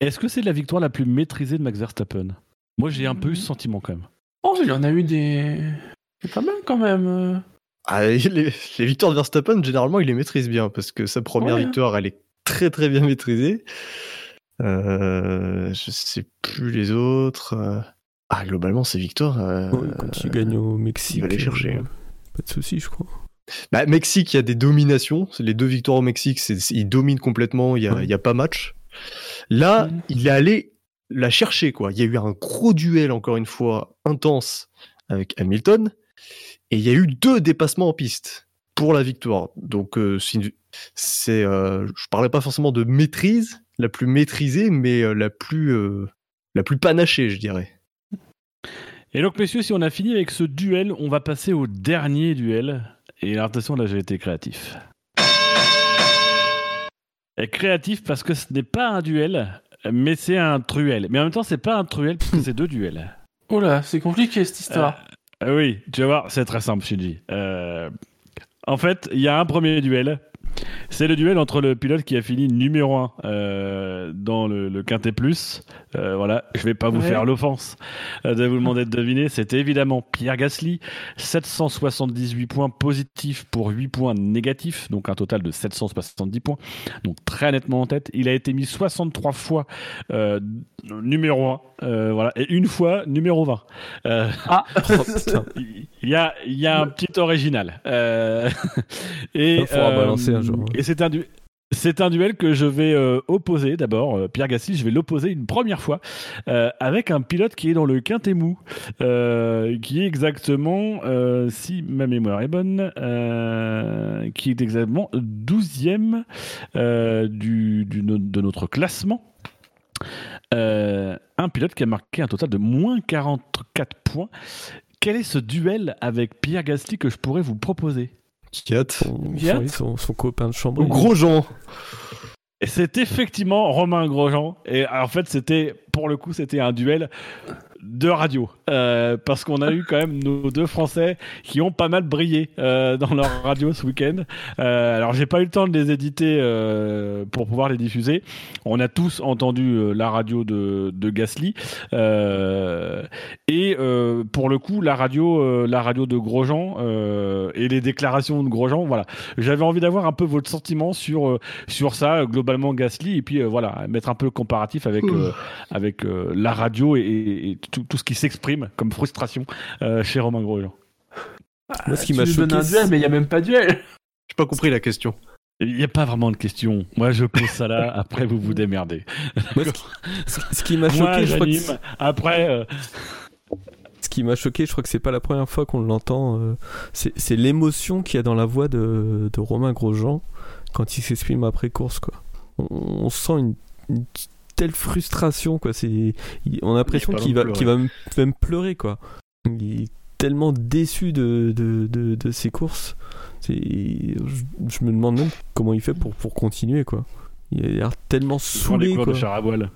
Est-ce que c'est la victoire la plus maîtrisée de Max Verstappen? Moi j'ai un peu eu ce sentiment quand même. Oh, il en a eu des. C'est pas mal quand même. Ah, les, victoires de Verstappen, généralement, il les maîtrise bien parce que sa première hein. victoire, elle est très très bien maîtrisée. Euh, je sais plus les autres. Euh, ah, globalement, c'est victoire. Euh, quand tu gagnes au Mexique. Il va aller chercher. Euh, pas de souci, je crois. Bah, Mexique, il y a des dominations. Les deux victoires au Mexique, il domine complètement. Il n'y a, pas match. Là, il est allé la chercher, quoi. Il y a eu un gros duel, encore une fois, intense avec Hamilton. Et il y a eu deux dépassements en piste pour la victoire. Donc, euh, c'est, euh, je parlais pas forcément de maîtrise, la plus maîtrisée, mais la plus, la plus panachée, je dirais. Et donc, messieurs, si on a fini avec ce duel, on va passer au dernier duel. Et attention, là, j'ai été créatif. Et créatif parce que ce n'est pas un duel, mais c'est un truel. Mais en même temps, c'est pas un truel parce que c'est deux duels. Oh là, c'est compliqué cette histoire. Euh, oui, tu vas voir, c'est très simple, Shinji. Euh, en fait, il y a un premier duel c'est le duel entre le pilote qui a fini numéro 1 euh, dans le, le, Quintet Plus. Euh, voilà, je vais pas vous faire l'offense euh, de vous demander de deviner. C'était évidemment Pierre Gasly, 778 points positifs pour 8 points négatifs, donc un total de 770 points. Donc très nettement en tête. Il a été mis 63 fois numéro 1, voilà, et une fois numéro 20. ah, il y a, il y a un petit original. et, Il faudra balancer un jour. Et c'est un, c'est un duel que je vais euh, opposer d'abord. Euh, Pierre Gasly, je vais l'opposer une première fois euh, avec un pilote qui est dans le Quintemou, qui est exactement, si ma mémoire est bonne, qui est exactement 12e du, de notre classement. un pilote qui a marqué un total de moins 44 points. Quel est ce duel avec Pierre Gasly que je pourrais vous proposer? Son, son, copain de chambre. Grosjean. Et c'est effectivement Romain Grosjean. Et en fait, c'était, pour le coup, c'était un duel de radio. Euh, parce qu'on a eu quand même nos deux Français qui ont pas mal brillé euh, dans leur radio ce week-end. Euh, alors j'ai pas eu le temps de les éditer euh, pour pouvoir les diffuser. On a tous entendu la radio de, de Gasly et pour le coup la radio, la radio de Grosjean et les déclarations de Grosjean. Voilà, j'avais envie d'avoir un peu votre sentiment sur sur ça globalement Gasly et puis voilà mettre un peu le comparatif avec avec la radio et, et tout, tout, ce qui s'exprime comme frustration euh, chez Romain Grosjean. Moi, ce qui m'a choqué, un duel, mais il n'y a même pas de duel. J'ai pas compris la question. Il n'y a pas vraiment de question. Moi, je pose ça là. après, vous vous démerdez. ce, qui m'a choqué, je crois que après. Euh, ce qui m'a choqué, je crois que c'est pas la première fois qu'on l'entend. Euh, c'est l'émotion qu'il y a dans la voix de, de Romain Grosjean quand il s'exprime après course, quoi. On, sent une, une telle frustration quoi. C'est on a l'impression qu'il va qu'il va même pleurer quoi. Il est tellement déçu de, de, de, ses courses. C'est je, me demande même comment il fait pour, pour continuer quoi. Il a l'air tellement saoulé quoi. de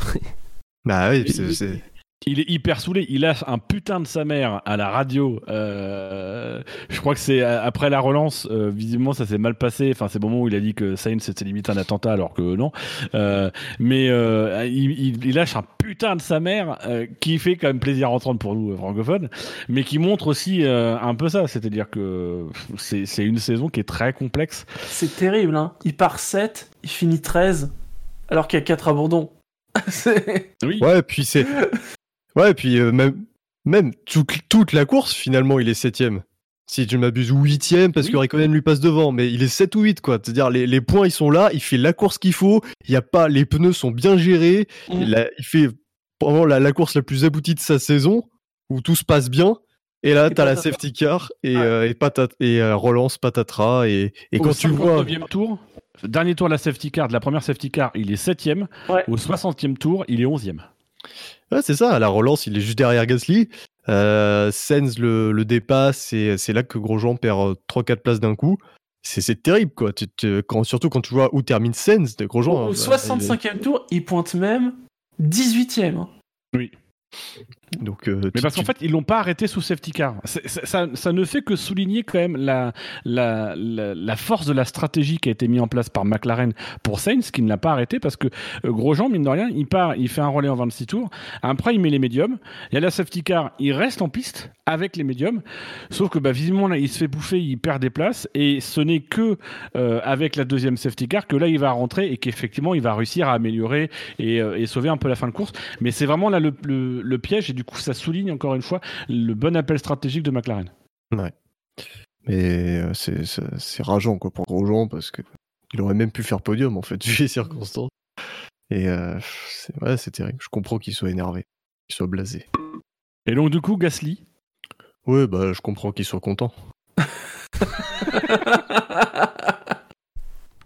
bah oui c'est il est hyper saoulé. Il lâche un putain de sa mère à la radio. Euh, je crois que c'est euh, après la relance. Euh, visiblement, ça s'est mal passé. Enfin, c'est le moment où il a dit que Sainz c'était limite un attentat, alors que non. mais il, lâche un putain de sa mère qui fait quand même plaisir à entendre pour nous francophones, mais qui montre aussi un peu ça. C'est-à-dire que c'est une saison qui est très complexe. C'est terrible. Hein. Il part 7, il finit 13, alors qu'il y a 4 abandons. oui. Ouais, puis c'est Ouais, et puis euh, même, même toute la course, finalement, il est septième. Si je m'abuse, ou huitième, parce que Raikkonen lui passe devant, mais il est 7 ou 8, quoi. C'est-à-dire, les, les, points, ils sont là, il fait la course qu'il faut, il y a pas, les pneus sont bien gérés, mm. il, fait vraiment la, la, course la plus aboutie de sa saison, où tout se passe bien, et là, t'as la safety car, et, euh, et, patat et euh, relance patatras, et, et quand tu vois... tour Dernier tour de la safety car, de la première safety car, il est septième. Au 60e tour, il est 11e. Ouais, c'est ça. À la relance, il est juste derrière Gasly. Euh, Sens le, dépasse et c'est là que Grosjean perd 3-4 euh, places d'un coup. C'est terrible, quoi. quand, surtout quand tu vois où termine Sens de Grosjean. Au, 65e hein, tour, il pointe même 18e. Hein. Oui. Donc, euh, mais parce qu'en fait, ils l'ont pas arrêté sous safety car. Ça, ça, ne fait que souligner quand même la, la, la, force de la stratégie qui a été mise en place par McLaren pour Sainz, qui ne l'a pas arrêté parce que euh, Grosjean, mine de rien, il part, il fait un relais en 26 tours. Après, il met les médiums. Il y a la safety car, il reste en piste avec les médiums. Sauf que bah, visiblement, là, il se fait bouffer, il perd des places. Et ce n'est que euh, avec la deuxième safety car que là, il va rentrer et qu'effectivement, il va réussir à améliorer et, et, sauver un peu la fin de course. Mais c'est vraiment là le, le, le piège. Et du coup, ça souligne encore une fois le bon appel stratégique de McLaren. Ouais. Mais euh, c'est rageant quoi, pour Grosjean parce qu'il aurait même pu faire podium en fait, vu les circonstances. Et euh, c'est terrible. Je comprends qu'il soit énervé, qu'il soit blasé. Et donc, du coup, Gasly? Ouais, bah, je comprends qu'il soit content.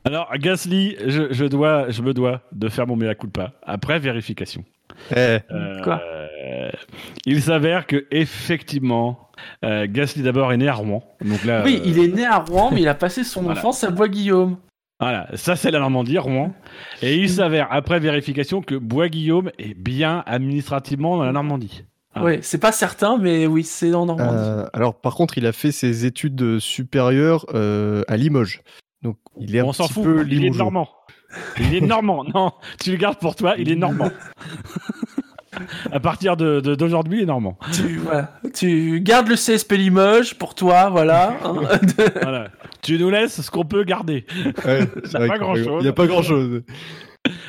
Alors, Gasly, je, je, dois, je me dois de faire mon mea culpa après vérification. Eh. Euh, Quoi il s'avère que effectivement, euh, Gasly d'abord est né à Rouen. Donc là, oui, il est né à Rouen, mais il a passé son enfance à Bois-Guillaume. Voilà, ça c'est la Normandie, Rouen. Et il s'avère, après vérification, que Bois-Guillaume est bien administrativement dans la Normandie. Ah. Ouais, c'est pas certain, mais oui, c'est en Normandie. Euh, alors, par contre, il a fait ses études supérieures euh, à Limoges. Donc, il est On s'en fout, il est normand. Il est normand. Non, tu le gardes pour toi, il est normand. à partir d'aujourd'hui, de, il est normand. Tu, tu gardes le CSP Limoges pour toi, voilà. voilà. Tu nous laisses ce qu'on peut garder. Ouais, il n'y a, pas grand chose. Il n'y a pas grand chose.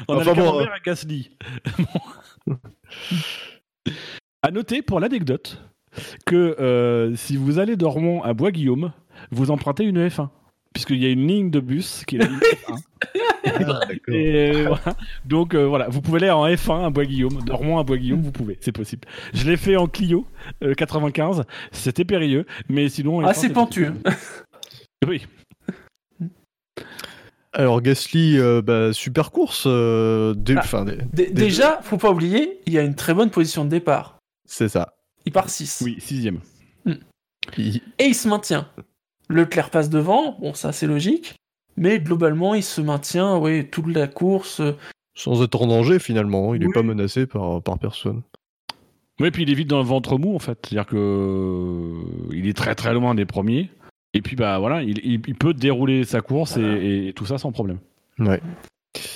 On a le bon, à Gasly. À noter pour l'anecdote que euh, si vous allez de Rouen à Bois-Guillaume, vous empruntez une F1 puisqu'il y a une ligne de bus qui est la ligne F1. Ah, et, Donc euh, voilà, vous pouvez aller en F1 à Bois-Guillaume, de Rouen à Bois-Guillaume, vous pouvez, c'est possible. Je l'ai fait en Clio 95, euh, c'était périlleux, mais sinon. Ah, c'est pentu. oui. Alors Gasly, bah, super course. Ah, déjà, faut pas oublier, il y a une très bonne position de départ. C'est ça. Il part 6. Oui, sixième. Hmm. Et il se maintient. Leclerc passe devant, bon ça c'est logique, mais globalement il se maintient, oui, toute la course. Sans être en danger finalement, il n'est pas menacé par, par personne. Oui, puis il est vite dans le ventre mou en fait, c'est-à-dire que euh, il est très très loin des premiers, et puis bah voilà, il, peut dérouler sa course et, tout ça sans problème. Ouais.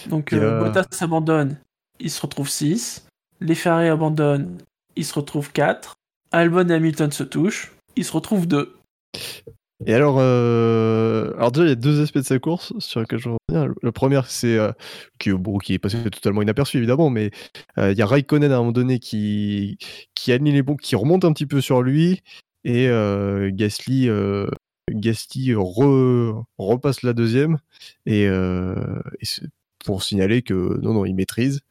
Donc euh, Bottas s'abandonne, il se retrouve 6, les Ferrari abandonnent, il se retrouve 4. Albon et Hamilton se touchent, il se retrouve 2. Et alors, euh... alors déjà, il y a deux aspects de sa course sur lesquels je reviens. Le premier, c'est euh, qui, qui est passé totalement inaperçu évidemment, mais euh, il y a Raikkonen à un moment donné qui qui annule les bons, qui remonte un petit peu sur lui, et euh, Gasly, Gasly repasse la deuxième, et, et pour signaler que non non, il maîtrise.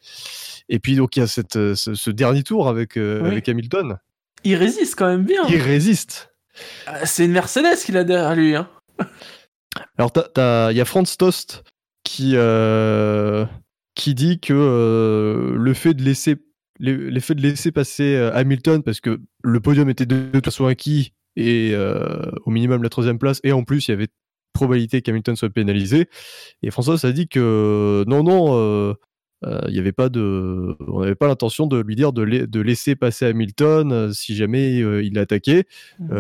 Et puis donc il y a cette, euh, ce, dernier tour avec, euh, avec Hamilton. Il résiste quand même bien. Il résiste. Euh, c'est une Mercedes qu'il a derrière lui. Hein. Alors il y a Franz Tost qui, qui dit que le fait de laisser de laisser passer Hamilton parce que le podium était de toute façon acquis et au minimum la troisième place et en plus il y avait probabilité qu'Hamilton soit pénalisé et François a dit que non non euh, il y avait pas de, on n'avait pas l'intention de lui dire de, de laisser passer Hamilton euh, si jamais euh, il l'attaquait. Mmh.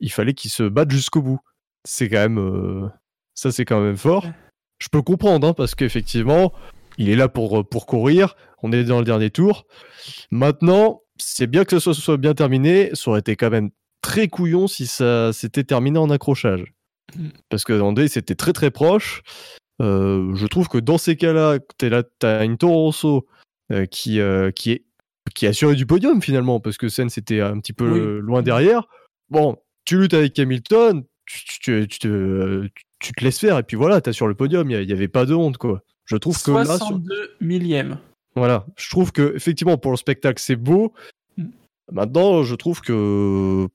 il fallait qu'il se batte jusqu'au bout. C'est quand même, ça c'est quand même fort. Je peux comprendre hein, parce qu'effectivement, il est là pour pour courir. On est dans le dernier tour. Maintenant, c'est bien que ce soit, bien terminé. Ça aurait été quand même très couillon si ça s'était terminé en accrochage. Mmh. Parce que André, c'était très très proche. Euh, je trouve que dans ces cas-là, tu as une Toro Rosso euh, qui, euh, qui, est, qui est assuré du podium finalement, parce que Senna c'était un petit peu loin derrière. Bon, tu luttes avec Hamilton, tu, tu, tu, te, tu, te laisses faire, et puis voilà, tu as sur le podium, il n'y avait pas de honte, quoi. Je trouve que là. 62 millième. Voilà, je trouve que effectivement pour le spectacle c'est beau. Mm. Maintenant, je trouve que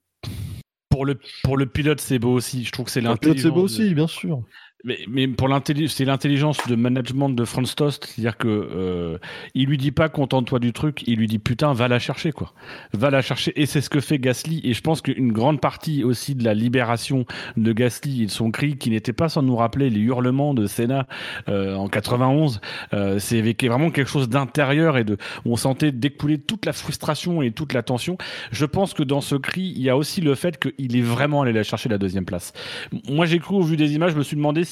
pour le pour le pilote c'est beau aussi. Je trouve que c'est l'intelligence. Le pilote c'est beau aussi, bien sûr. Mais, mais pour l'intelligence, c'est l'intelligence de management de Franz Tost, c'est-à-dire que euh, il lui dit pas contente-toi du truc, il lui dit putain va la chercher quoi, va la chercher et c'est ce que fait Gasly et je pense qu'une grande partie aussi de la libération de Gasly et de son cri qui n'était pas sans nous rappeler les hurlements de Senna euh, en 91, euh, c'est vraiment quelque chose d'intérieur et de on sentait découler toute la frustration et toute la tension. Je pense que dans ce cri il y a aussi le fait qu'il est vraiment allé la chercher la deuxième place. Moi j'ai cru au vu des images, je me suis demandé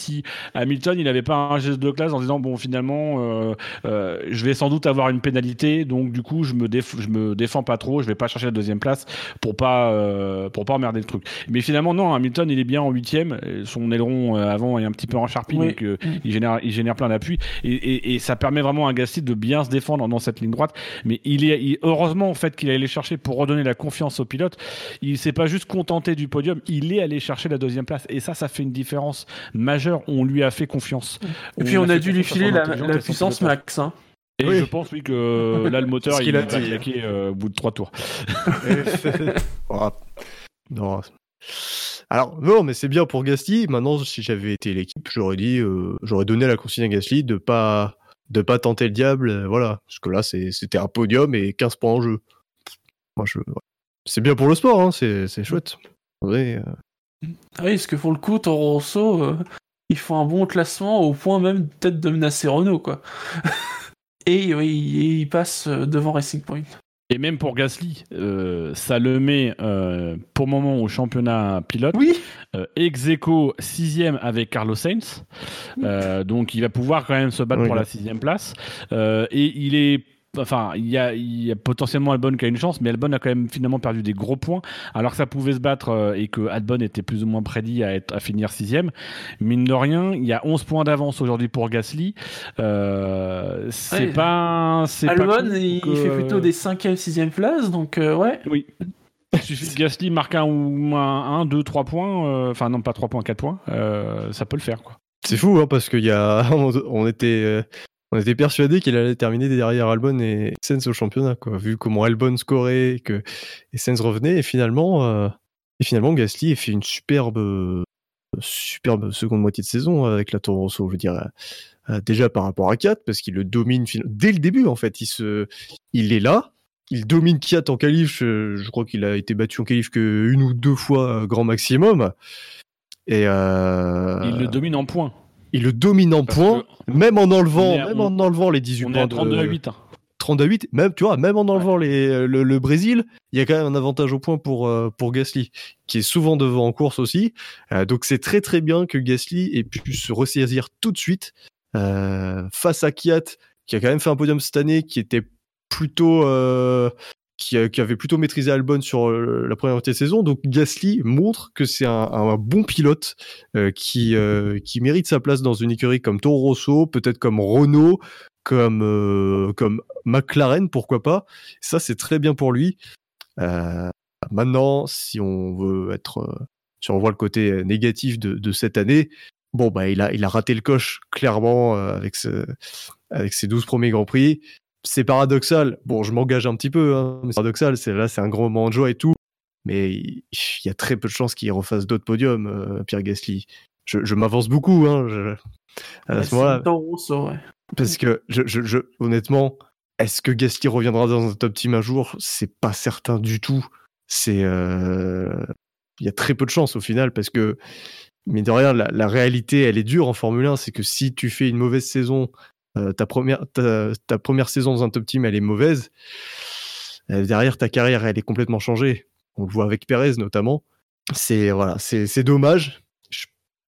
Hamilton il n'avait pas un geste de classe en disant bon finalement euh, euh, je vais sans doute avoir une pénalité donc du coup je me je me défends pas trop je vais pas chercher la deuxième place pour pas euh, pour pas emmerder le truc. Mais finalement non Hamilton il est bien en huitième son aileron avant est un petit peu en charpie donc il génère il génère plein d'appui et, et, ça permet vraiment à Gasly de bien se défendre dans cette ligne droite. Mais il est heureusement en fait qu'il est allé chercher pour redonner la confiance au pilote. Il s'est pas juste contenté du podium il est allé chercher la deuxième place. Et ça ça fait une différence majeure on lui a fait confiance. Et puis on, a, dû lui filer la, puissance max. Hein. Et je pense oui que euh, là le moteur il, a attaqué euh, au bout de trois tours. non. Alors non, mais c'est bien pour Gasly. Maintenant, si j'avais été l'équipe, j'aurais dit, euh, j'aurais donné la consigne à Gasly de pas de pas tenter le diable. voilà, parce que là c'était un podium et 15 points en jeu. Moi, je, c'est bien pour le sport, hein, c'est chouette. oui, parce que pour le coup, Toro Rosso, ils font un bon classement au point même peut-être de menacer Renault, quoi. et oui, il passe devant Racing Point. Et même pour Gasly, euh, ça le met euh, pour le moment au championnat pilote. Oui. Euh, ex aequo sixième avec Carlos Sainz. Euh, donc il va pouvoir quand même se battre Oui, pour la sixième place. Euh, et il est Enfin, il y a, il y a potentiellement Albon qui a une chance, mais Albon a quand même finalement perdu des gros points, alors que ça pouvait se battre euh, et que Albon était plus ou moins prédit à, être, à finir sixième. Mine de rien, il y a 11 points d'avance aujourd'hui pour Gasly. Euh, c'est Ouais. pas, Albon, il fait plutôt des 5e, 6e places, donc euh, ouais. Oui. Il suffit que Gasly marque un ou un, un, deux, trois points, euh, enfin non pas trois points, quatre points, euh, ça peut le faire quoi. C'est fou, hein, parce qu'il y a, on, on était, euh, on était persuadé qu'il allait terminer derrière Albon et Sens au championnat. Vu comment Albon scorait, que et Sens revenait, et finalement, euh, et finalement Gasly a fait une superbe, euh, superbe seconde moitié de saison avec la Toro Rosso, je dire. euh, déjà par rapport à Kiat, parce qu'il le domine dès le début en fait. Il se, il est là, il domine Kiat en qualif. Je, je crois qu'il a été battu en qualif que une ou deux fois euh, grand maximum. Et euh, Il le domine en points. Il le Parce points, que même en enlevant, à- même on- en enlevant les 18 On est points à 32 à de 8. hein. 32 à 8, même tu vois, même en enlevant les, le, le Brésil, il y a quand même un avantage au point pour euh, pour Gasly, qui est souvent devant en course aussi. Euh, donc c'est très très bien que Gasly ait pu se ressaisir tout de suite euh, face à Kiat, qui a quand même fait un podium cette année, qui était plutôt euh, qui, avait plutôt maîtrisé Albon sur euh, la première moitié de saison. Donc Gasly montre que c'est un, bon pilote euh, qui, euh, qui mérite sa place dans une écurie comme Toro Rosso, peut-être comme Renault, comme, comme McLaren, pourquoi pas. Ça, c'est très bien pour lui. Maintenant, si on veut être, si on voit le côté négatif de, cette année, bon, bah, il a, il a raté le coche, clairement, avec, avec ses 12 premiers Grands Prix. C'est paradoxal. Bon, je m'engage un petit peu, hein, mais c'est paradoxal. C'est là, c'est un grand moment de joie et tout. Mais il y a très peu de chances qu'il refasse d'autres podiums, euh, Pierre Gasly. Je, je m'avance beaucoup, hein, je- à ce C'est moment-là. Ouais. Parce que, je- honnêtement, est-ce que Gasly reviendra dans un top team un jour? C'est pas certain du tout. C'est, euh, il y a très peu de chances au final parce que, mais de rien, la, la réalité, elle est dure en Formule 1. C'est que si tu fais une mauvaise saison, euh, ta première, ta, ta première saison dans un top team, elle est mauvaise. euh, derrière, ta carrière, elle est complètement changée. On le voit avec Perez notamment. C'est voilà, c'est dommage. Je,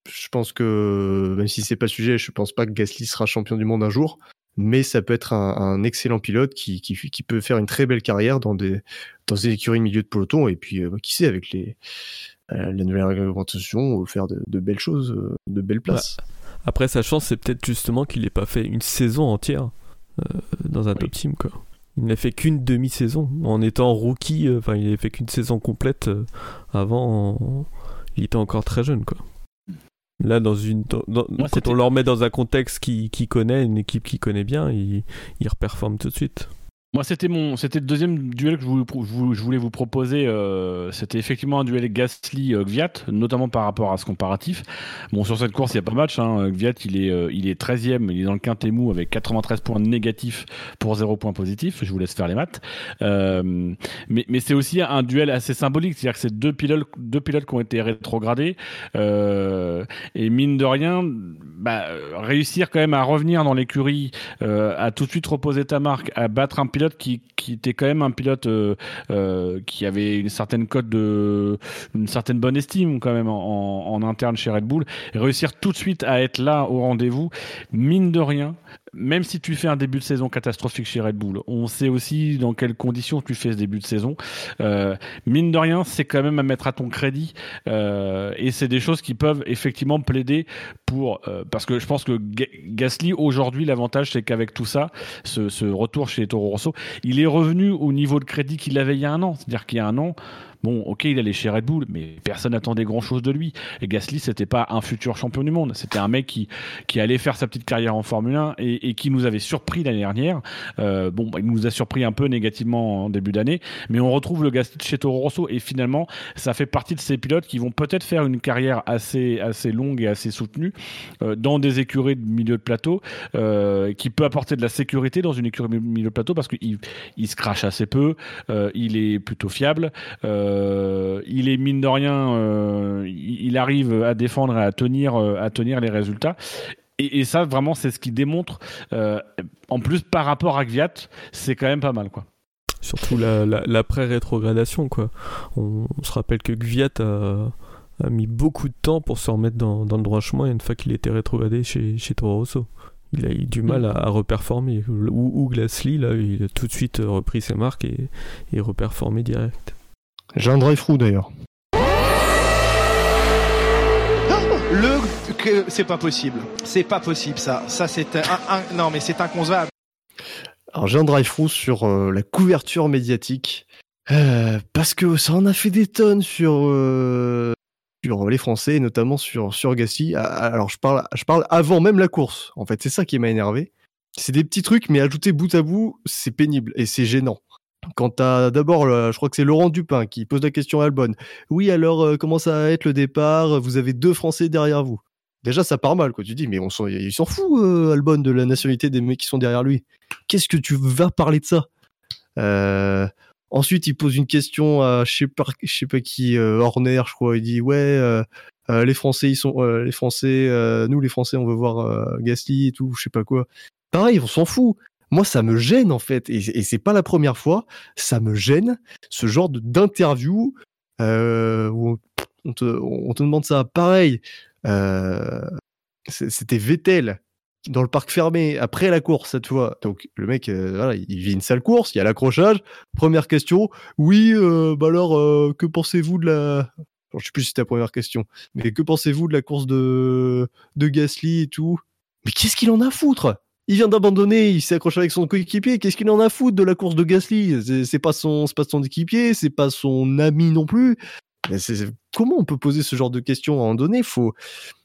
je pense que même si c'est pas le sujet, je pense pas que Gasly sera champion du monde un jour mais ça peut être un, un excellent pilote qui, qui, qui peut faire une très belle carrière dans des, dans des écuries milieu de peloton, et puis euh, qui sait, avec les, la nouvelle réglementation, faire de, de belles choses, de belles places. Après, sa chance, c'est peut-être justement qu'il n'ait pas fait une saison entière euh, dans un top team. Quoi. Il n'a fait qu'une demi-saison. En étant rookie, euh, enfin, il n'avait fait qu'une saison complète euh, avant. en- Il était encore très jeune. Quoi. Là, dans une, dans- dans- Moi, quand on le remet dans un contexte qui, qui connaît, une équipe qui connaît bien, il, il reperforme tout de suite. Moi, c'était mon, c'était le deuxième duel que je voulais, vous proposer. euh, c'était effectivement un duel Gasly-Gviat, notamment par rapport à ce comparatif. Bon, sur cette course, il n'y a pas match. Hein. Gviat, il est, euh, il est 13e, il est dans le quintet mou avec 93 points négatifs pour 0 points positifs. Je vous laisse faire les maths. Euh, mais mais c'est aussi un duel assez symbolique, c'est-à-dire que c'est deux pilotes, deux pilotes qui ont été rétrogradés. Euh, et mine de rien, bah, réussir quand même à revenir dans l'écurie, à tout de suite reposer ta marque, à battre un pilote qui, était quand même un pilote euh, euh, qui avait une certaine cote de, une certaine bonne estime quand même en, en, interne chez Red Bull, réussir tout de suite à être là au rendez-vous, mine de rien. Même si tu fais un début de saison catastrophique chez Red Bull, on sait aussi dans quelles conditions tu fais ce début de saison. Euh, mine de rien, c'est quand même à mettre à ton crédit, euh, et c'est des choses qui peuvent effectivement plaider pour euh, parce que je pense que Ga- Gasly aujourd'hui l'avantage c'est qu'avec tout ça ce, ce retour chez Toro Rosso il est revenu au niveau de crédit qu'il avait il y a un an c'est à dire qu'il y a un an Bon, ok, il allait chez Red Bull, mais personne n'attendait grand chose de lui. Et Gasly, c'était pas un futur champion du monde. C'était un mec qui, qui allait faire sa petite carrière en Formule 1 et, qui nous avait surpris l'année dernière. Euh, bon, bah, il nous a surpris un peu négativement en début d'année, mais on retrouve le Gasly chez Toro Rosso et finalement, ça fait partie de ces pilotes qui vont peut-être faire une carrière assez, assez longue et assez soutenue euh, dans des écuries de milieu de plateau, euh, qui peut apporter de la sécurité dans une écurie de milieu de plateau parce qu'il il se crache assez peu, il est plutôt fiable, il est mine de rien, euh, il, arrive à défendre et à tenir, euh, à tenir les résultats. Et, ça, vraiment, c'est ce qui démontre. euh, en plus, par rapport à Gviat, c'est quand même pas mal, quoi. Surtout l'après-rétrogradation, quoi. On, se rappelle que Gviat a, mis beaucoup de temps pour se remettre dans, le droit chemin une fois qu'il était rétrogradé chez, chez Toro Rosso. Il a eu du mal à, reperformer. Ou, ou là, il a tout de suite repris ses marques et reperformé direct. J'ai un drive d'ailleurs. Le c'est pas possible. C'est pas possible ça. Ça c'est un, non mais c'est inconcevable. Alors j'ai un drive sur euh, la couverture médiatique euh, parce que ça en a fait des tonnes sur euh, sur les Français, notamment sur sur Gasly. Ah, alors je parle je parle avant même la course. En fait, c'est ça qui m'a énervé. C'est des petits trucs, mais ajouter bout à bout, c'est pénible et c'est gênant. Quand t'as d'abord, je crois que c'est Laurent Dupin qui pose la question à Albon. Oui, alors comment ça va être le départ? Vous avez deux Français derrière vous. Déjà ça part mal quoi. Tu dis mais on s'en, il s'en fout euh, Albon de la nationalité des mecs qui sont derrière lui. Qu'est-ce que tu vas parler de ça? Euh, ensuite il pose une question à je sais pas sais pas qui euh, Horner je crois. Il dit ouais euh, euh, les Français ils sont les Français nous les Français on veut voir Gasly et tout je sais pas quoi. Pareil on s'en fout moi ça me gêne en fait et, c'est pas la première fois ça me gêne ce genre d'interview où on te, demande ça pareil euh, c'était Vettel dans le parc fermé après la course cette fois. Donc le mec, euh, voilà, il vit une sale course, il y a l'accrochage. Première question, oui, euh, bah alors euh, que pensez-vous de la je sais plus si c'était la première question, mais que pensez-vous de la course de de Gasly et tout? Mais qu'est-ce qu'il en a à foutre? Il vient d'abandonner, il s'est accroché avec son coéquipier. Qu'est-ce qu'il en a foutre de la course de Gasly? C'est pas son, c'est pas son équipier, c'est pas son ami non plus comment on peut poser ce genre de questions à un donné? Faut,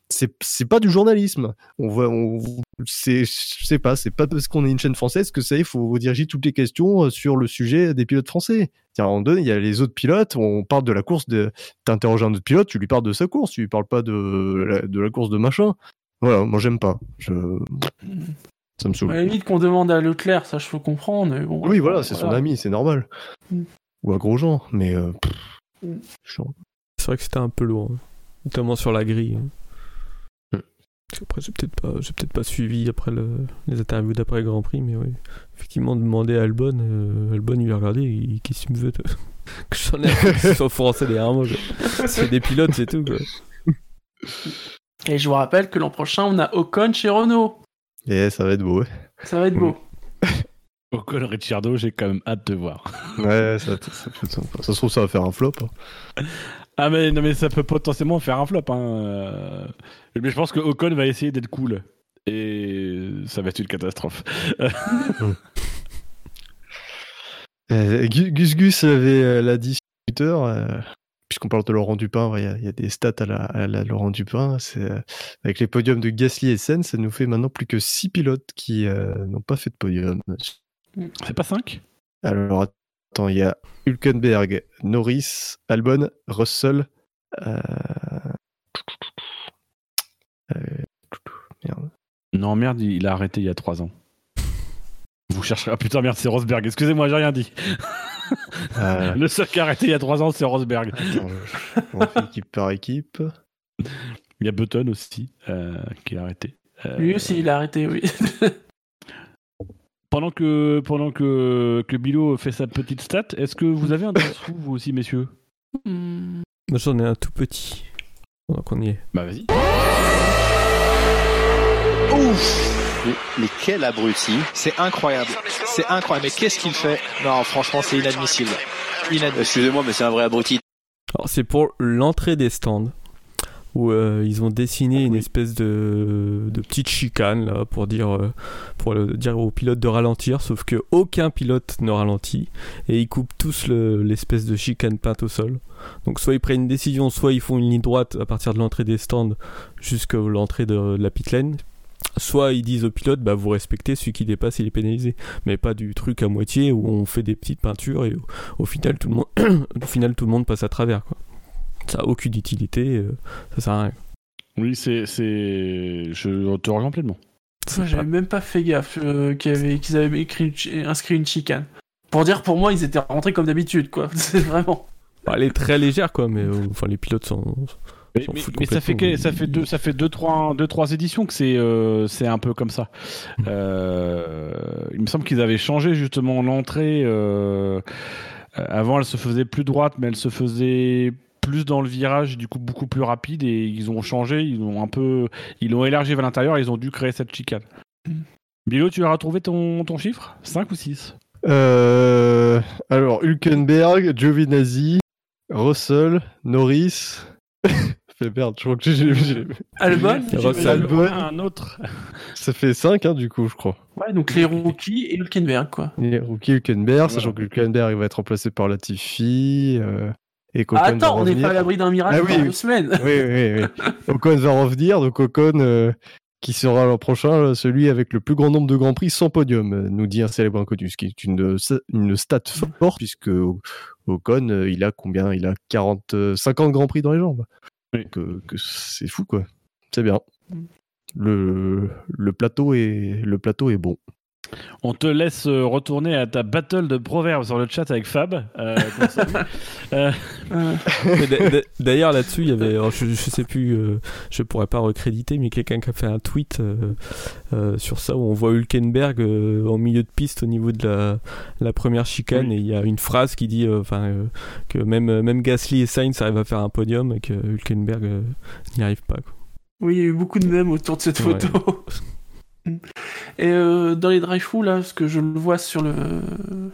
c'est pas du journalisme. On voit, on, c'est, je sais pas, c'est pas parce qu'on est une chaîne française que ça, il faut diriger toutes les questions euh, sur le sujet des pilotes français. À un moment donné, il y a les autres pilotes, on parle de la course de, t'interroges un autre pilote, tu lui parles de sa course, tu lui parles pas de la, course de machin. Voilà, moi j'aime pas. Ça me saoule. À la limite qu'on demande à Leclerc, ça je peux comprendre. Mais bon, oui, voilà, c'est son ami, c'est normal. Mm. Ou à Grosjean, mais euh, c'est vrai que c'était un peu lourd, hein. notamment sur la grille. Hein. Hmm. Après, j'ai peut-être pas, j'ai peut-être pas suivi après le, les interviews d'après le Grand Prix, mais oui. Effectivement, demander à Albon, euh, Albon il a regardé, qu'est-ce qu'il me veut que j'en ai soit français derrière moi. C'est des pilotes, c'est tout. Quoi. Et je vous rappelle que l'an prochain, on a Ocon chez Renault. Et ça va être beau. Ouais. Ça va être beau. Ocon Ricciardo, j'ai quand même hâte de voir. Ouais, ça, ça, ça, se trouve, ça va faire un flop. Hein. Ah, mais, non, mais ça peut potentiellement faire un flop. Hein. Euh, mais je pense que Ocon va essayer d'être cool. Et ça va être une catastrophe. Euh, Gus Gus avait euh, l'a dit sur Twitter. Puisqu'on parle de Laurent Dupin, il y, a des stats à la, Laurent Dupin. C'est avec les podiums de Gasly et Sen, ça nous fait maintenant plus que 6 pilotes qui n'ont pas fait de podium. C'est pas 5 Alors, attends, il y a Hülkenberg, Norris, Albon, Russell. Euh... Euh... Merde. Non, merde, il a arrêté il y a 3 ans. Vous chercherez. Ah putain, merde, c'est Rosberg. Excusez-moi, j'ai rien dit. Euh... Le seul qui a arrêté il y a 3 ans, c'est Rosberg. Attends, on fait équipe par équipe. Il y a Button aussi euh, qui a arrêté. Euh, Lui aussi, il a arrêté, oui. Pendant que, pendant que, que Bilo fait sa petite stat, est-ce que vous avez un dessous, vous aussi, messieurs? Moi, j'en ai un tout petit. Pendant qu'on y est. Bah, vas-y. Ouf mais, mais, quel abruti C'est incroyable. C'est incroyable. Mais qu'est-ce qu'il fait? Non, franchement, c'est inadmissible. Inadmissible. Excusez-moi, mais c'est un vrai abruti. Alors, c'est pour l'entrée des stands où euh, ils ont dessiné une espèce de, de petite chicane là pour dire euh, pour le, dire aux pilotes de ralentir sauf que aucun pilote ne ralentit et ils coupent tous l'espèce de chicane peinte au sol donc soit ils prennent une décision soit ils font une ligne droite à partir de l'entrée des stands jusqu'à l'entrée de, la pit lane soit ils disent aux pilotes bah vous respectez celui qui dépasse il est pénalisé mais pas du truc à moitié où on fait des petites peintures et au, au final tout le monde au final tout le monde passe à travers quoi ça n'a aucune utilité, euh, ça sert à rien. Oui, c'est. Je te rejoins pleinement. J'avais même pas fait gaffe euh, qu'ils avaient, avaient écrit, inscrit une chicane. Pour dire, pour moi, ils étaient rentrés comme d'habitude, quoi. C'est vraiment. Bah, elle est très légère, quoi, mais euh, enfin, les pilotes sont, Mais, ça fait que, ça fait deux ça fait deux trois deux trois éditions que c'est euh, c'est un peu comme ça. Euh, il me semble qu'ils avaient changé justement l'entrée. Euh, avant, elle se faisait plus droite, mais elle se faisait plus dans le virage, du coup beaucoup plus rapide et ils ont changé, ils ont un peu, ils l'ont élargi vers l'intérieur, ils ont dû créer cette chicane. Mm. Bilo, tu as retrouvé ton, ton chiffre? 5 ou 6 euh, Alors, Hülkenberg, Giovinazzi, Russell, Norris. fait merde, je crois que j'ai. Albon Albon. Un autre. Ça fait 5, hein, du coup, je crois. Ouais, donc les rookies et Hülkenberg, quoi. Les rookies, Hülkenberg, sachant que Hülkenberg va être remplacé par Latifi. Euh... Et ah, attends, on n'est pas à l'abri d'un miracle ah, oui, deux semaines. Oui, oui, oui. Ocon va revenir, donc Ocon, euh, qui sera l'an prochain euh, celui avec le plus grand nombre de grands prix sans podium, euh, nous dit un célèbre inconnu, ce qui est une, une stat forte, puisque Ocon, il a combien? Il a 40, 50 grands prix dans les jambes. Que, c'est fou, quoi. C'est bien. Mm. Le, le, plateau est, le plateau est bon. On te laisse euh, retourner à ta battle de proverbes sur le chat avec Fab. Euh, euh. D'ailleurs, là-dessus, il y avait, je, je, sais plus, je pourrais pas recréditer, mais quelqu'un qui a fait un tweet sur ça où on voit Hülkenberg en milieu de piste au niveau de la, première chicane et il y a une phrase qui dit enfin que même, même Gasly et Sainz arrivent à faire un podium et que Hülkenberg n'y arrive pas. Oui, il y a eu beaucoup de mèmes autour de cette photo. Et euh, dans les drive là, ce que je le vois sur le,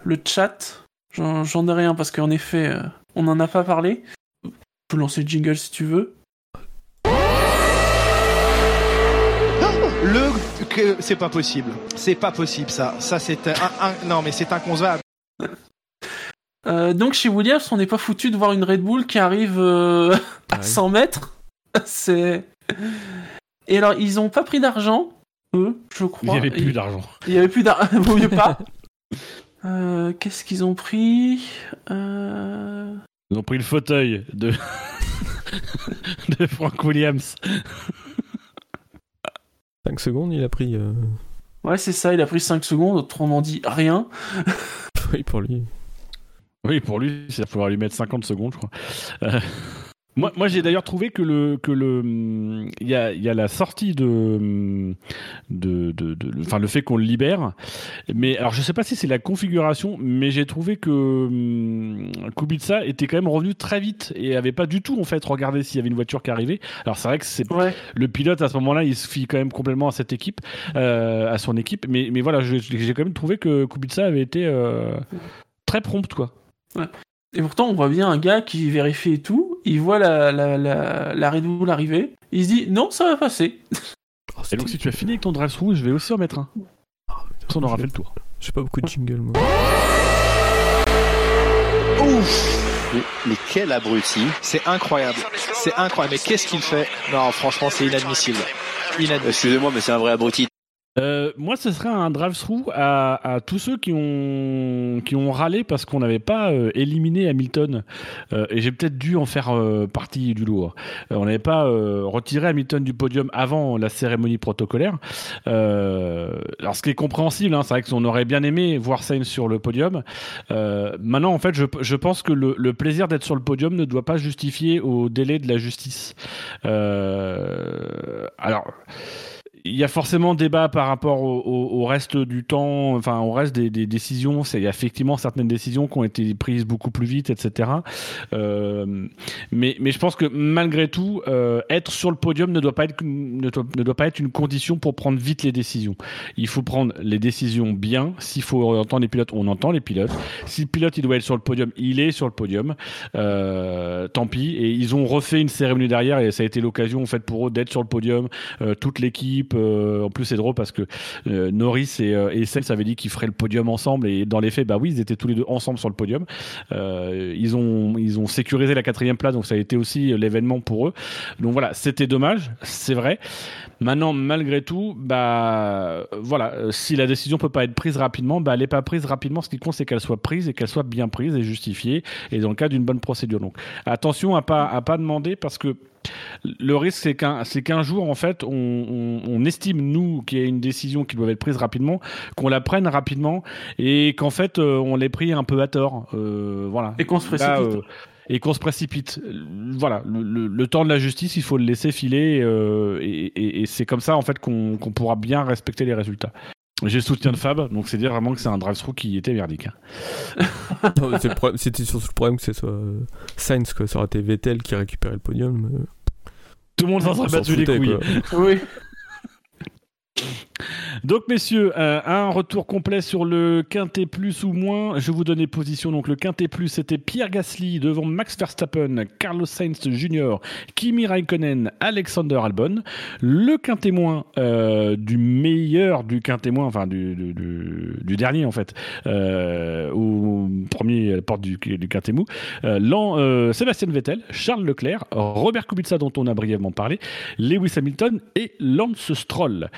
le chat, j'en ai rien parce qu'en effet, euh, on n'en a pas parlé. Je peux lancer le jingle si tu veux. Le c'est pas possible, c'est pas possible ça. Ça c'est un, non mais c'est inconcevable. Euh, donc chez Williams, on n'est pas foutu de voir une Red Bull qui arrive à 100 mètres. C'est et alors ils ont pas pris d'argent je crois. Il n'y avait plus d'argent. Il n'y avait plus d'argent. Vaut mieux pas. Euh, qu'est-ce qu'ils ont pris? Euh... Ils ont pris le fauteuil de, de Frank Williams. 5 secondes, il a pris. Euh. Ouais, c'est ça, il a pris 5 secondes, autrement dit rien. oui, pour lui. Oui, pour lui, il va falloir lui mettre 50 secondes, je crois. Moi, moi j'ai d'ailleurs trouvé que le que le il y a, y a la sortie de de, de, enfin le fait qu'on le libère. Mais alors je sais pas si c'est la configuration, mais j'ai trouvé que hum, Kubica était quand même revenu très vite et avait pas du tout en fait regardé s'il y avait une voiture qui arrivait. Alors c'est vrai que c'est le pilote à ce moment-là, il se fie quand même complètement à cette équipe, euh, à son équipe. Mais mais voilà, j'ai quand même trouvé que Kubica avait été euh, très prompt quoi. Ouais. Et pourtant, on voit bien un gars qui vérifie tout, il voit la, la, la, la Red Bull arriver, il se dit non, ça va passer. Oh, et donc, si tu as fini avec ton drive-through, je vais aussi en mettre un. on aura fait le tour. J'ai pas beaucoup de jingle, moi. Ouf mais, mais, quel abruti C'est incroyable. C'est incroyable. Mais qu'est-ce qu'il fait? Non, franchement, c'est inadmissible. inadmissible. Excusez-moi, mais c'est un vrai abruti. Euh, moi, ce serait un drive-through à, à, tous ceux qui ont, qui ont râlé parce qu'on n'avait pas euh, éliminé Hamilton. Euh, et j'ai peut-être dû en faire euh, partie du lourd. Euh, on n'avait pas retiré Hamilton du podium avant la cérémonie protocolaire. alors, ce qui est compréhensible, hein, c'est vrai qu'on aurait bien aimé voir Sainz sur le podium. maintenant, en fait, je, je pense que le, le plaisir d'être sur le podium ne doit pas justifier au délai de la justice. alors il y a forcément débat par rapport au, reste du temps, enfin au reste des, décisions. Il y a effectivement certaines décisions qui ont été prises beaucoup plus vite, etc. Euh, mais, mais je pense que malgré tout, euh, être sur le podium ne doit pas être ne doit, pas être une condition pour prendre vite les décisions. Il faut prendre les décisions bien. S'il faut entendre les pilotes, on entend les pilotes. Si le pilote il doit être sur le podium, il est sur le podium. Euh, tant pis. Et ils ont refait une cérémonie derrière et ça a été l'occasion en fait pour eux d'être sur le podium, toute l'équipe euh, en plus, c'est drôle parce que euh, Norris et, euh, et Sainz avaient dit qu'ils feraient le podium ensemble et dans les faits, bah oui, ils étaient tous les deux ensemble sur le podium. ils ont ils ont sécurisé la quatrième place, donc ça a été aussi l'événement pour eux. Donc voilà, c'était dommage, c'est vrai. Maintenant, malgré tout, bah voilà, si la décision peut pas être prise rapidement, bah elle n'est pas prise rapidement. Ce qui compte, c'est qu'elle soit prise et qu'elle soit bien prise et justifiée, et dans le cas d'une bonne procédure. Donc attention à pas à pas demander parce que le risque, c'est qu'un, c'est qu'un jour, en fait, on, estime, nous, qu'il y a une décision qui doit être prise rapidement, qu'on la prenne rapidement et qu'en fait, euh, on l'ait pris un peu à tort. Euh, voilà. Et qu'on se précipite. Euh, et qu'on se précipite. Voilà, le, temps de la justice, il faut le laisser filer et, c'est comme ça en fait qu'on pourra bien respecter les résultats. J'ai le soutien de Fab, donc c'est dire vraiment que c'est un drive-through qui était merdique. Hein. C'était surtout le problème que ce soit Sainz, que ça aurait été Vettel qui récupérait le podium. Tout le monde s'en serait battu les couilles. Oui. Donc messieurs, euh, un retour complet sur le quintet plus ou moins. Je vous donne les positions. Donc le quintet plus, c'était Pierre Gasly devant Max Verstappen, Carlos Sainz Jr., Kimi Raikkonen, Alexander Albon. Le quintet moins euh, du meilleur du quintet moins, enfin du, dernier en fait, euh, au premier porte du, du quintet mou. Sébastien Vettel, Charles Leclerc, Robert Kubica dont on a brièvement parlé, Lewis Hamilton et Lance Stroll.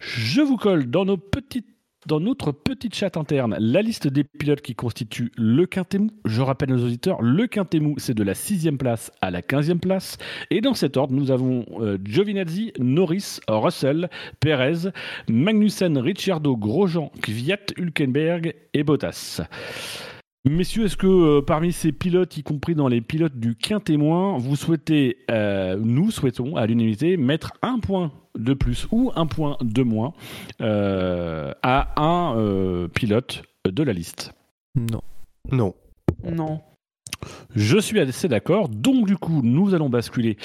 Je vous colle dans notre petite chat interne, la liste des pilotes qui constituent le Quintemou. Je rappelle nos auditeurs, le Quintemou, c'est de la 6 place à la 15e place. Et dans cet ordre, nous avons euh, Giovinazzi, Norris, Russell, Perez, Magnussen, Ricciardo, Grosjean, Kvyat, Hülkenberg et Bottas. Messieurs, est-ce que euh, parmi ces pilotes, y compris dans les pilotes du quintémoin, vous souhaitez, euh, nous souhaitons à l'unanimité, mettre un point de plus ou un point de moins euh, à un pilote de la liste? Non. Non. Non. Je suis assez d'accord. Donc, du coup, nous allons basculer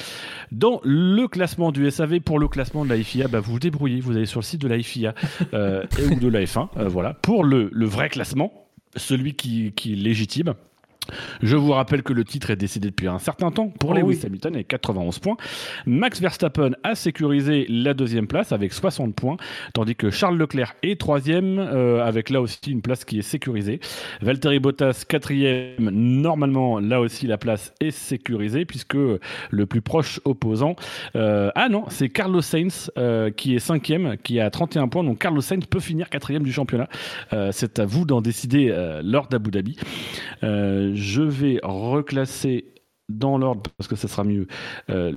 dans le classement du SAV. Pour le classement de la FIA, bah, vous vous débrouillez. Vous allez sur le site de la FIA ou de la F1. voilà. Pour le, le vrai classement, celui qui, qui est légitime. Je vous rappelle que le titre est décidé depuis un certain temps pour oh Lewis Hamilton avec 91 points. Max Verstappen a sécurisé la deuxième place avec 60 points, tandis que Charles Leclerc est troisième euh, avec là aussi une place qui est sécurisée. Valtteri Bottas quatrième, normalement là aussi la place est sécurisée puisque le plus proche opposant, euh, ah non, c'est Carlos Sainz euh, qui est cinquième, qui a 31 points, donc Carlos Sainz peut finir quatrième du championnat. c'est à vous d'en décider lors d'Abu Dhabi je vais reclasser dans l'ordre parce que ça sera mieux. Euh,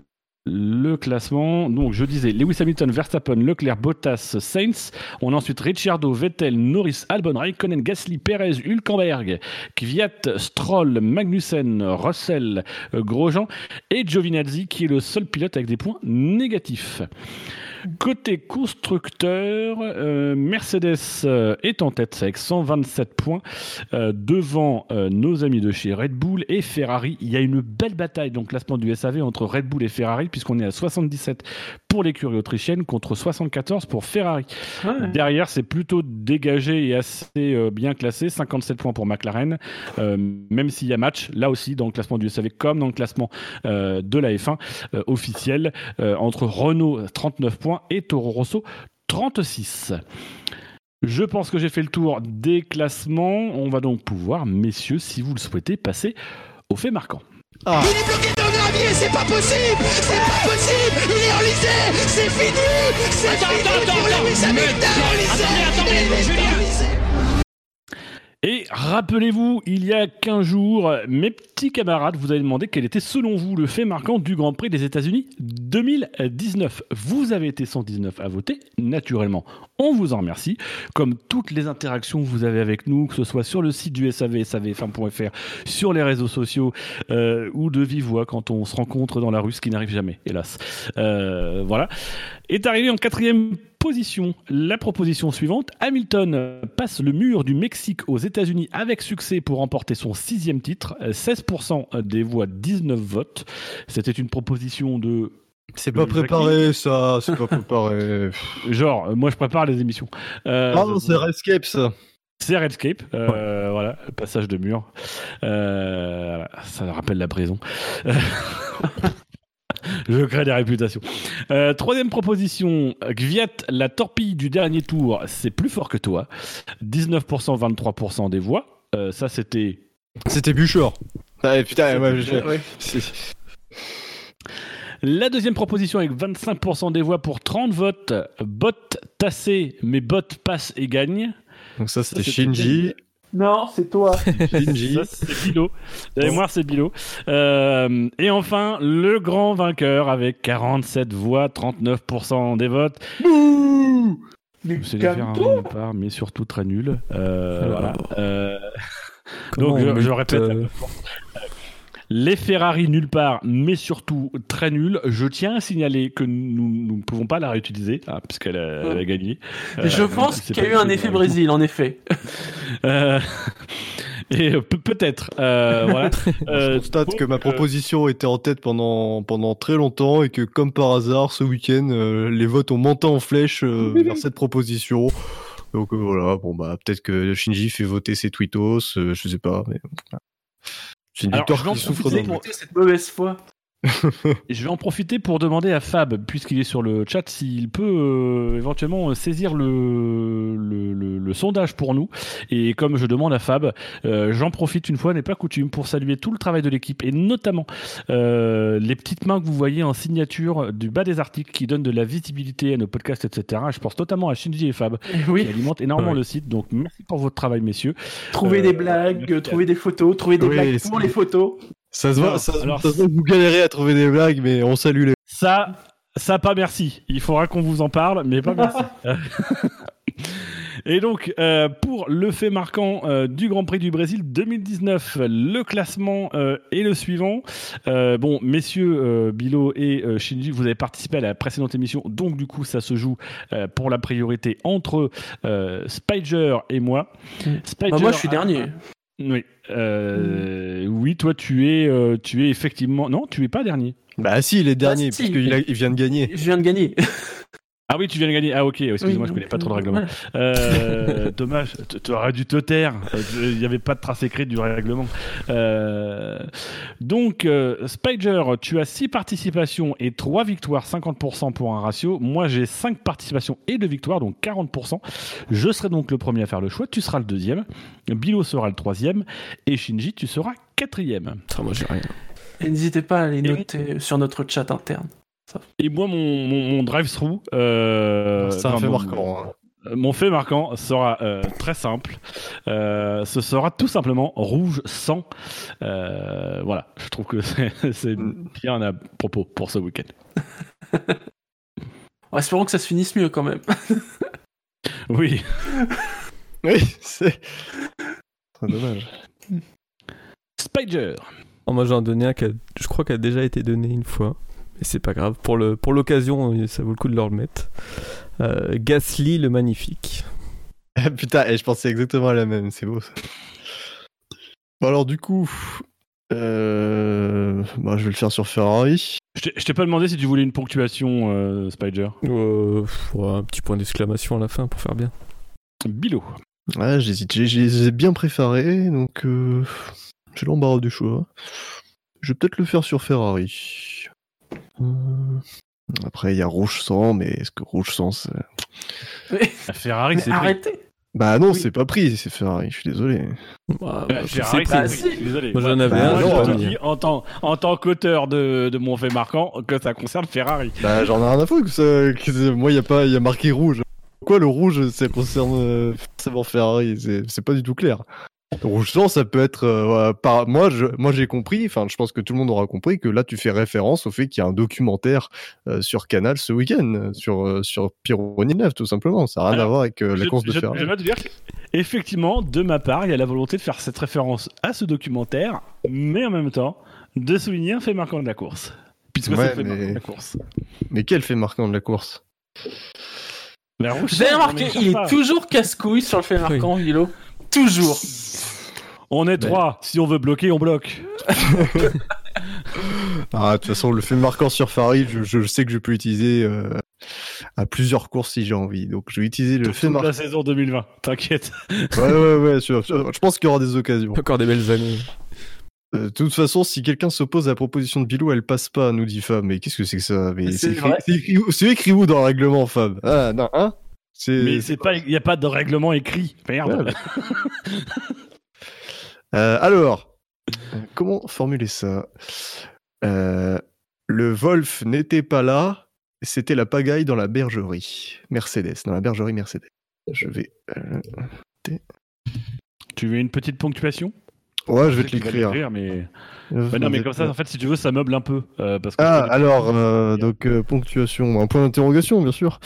le classement. Donc, je disais Lewis Hamilton, Verstappen, Leclerc, Bottas, Sainz. On a ensuite Ricciardo, Vettel, Norris, Albon, Raikkonen, Gasly, Perez, Hülkenberg, Kvyat, Stroll, Magnussen, Russell, Grosjean et Giovinazzi qui est le seul pilote avec des points négatifs. Côté constructeur, euh, Mercedes euh, est en tête avec 127 points euh, devant nos amis de chez Red Bull et Ferrari. Il y a une belle bataille dans le classement du SAV entre Red Bull et Ferrari puisqu'on est à 77 pour l'écurie autrichienne contre 74 pour Ferrari. Derrière, c'est plutôt dégagé et assez bien classé. 57 points pour McLaren, même s'il y a match là aussi dans le classement du SAV comme dans le classement de la F1 officiel entre Renault 39 points et Toro Rosso 36. Je pense que j'ai fait le tour des classements. On va donc pouvoir, messieurs, si vous le souhaitez, passer au fait marquant. Ah. Il est bloqué dans le gravier, c'est pas possible C'est pas possible Il est enlisé C'est fini C'est fini attends, pour et rappelez-vous, il y a 15 jours, mes petits camarades vous avez demandé quel était selon vous le fait marquant du Grand Prix des États-Unis 2019. Vous avez été 119 à voter, naturellement. On vous en remercie. Comme toutes les interactions que vous avez avec nous, que ce soit sur le site du SAV, savfm.fr, sur les réseaux sociaux euh, ou de vive voix quand on se rencontre dans la rue, ce qui n'arrive jamais, hélas. Euh, voilà. Est arrivé en quatrième position. La proposition suivante, Hamilton passe le mur du Mexique aux États-Unis avec succès pour remporter son sixième titre. 16% des voix, 19 votes. C'était une proposition de c'est pas préparé ça, c'est pas préparé. Genre, moi je prépare les émissions. Euh, non, c'est Redscape ça. C'est Redscape, euh, voilà, passage de mur. Euh, ça rappelle la prison. Je crée des réputations. Euh, troisième proposition, Gviat, la torpille du dernier tour, c'est plus fort que toi. 19%, 23% des voix. Euh, ça, c'était. C'était Buchor. Ah, putain, La deuxième proposition avec 25% des voix pour 30 votes. Bot tassé, mais bot passe et gagne. Donc ça, c'était Shinji. Non, c'est toi. c'est Bilo. De mémoire, c'est Bilo. Euh, et enfin, le grand vainqueur avec 47 voix, 39% des votes. Bouh C'est différent part, mais surtout très nul. Euh, voilà. Euh, donc, je, répète. Les Ferrari nulle part, mais surtout très nul. Je tiens à signaler que nous ne pouvons pas la réutiliser, ah, puisqu'elle a, elle a gagné. Je Euh, pense qu'il y a eu un effet Brésil, en effet. Euh, et euh, pe- peut-être. euh, voilà. Je Euh, constate que ma euh, proposition était en tête pendant, pendant très longtemps et que, comme par hasard, ce week-end, euh, les votes ont monté en flèche euh, vers cette proposition. Donc euh, voilà, bon bah peut-être que Shinji fait voter ses tweetos, euh, je sais pas, mais voilà. C'est vais en qui souffre doute. cette mauvaise foi. Je vais en profiter pour demander à Fab, puisqu'il est sur le chat, s'il peut euh, éventuellement saisir le, le, le- le sondage pour nous. Et comme je demande à Fab, euh, j'en profite une fois, n'est pas coutume, pour saluer tout le travail de l'équipe et notamment euh, les petites mains que vous voyez en signature du bas des articles qui donnent de la visibilité à nos podcasts, etc. Je pense notamment à Shinji et Fab qui Oui, alimentent énormément Ouais. le site. Donc merci pour votre travail, messieurs. trouver Euh, des blagues, trouver des photos, trouver des Oui, blagues pour les photos. Ça se voit, Alors, ça, se- alors, ça se voit que vous galérez à trouver des blagues, mais on salue les. Ça, ça pas merci. Il faudra qu'on vous en parle, mais pas merci. Et donc, euh, pour le fait marquant euh, du Grand Prix du Brésil 2019, le classement euh, est le suivant. Euh, bon, messieurs euh, Bilo et euh, Shinji, vous avez participé à la précédente émission, donc du coup, ça se joue euh, pour la priorité entre euh, Spider et moi. Spider Bah, moi, je suis a- dernier. Oui. Euh, Oui, toi, tu es, euh, tu es effectivement. Non, tu es pas dernier. Bah si, il est dernier, si. puisqu'il a- il vient de gagner. Je viens de gagner. Ah oui, tu viens de gagner. Ah ok, excuse-moi, Oui, je connais pas trop le règlement. ouais. Euh, dommage, tu aurais dû te taire. Euh, Il n'y avait pas de trace écrite du règlement. Euh, donc, euh, Spider, tu as 6 participations et 3 victoires, 50% pour un ratio. Moi, j'ai 5 participations et 2 victoires, donc 40%. Je serai donc le premier à faire le choix. Tu seras le deuxième. Bilo sera le troisième. Et Shinji, tu seras quatrième. Ça, moi, j'ai rien. Et n'hésitez pas à les Et- noter sur notre chat interne. Et moi, mon, mon, mon drive-through... euh, C'est un enfin, fait mon- marquant. hein. Mon fait marquant sera euh, très simple. Euh, ce sera tout simplement rouge sang. Euh, voilà, je trouve que c'est c'est bien à propos pour ce week-end. En espérant que ça se finisse mieux quand même. Oui, Oui, c'est. Très dommage. Spider. Oh, moi, j'en donnais un qui a- je crois qu'il a déjà été donné une fois. Mais c'est pas grave. Pour le pour l'occasion, euh, ça vaut le coup de le remettre. Euh, Gasly le magnifique. Ah, Putain, et je pensais exactement à la même, c'est beau ça. Bon, alors du coup, euh, bah, je vais le faire sur Ferrari. Je t'ai- je t'ai pas demandé si tu voulais une ponctuation, euh, Spider. Euh, un petit point d'exclamation à la fin pour faire bien. Bilo. Ouais, j'hésite, j'ai- bien préparés, donc euh, j'ai l'embarras du choix. Je vais peut-être le faire sur Ferrari. Euh, Après, il y a Rouge Sang, mais est-ce que Rouge Sang, c'est... La Ferrari, c'est arrêtez. Bah non, Oui. c'est pas pris, c'est Ferrari, je suis désolé. Ah, bah, je Ferrari, c'est pris. si. Je suis Désolé. Moi, j'en avais Bah, un. Moi, je te non. dis en tant, en tant qu'auteur de, de mon fait marquant que ça concerne Ferrari. Bah j'en ai rien à foutre que, ça, que moi, il y a pas, il y a marqué rouge. Pourquoi le rouge, ça concerne euh, forcément Ferrari? C'est c'est pas du tout clair. Rouge sang, ça peut être euh, par moi. Je, moi, j'ai compris. Enfin, je pense que tout le monde aura compris que là, tu fais référence au fait qu'il y a un documentaire euh, sur Canal ce week-end sur euh, sur Pironi 9, tout simplement. Ça n'a rien Alors, à voir avec euh, la je, course de je- Ferrari. je vais te dire qu'effectivement, de ma part, il y a la volonté de faire cette référence à ce documentaire, mais en même temps, de souligner un fait marquant de la course. Puisque Ouais, c'est le fait mais- marquant de la course. Mais quel fait marquant de la course? La rouge, Vous avez non, remarqué, mais il est pas. toujours casse-couille sur le fait marquant, Vilo. Toujours. On est trois. Si on veut bloquer, on bloque. Ah, de toute façon, le fait marquant sur Ferrari, je, je sais que je peux utiliser euh, à plusieurs courses si j'ai envie. Donc, je vais utiliser le fait marquant. la saison 2020. T'inquiète. Ouais, ouais, ouais, sûr, sûr. je pense qu'il y aura des occasions. Encore des belles années. Euh, de toute façon, si quelqu'un s'oppose à la proposition de Bilou, elle passe pas, nous dit Fab. Mais qu'est-ce que c'est que ça? Mais C'est écrit, écrit écrit où dans le règlement, Fab? Ah, non, hein? C'est. Mais c'est pas, il n'y a pas de règlement écrit. Merde. Ouais, Euh, alors, comment formuler ça? Euh, Le Wolf n'était pas là, c'était la pagaille dans la bergerie Mercedes, dans la bergerie Mercedes. Je vais. euh, Tu veux une petite ponctuation? Ouais, je vais te l'écrire. mais... Bah non, mais comme ça, en fait, si tu veux, ça meuble un peu. euh, parce que Ah, je alors, euh, donc euh, ponctuation, un point d'interrogation, bien sûr.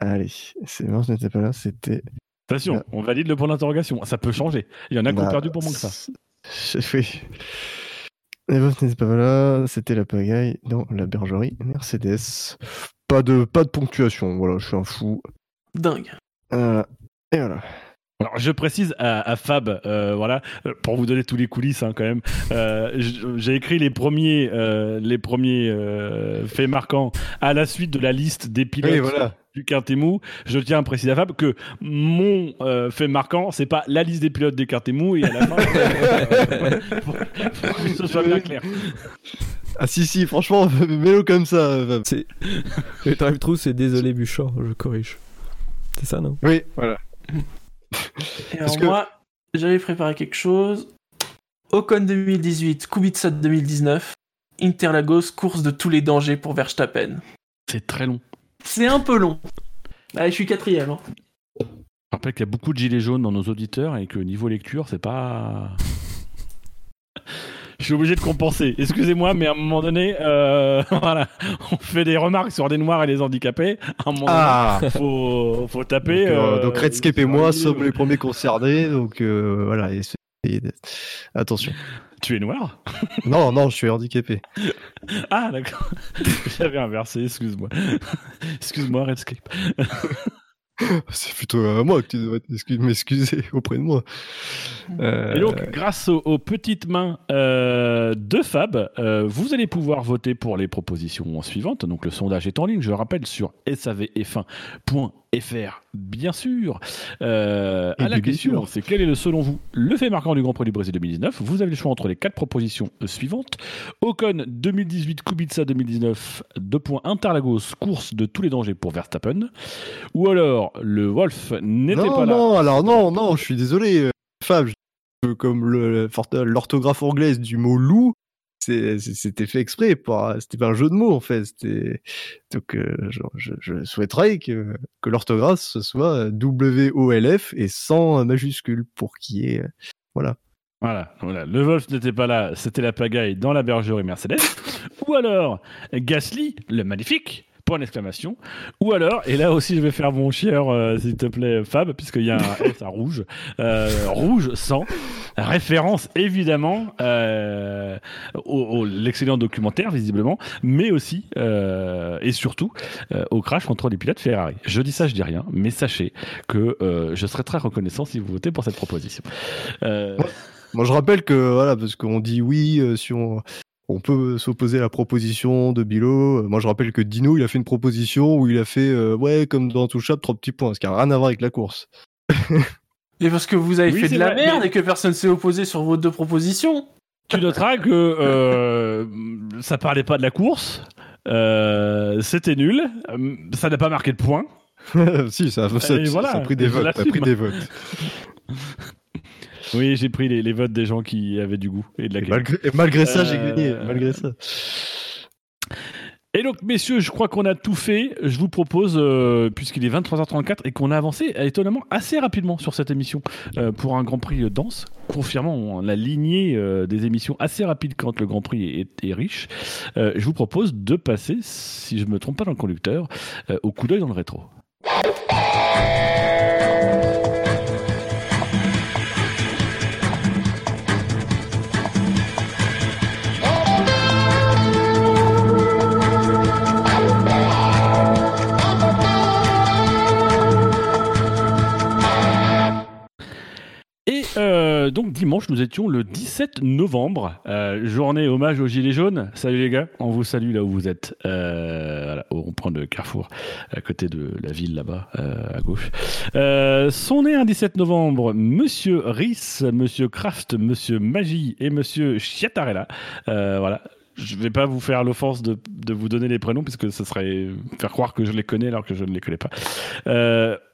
Allez, c'est bon, ce n'était pas là, c'était. Attention, on valide le point d'interrogation. Ça peut changer. Il y en a qui ont Bah, perdu pour moins que ça. c'est- Oui. Evof n'était pas là, c'était la pagaille dans la bergerie Mercedes. Pas de, pas de ponctuation, voilà, je suis un fou. Dingue. Euh, et voilà. Alors, je précise à, à Fab, euh, voilà, euh, pour vous donner tous les coulisses hein, quand même. Euh, J'ai écrit les premiers, euh, les premiers euh, faits marquants à la suite de la liste des pilotes Oui, voilà. Du Quintemou. Je tiens à préciser à Fab que mon euh, fait marquant, c'est pas la liste des pilotes du Quintemou et à la fin, euh, pour, pour que ce soit bien clair. Ah si, si, franchement, mets-le comme ça. euh, C'est... Le drive-thru, c'est désolé Bouchard, je corrige. C'est ça, non? Oui, voilà. Et Parce alors que- moi, j'avais préparé quelque chose. Ocon 2018, Kubica 2019, Interlagos, course de tous les dangers pour Verstappen. C'est très long. C'est un peu long. Allez, je suis quatrième. hein. Je rappelle qu'il y a beaucoup de gilets jaunes dans nos auditeurs et que niveau lecture, c'est pas. Je suis obligé de compenser. Excusez-moi, mais à un moment donné, euh, voilà, on fait des remarques sur des noirs et les handicapés. À un moment Ah donné, faut, faut taper. Donc, euh, euh, donc Redscape et moi sommes les premiers concernés, donc euh, voilà. et c'est- et- Attention. Tu es noir Non, non, je suis handicapé. Ah, d'accord. J'avais inversé, excuse-moi. Excuse-moi, Redscape. C'est plutôt à moi que tu devrais m'excuser auprès de moi. Euh, Et donc, grâce aux, aux petites mains euh, de Fab, euh, vous allez pouvoir voter pour les propositions suivantes. Donc, le sondage est en ligne, je le rappelle, sur savf1.fr, bien sûr. Euh, à la bien question, sûr. c'est quel est le, selon vous le fait marquant du Grand Prix du Brésil 2019 Vous avez le choix entre les quatre propositions euh, suivantes. Ocon 2018, Kubica 2019, 2 points Interlagos, course de tous les dangers pour Verstappen. Ou alors, le Wolf n'était non, pas là. non, alors non, non, je suis désolé, euh, Fab. je- Comme l'orthographe anglaise du mot loup, c'était fait exprès, c'était pas un jeu de mots en fait. Donc euh, je, souhaiterais que, l'orthographe soit W-O-L-F et sans majuscule pour qu'il y ait. euh, Voilà. Voilà, voilà. Le Wolf n'était pas là, c'était la pagaille dans la bergerie Mercedes. Ou alors, Gasly, le magnifique, point d'exclamation. Ou alors, et là aussi je vais faire mon chieur, euh, s'il te plaît, Fab, puisqu'il y a un S rouge. Euh, rouge sans référence évidemment euh, au, l'excellent documentaire, visiblement, mais aussi euh, et surtout euh, au crash contre les pilotes Ferrari. Je dis ça, je dis rien, mais sachez que je serai très reconnaissant si vous votez pour cette proposition. Moi, je rappelle que, voilà, parce qu'on dit oui, si on, on peut s'opposer à la proposition de Bilo. Euh, Moi, je rappelle que Dino, il a fait une proposition où il a fait, euh, ouais, comme dans Touchable, trois petits points, ce qui a rien à voir avec la course. Et parce que vous avez Oui, fait de la vrai, merde mais- et que personne s'est opposé sur vos deux propositions. Tu noteras que euh, ça parlait pas de la course, euh, c'était nul, ça n'a pas marqué de points. si, ça, voilà, ça a pris des je votes. Ça a l'assume. pris des votes. Oui, j'ai pris les, les votes des gens qui avaient du goût et de la Et malgré, et malgré ça, j'ai Euh, gagné. Malgré ça. Et donc, messieurs, je crois qu'on a tout fait. Je vous propose, euh, puisqu'il est 23h34 et qu'on a avancé euh, étonnamment assez rapidement sur cette émission euh, pour un Grand Prix euh, dense, confirmant la lignée euh, des émissions assez rapide quand le Grand Prix est, est riche, euh, je vous propose de passer, si je me trompe pas dans le conducteur, euh, au coup d'œil dans le rétro. Euh, donc dimanche, nous étions le 17 novembre, euh, journée hommage aux Gilets jaunes. Salut les gars, on vous salue là où vous êtes, euh, voilà, au rond-point de Carrefour, à côté de la ville là-bas, euh, à gauche. Sont nés un 17 novembre Monsieur Riss, Monsieur Kraft, Monsieur Magie et Monsieur Chiatarella. Euh, voilà. Je vais pas vous faire l'offense de, de vous donner les prénoms puisque ce serait faire croire que je les connais alors que je ne les connais pas.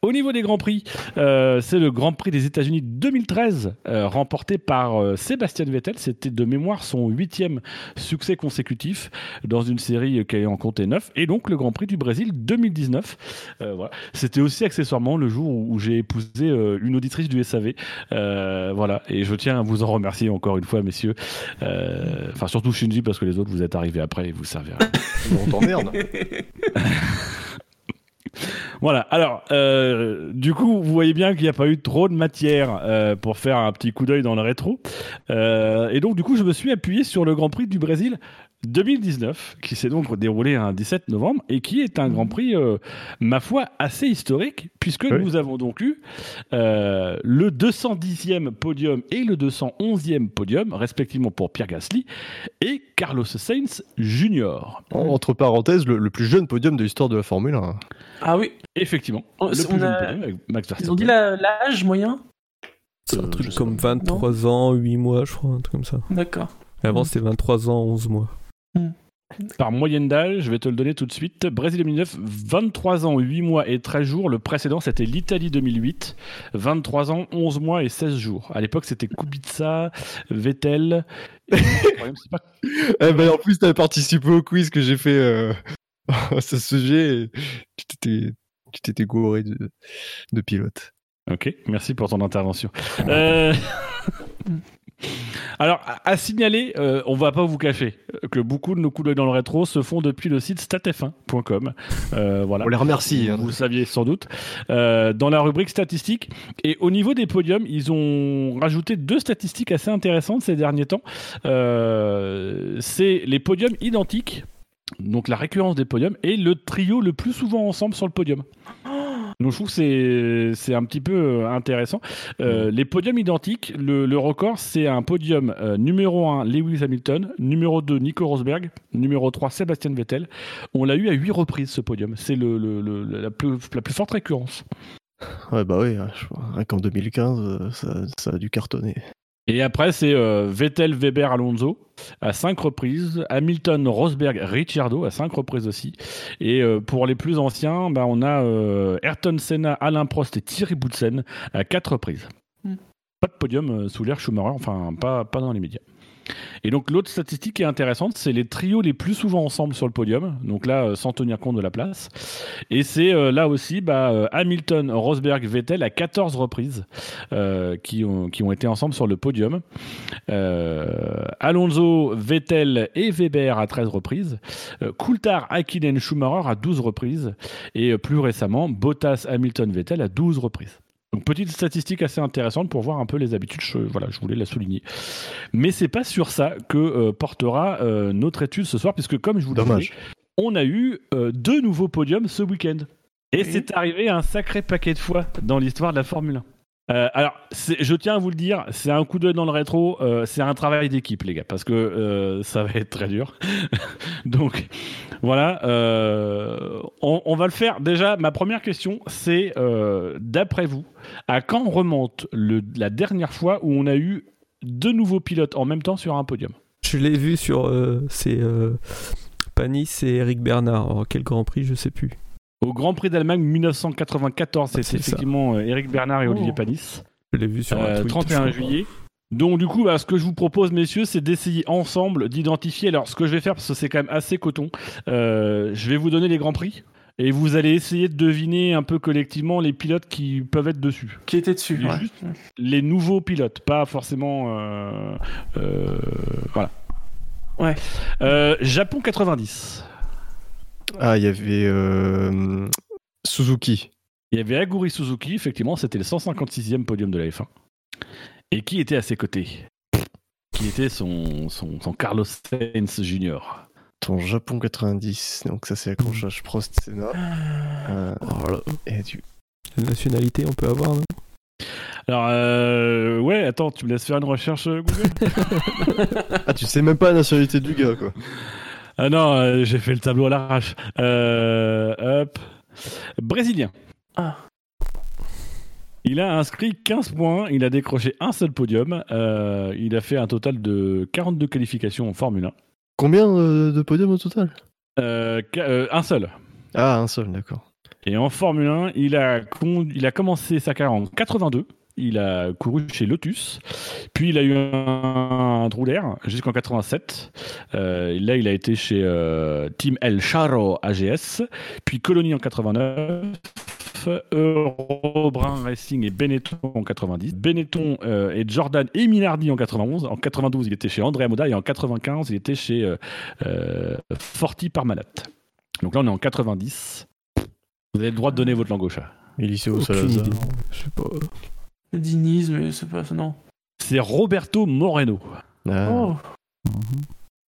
Au niveau des grands prix, euh, c'est le Grand Prix des États-Unis 2013 euh, remporté par euh, Sébastien Vettel. C'était de mémoire son huitième succès consécutif dans une série qui en comptait neuf. Et donc le Grand Prix du Brésil 2019. Euh, voilà. C'était aussi accessoirement le jour où, où j'ai épousé euh, une auditrice du SAV. Euh, voilà. Et je tiens à vous en remercier encore une fois, messieurs. Euh, Enfin, surtout Shinji parce que les autres vous êtes arrivés après et vous servez à. On t'emmerde. Voilà. Alors, euh, du coup, vous voyez bien qu'il n'y a pas eu trop de matière euh, pour faire un petit coup d'œil dans le rétro. Euh, et donc, du coup, je me suis appuyé sur le Grand Prix du Brésil 2019, qui s'est donc déroulé un 17 novembre et qui est un Grand Prix, euh, ma foi, assez historique, puisque Oui. nous avons donc eu euh, le 210e podium et le 211e podium, respectivement pour Pierre Gasly et Carlos Sainz Jr. En- Entre parenthèses, le, le plus jeune podium de l'histoire de la Formule 1. Ah oui. Effectivement, On- le on plus jeune a- podium avec Max Verstappen. Ils ont dit l'âge moyen C'est un truc comme pas. 23 ans, 8 mois, je crois, un truc comme ça. D'accord. Et avant, Mhm. c'était 23 ans, 11 mois. Par moyenne d'âge, je vais te le donner tout de suite. Brésil 2009, 23 ans, 8 mois et 13 jours. Le précédent, c'était l'Italie 2008. 23 ans, 11 mois et 16 jours. À l'époque, c'était Kubica, Vettel. Et pas- Eh ben, en plus, t'avais participé au quiz que j'ai fait euh, à ce sujet. Tu tu t'étais gouré de, de pilote. Ok, merci pour ton intervention. Euh, Alors, à, signaler, euh, on va pas vous cacher que beaucoup de nos coups d'œil dans le rétro se font depuis le site statf1.com. Euh, voilà. On les remercie. hein. Vous le saviez sans doute. Euh, dans la rubrique statistiques. Et au niveau des podiums, ils ont rajouté deux statistiques assez intéressantes ces derniers temps. Euh, c'est les podiums identiques, donc la récurrence des podiums, et le trio le plus souvent ensemble sur le podium. Donc je trouve que c'est un petit peu euh, intéressant. Euh, Les podiums identiques, le, le record c'est un podium euh, numéro 1 Lewis Hamilton, numéro 2 Nico Rosberg, numéro 3 Sébastien Vettel. On l'a eu à 8 reprises ce podium. C'est le, le- le- la, plus, la plus forte récurrence. Ouais, bah oui, hein, je- rien qu'en 2015, euh, ça, ça a dû cartonner. Et après c'est euh, Vettel, Weber, Alonso à 5 reprises, Hamilton, Rosberg, Ricciardo à 5 reprises aussi. Et euh, pour les plus anciens, bah, on a euh, Ayrton Senna, Alain Prost et Thierry Boutsen à 4 reprises. Mm. Pas de podium sous l'air Schumacher, enfin pas, pas dans les médias. Et donc l'autre statistique qui est intéressante, c'est les trios les plus souvent ensemble sur le podium. Donc là, euh, sans tenir compte de la place. Et c'est euh, là aussi bah, euh, Hamilton, Rosberg, Vettel à 14 reprises qui, ont, été ensemble sur le podium. Alonso, Vettel et Weber à 13 reprises. Coulthard, Hakkinen, Schumacher à 12 reprises. Et plus récemment, Bottas, Hamilton, Vettel à 12 reprises. Donc petite statistique assez intéressante pour voir un peu les habitudes. Je, voilà, je voulais la souligner. Mais c'est pas sur ça que euh, portera euh, notre étude ce soir, puisque comme je vous le disais, on a eu euh, deux nouveaux podiums ce week-end. Et c'est arrivé un sacré paquet de fois dans l'histoire de la Formule 1. Euh, alors, je tiens à vous le dire, c'est un coup d'œil dans le rétro, euh, c'est un travail d'équipe, les gars, parce que euh, ça va être très dur. Donc, voilà, on, va le faire. Déjà, ma première question, c'est d'après vous, à quand remonte la dernière fois où on a eu deux nouveaux pilotes en même temps sur un podium? Je l'ai vu sur. c'est Panis et Eric Bernard. Quel Grand Prix, je sais plus. Au Grand Prix d'Allemagne 1994, c'était C'est effectivement euh, Eric Bernard et Oh. Olivier Panis. Je l'ai vu sur un Euh, tweet, 31 je crois. juillet. Donc du coup, bah, ce que je vous propose, messieurs, c'est d'essayer ensemble d'identifier. Alors, ce que je vais faire, parce que c'est quand même assez coton, euh, je vais vous donner les grands prix et vous allez essayer de deviner un peu collectivement les pilotes qui peuvent être dessus. Qui était dessus Les, ouais. juste les nouveaux pilotes, pas forcément. euh, euh, voilà. Ouais. Euh, Japon 90. Ah, il y avait euh, Suzuki. Il y avait Aguri Suzuki, effectivement, c'était le 156e podium de la F1. Et qui était à ses côtés? Qui était son, son, son Carlos Sainz Jr. Ton Japon 90, donc ça c'est accrochage Prost Senna. Euh, Voilà. et tu... La nationalité, on peut avoir, non? Alors, euh, ouais, attends, tu me laisses faire une recherche Google Ah, tu sais même pas la nationalité du gars, quoi. Ah non, euh, j'ai fait le tableau à l'arrache. Euh, hop. Brésilien. Ah. Il a inscrit 15 points, il a décroché un seul podium, euh, il a fait un total de 42 qualifications en Formule 1. Combien euh, de podiums au total? Euh, un seul. Ah, un seul, d'accord. Et en Formule 1, il a, con- il a commencé sa carrière en 82. Il a couru chez Lotus. Puis il a eu un, un trou d'air jusqu'en 87. Euh, là, il a été chez euh, Team El Charro AGS. Puis Colony en 89. Eurobrun Racing et Benetton en 90. Benetton euh, et Jordan et Minardi en 91. En 92, il était chez Andrea Moda. Et en 95, il était chez euh, euh, Forti Parmalat. Donc là, on est en 90. Vous avez le droit de donner votre langue au chat. Eliseo Salazar. Je sais pas. Diniz, mais c'est pas. Non. C'est Roberto Moreno. Ah. Oh.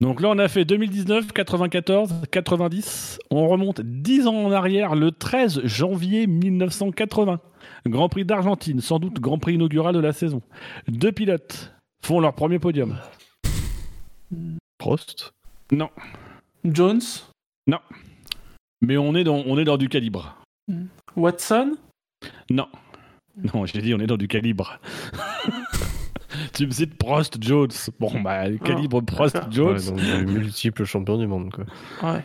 Donc là, on a fait 2019, 94, 90. On remonte 10 ans en arrière, le 13 janvier 1980. Grand Prix d'Argentine, sans doute Grand Prix inaugural de la saison. Deux pilotes font leur premier podium. Prost. Non, Jones, mais on est dans, on est dans du calibre. Watson, Non. Non, j'ai dit on est dans du calibre. tu me cites Prost Jones. Bon, bah, calibre Prost Jones. Ouais, donc, des multiples champions du monde, quoi. ouais.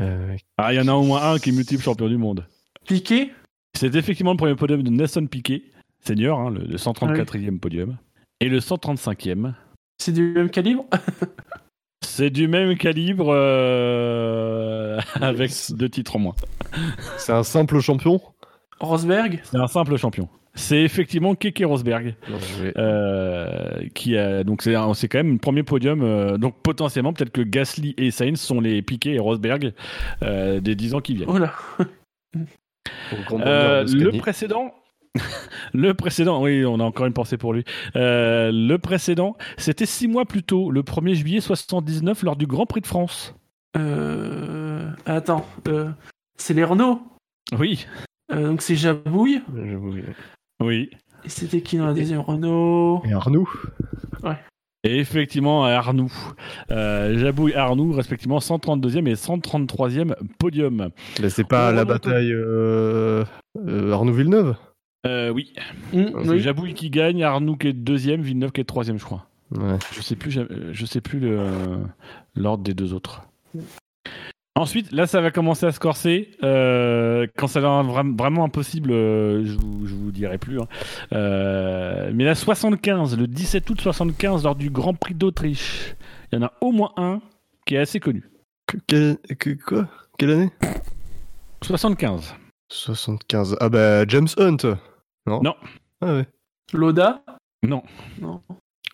Euh, Ah, il y en a au moins un qui est multiple champion du monde. Piquet, C'est effectivement le premier podium de Nelson Piquet, senior, hein, le, le 134e podium. Et le 135e, c'est du même calibre? C'est du même calibre euh, avec deux titres en moins. c'est un simple champion? Rosberg, C'est un simple champion. C'est effectivement Keke Rosberg. Vais- Euh, qui a donc c'est quand même le premier podium euh, donc potentiellement peut-être que Gasly et Sainz sont les Piquet et Rosberg euh, des 10 ans qui viennent. oh là. Le précédent le précédent oui on a encore une pensée pour lui Euh, le précédent c'était six mois plus tôt le 1er juillet 79 lors du Grand Prix de France Euh... Attends, euh... c'est les Renault? oui Euh, donc c'est Jabouille. Vous- oui. Et c'était qui dans la deuxième Renault? Et Arnoux. Et effectivement Arnoux. Euh, Jabouille et Arnoux respectivement 132e et 133e podium. Là, c'est pas Oh, la bataille euh, euh, Arnoux Villeneuve? Euh, oui. C'est oui. Jabouille qui gagne Arnoux qui est deuxième Villeneuve qui est troisième je crois. Ouais. Je sais plus, je sais plus le- l'ordre des deux autres. Ensuite, là, ça va commencer à se corser. Euh, quand ça va vra- vraiment impossible, euh, je, vous, je vous dirai plus. hein. Euh, mais la 75, le 17 août 75, lors du Grand Prix d'Autriche, il y en a au moins un qui est assez connu. Que- quelle- que- quoi? Quelle année? 75. 75. Ah bah James Hunt Non? Non. Ah ouais. Loda Non, Non.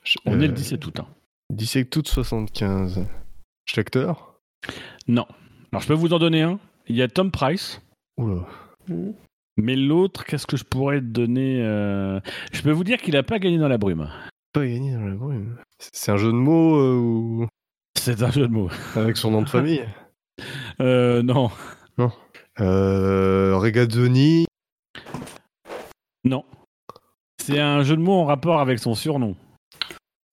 Je- on est le 17 août. hein. 17 août 75. Schlechter Non. Alors, je peux vous en donner un. Il y a Tom Price. Oula. Hum. Mais l'autre, qu'est-ce que je pourrais te donner euh, Je peux vous dire qu'il n'a pas gagné dans la brume. Pas gagné dans la brume. C'est un jeu de mots euh, ou? C'est un jeu de mots. avec son nom de famille? Euh, non. euh, Regazzoni? Non. C'est un jeu de mots en rapport avec son surnom.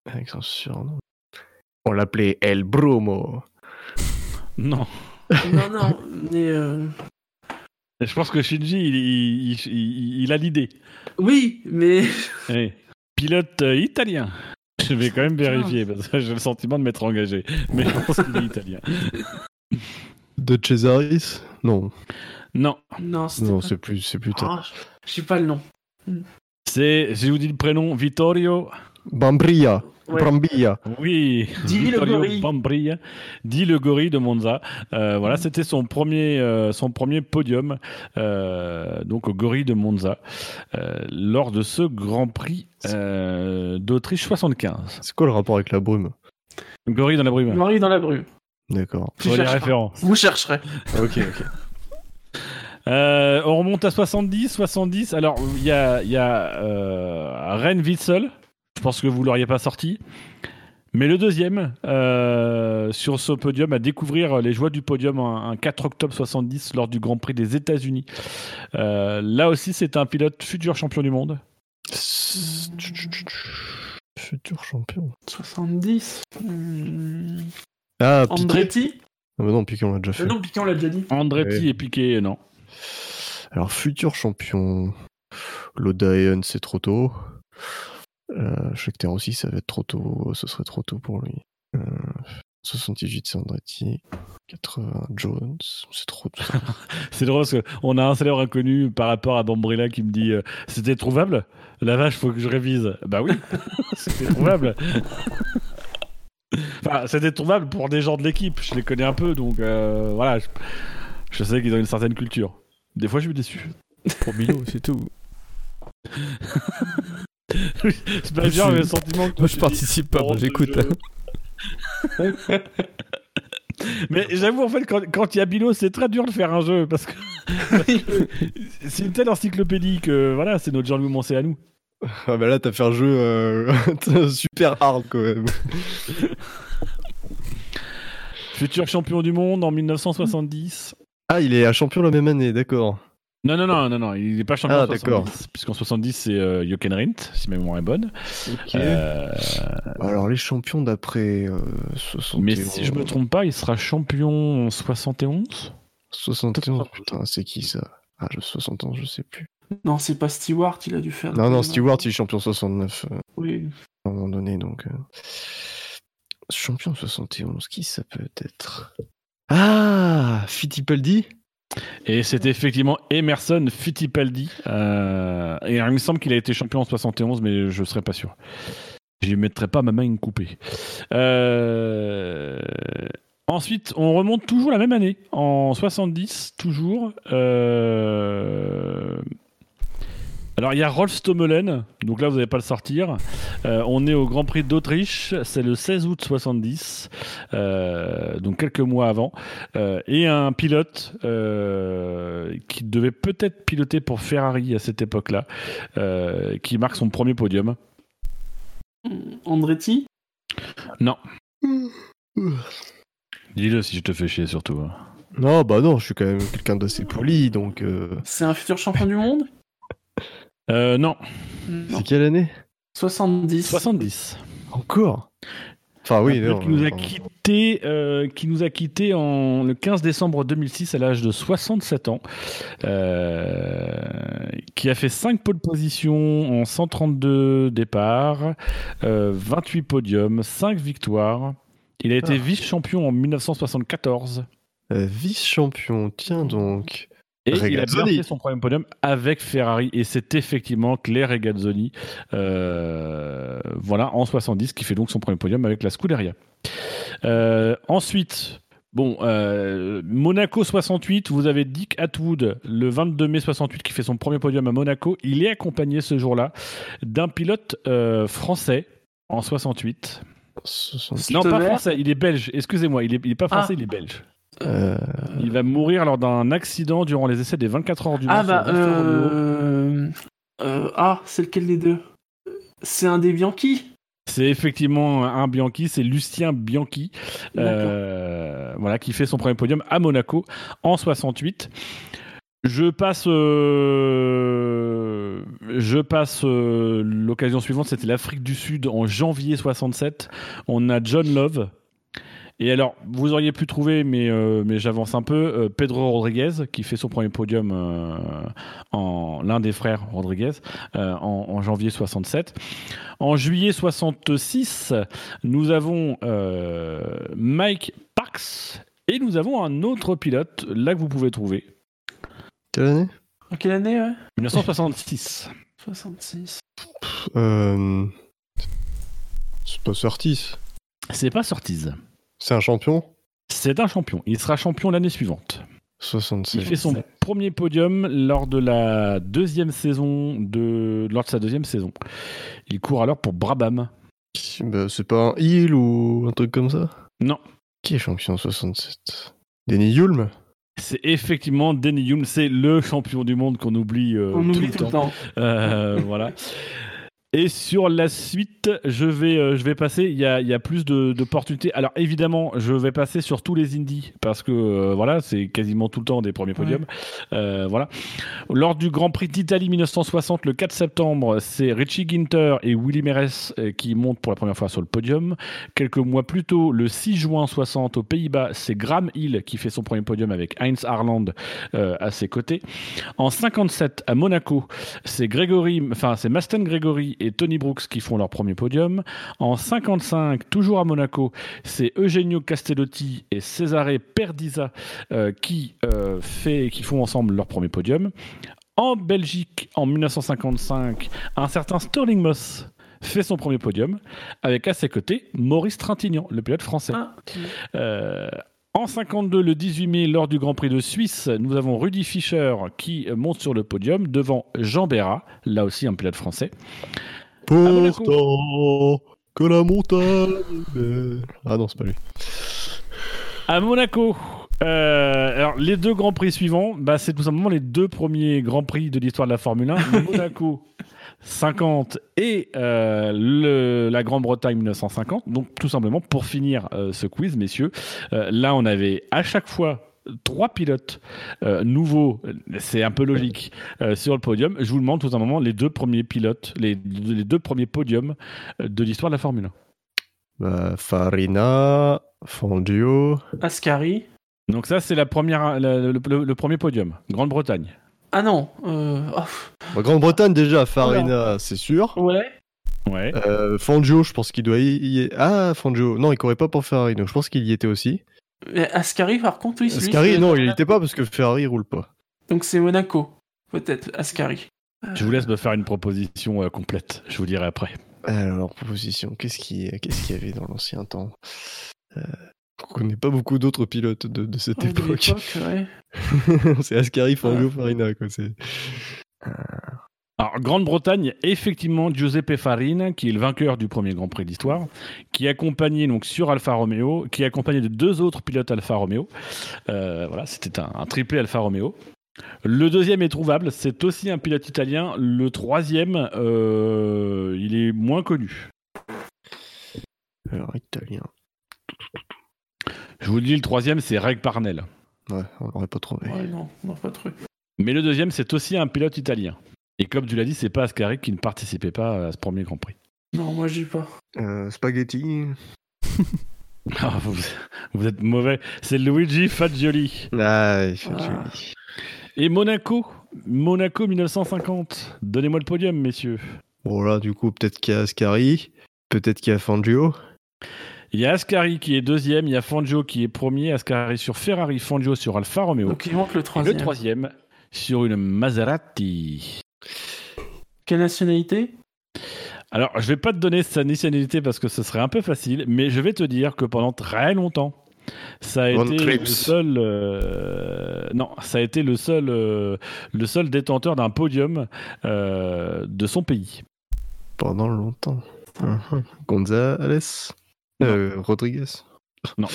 Avec son surnom. On l'appelait El Bromo. Non. Non, non, mais... euh, Je pense que Shinji, il, il- il- il- il a l'idée. Oui, mais... Pilote euh, italien. Je vais quand même vérifier parce que j'ai le sentiment de m'être engagé. Mais je pense qu'il est italien. De Cesaris? Non. Non. Non, Non, pas- c'est plus, c'est plus tard. Ah, je sais pas le nom. C'est, je vous dis le prénom, Vittorio. Bambria. Ouais. Brambilla. Oui. Dis le gorille. Bambria. Dit le gorille de Monza. Euh, voilà, c'était son premier, euh, son premier podium. euh, donc au gorille de Monza. euh, lors de ce Grand Prix euh, d'Autriche 75. C'est quoi le rapport avec la brume? Gorille dans la brume. Marie dans la brume. D'accord. Références. Vous chercherez. Ok, ok. Euh, on remonte à 70, 70. Alors, il y a, il y a euh, Ren Witzel. Je pense que vous l'auriez pas sorti. Mais le deuxième, euh, sur ce podium, à découvrir les joies du podium un, un 4 octobre 70 lors du Grand Prix des États-Unis. Euh, là aussi, c'est un pilote futur champion du monde. Futur champion. 70. Hmm. Ah, Piquet. Andretti Ah bah non, Piquet, on l'a déjà Euh, fait. Non, Piquet, on l'a déjà dit. Andretti Ouais. et Piquet, non. Alors, futur champion. Lodaen, c'est trop tôt. Euh, Scheckter aussi, ça va être trop tôt. Ce serait trop tôt pour lui. Euh, 78, c'est Andretti. 80, Jones. C'est trop tôt. C'est drôle parce qu'on a un célèbre inconnu par rapport à Bambrilla qui me dit euh, C'était trouvable? La vache, faut que je révise. Bah oui, c'était trouvable. enfin, c'était trouvable pour des gens de l'équipe. Je les connais un peu, donc euh, voilà. Je, je sais qu'ils ont une certaine culture. Des fois, je suis déçu. Pour Milo, c'est tout. C'est bien je- le sentiment que Moi, je participe pas, j'écoute. Mais j'avoue, en fait, quand, il y a Bilo, c'est très dur de faire un jeu parce que c'est une telle encyclopédie que voilà, c'est notre Jean-Louis Moncé à nous. Ah bah là, t'as fait un jeu euh, super hard quand même. Futur champion du monde en 1970. Ah, il est champion la même année, d'accord. Non, non, non, non, non, il n'est pas champion ah, en 70, puisqu'en 70 c'est euh, Jochen Rindt, si ma mémoire est bonne. Euh, Alors les champions d'après euh, Mais si je me trompe pas, il sera champion en 71 71, putain, c'est qui ça? Ah, je 60 ans, je sais plus. Non, c'est pas Stewart, il a dû faire. Non, non, Stewart, il est champion 69. Euh, oui. À un moment donné, donc. Champion 71, qui ça peut être? Ah Fittipaldi? Et c'est effectivement Emerson Fittipaldi. Euh, il me semble qu'il a été champion en 71, mais je ne serais pas sûr. Je ne mettrai pas ma main coupée. Euh, ensuite, on remonte toujours la même année, en 70, toujours. Euh, alors il y a Rolf Stommelen, donc là vous n'allez pas le sortir. Euh, on est au Grand Prix d'Autriche, c'est le 16 août 70, euh, donc quelques mois avant. Euh, et un pilote qui devait peut-être piloter pour Ferrari à cette époque-là, qui marque son premier podium. Andretti? Non. Dis-le si je te fais chier surtout. Hein. Non, bah non, je suis quand même quelqu'un d'assez poli, donc... C'est un futur champion du monde? Euh, non. C'est quelle année 70. 70. Encore Enfin oui, qui nous a quitté, euh, qui nous a quitté en le 15 décembre 2006 à l'âge de 67 ans, euh, qui a fait 5 pôles positions en 132 départs, 28 podiums, 5 victoires. Il a été ah. vice-champion en 1974. vice-champion, tiens donc. Et il a bien fait son premier podium avec Ferrari. Et c'est effectivement Claire Regazzoni, euh, voilà, en 70, qui fait donc son premier podium avec la Scuderia. Euh, ensuite, Bon, euh, Monaco 68, vous avez Dick Atwood le 22 mai 68 qui fait son premier podium à Monaco. Il est accompagné ce jour-là d'un pilote français en 68. Non, pas français, il est belge. Excusez-moi, il est, pas ah. français, il est belge. Euh, il va mourir lors d'un accident durant les essais des 24 heures du Ah bah, euh, euh... ah, c'est lequel des deux? C'est un des Bianchi? C'est effectivement un Bianchi, c'est Lucien Bianchi, voilà, qui fait son premier podium à Monaco en 68. Je passe, je passe l'occasion suivante, c'était l'Afrique du Sud en janvier 67. On a John Love et alors, vous auriez pu trouver, mais, euh, mais j'avance un peu, euh, Pedro Rodriguez, qui fait son premier podium euh, en l'un des frères Rodriguez en, janvier 67. En juillet 66, nous avons Mike Parks et nous avons un autre pilote, là que vous pouvez trouver. Quelle année? Quelle année, ouais? 1966. 66. C'est pas Sortis. C'est pas Sortis. C'est un champion C'est un champion. Il sera champion l'année suivante. 67. Il fait son premier podium lors de la deuxième saison de lors de sa deuxième saison. Il court alors pour Brabham. Bah, c'est pas un Hill ou un truc comme ça? Non. Qui est champion 67 Denny Hulme? C'est effectivement Denny Hulme, c'est le champion du monde qu'on oublie, euh, On tout, oublie le tout le temps. Euh, voilà. Et sur la suite, je vais, euh, je vais passer. Il y a, il y a plus d'opportunités. Alors évidemment, je vais passer sur tous les indies parce que euh, voilà, c'est quasiment tout le temps des premiers podiums. Euh, voilà. Lors du Grand Prix d'Italie 1960, le 4 septembre, c'est Richie Ginter et Willy Meres qui montent pour la première fois sur le podium. Quelques mois plus tôt, le 6 juin 60 aux Pays-Bas, c'est Graham Hill qui fait son premier podium avec Heinz Harland à ses côtés. En 57 à Monaco, c'est Gregory, enfin c'est Masten Gregory et Tony Brooks qui font leur premier podium. En 55, toujours à Monaco, c'est Eugenio Castellotti et Cesare Perdisa euh, qui, euh, fait, qui font ensemble leur premier podium. En Belgique, en 1955, un certain Sterling Moss fait son premier podium, avec à ses côtés Maurice Trintignant, le pilote français. Ah, euh, en 52, le 18 mai, lors du Grand Prix de Suisse, nous avons Rudy Fischer qui monte sur le podium devant Jean Béra, là aussi un pilote français. Pourtant, que la montagne. Ah non, c'est pas lui. À Monaco. Euh, alors, les deux grands prix suivants, bah, c'est tout simplement les deux premiers grands prix de l'histoire de la Formule 1. Monaco 50 et euh, le- la Grande-Bretagne 1950. Donc, tout simplement, pour finir euh, ce quiz, messieurs, euh, là, on avait à chaque fois trois pilotes euh, nouveaux, c'est un peu logique, euh, sur le podium. Je vous demande tout simplement les deux premiers pilotes, les, les deux premiers podiums de l'histoire de la Formule 1. Bah, Farina, Fangio. Ascari. Donc ça, c'est la première, la- le, le- le premier podium. Grande-Bretagne. Ah non. Euh... oh, Bah, Grande-Bretagne déjà, Farina, c'est sûr. Ouais. Ouais. Euh, Fangio, je pense qu'il doit y... y- Ah, Fangio. Non, il courait pas pour Ferrari, donc je pense qu'il y était aussi. Mais Ascari, par contre, oui. Ascari, c'est- non, il y était pas parce que Ferrari roule pas. Donc c'est Monaco. Peut-être, Ascari. Je vous laisse me faire une proposition euh, complète. Je vous dirai après. Alors, proposition, qu'est-ce qui- qu'est-ce qu'il y avait dans l'ancien temps? Euh... On connaît pas beaucoup d'autres pilotes de, de cette de époque. ouais. c'est Ascari, Fangio, Farina, quoi. Alors, Grande-Bretagne, effectivement, Giuseppe Farina, qui est le vainqueur du premier Grand Prix d'histoire, qui est accompagné donc sur Alfa Romeo, qui est accompagné de deux autres pilotes Alfa Romeo. Euh, voilà, c'était un, un triplé Alfa Romeo. Le deuxième est trouvable, c'est aussi un pilote italien. Le troisième, euh, il est moins connu. Alors, italien. Je vous le dis, le troisième, c'est Reg Parnell. Ouais, on l'aurait pas trouvé. Ouais, non, on pas trouvé. Mais le deuxième, c'est aussi un pilote italien. Et comme tu l'as dit, c'est pas Ascari qui ne participait pas à ce premier Grand Prix. Non, moi j'y pas. Euh, spaghetti. Ah, vous, vous êtes mauvais. C'est Luigi Fagioli. Ah, Ah. Et Monaco. Monaco 1950. Donnez-moi le podium, messieurs. Bon, là, du coup, peut-être qu'il y a Ascari. Peut-être qu'il y a Fangio. Il y a Ascari qui est deuxième, il y a Fangio qui est premier, Ascari sur Ferrari, Fangio sur Alfa Romeo. Donc il manque le Et troisième. le troisième sur une Maserati. Quelle nationalité? Alors, je vais pas te donner sa nationalité parce que ce serait un peu facile, mais je vais te dire que pendant très longtemps, ça a Von été Trips. le seul, euh, non, ça a été le seul, euh, le seul détenteur d'un podium euh, de son pays. Pendant longtemps. Mhm. González. Euh, Rodriguez. Non.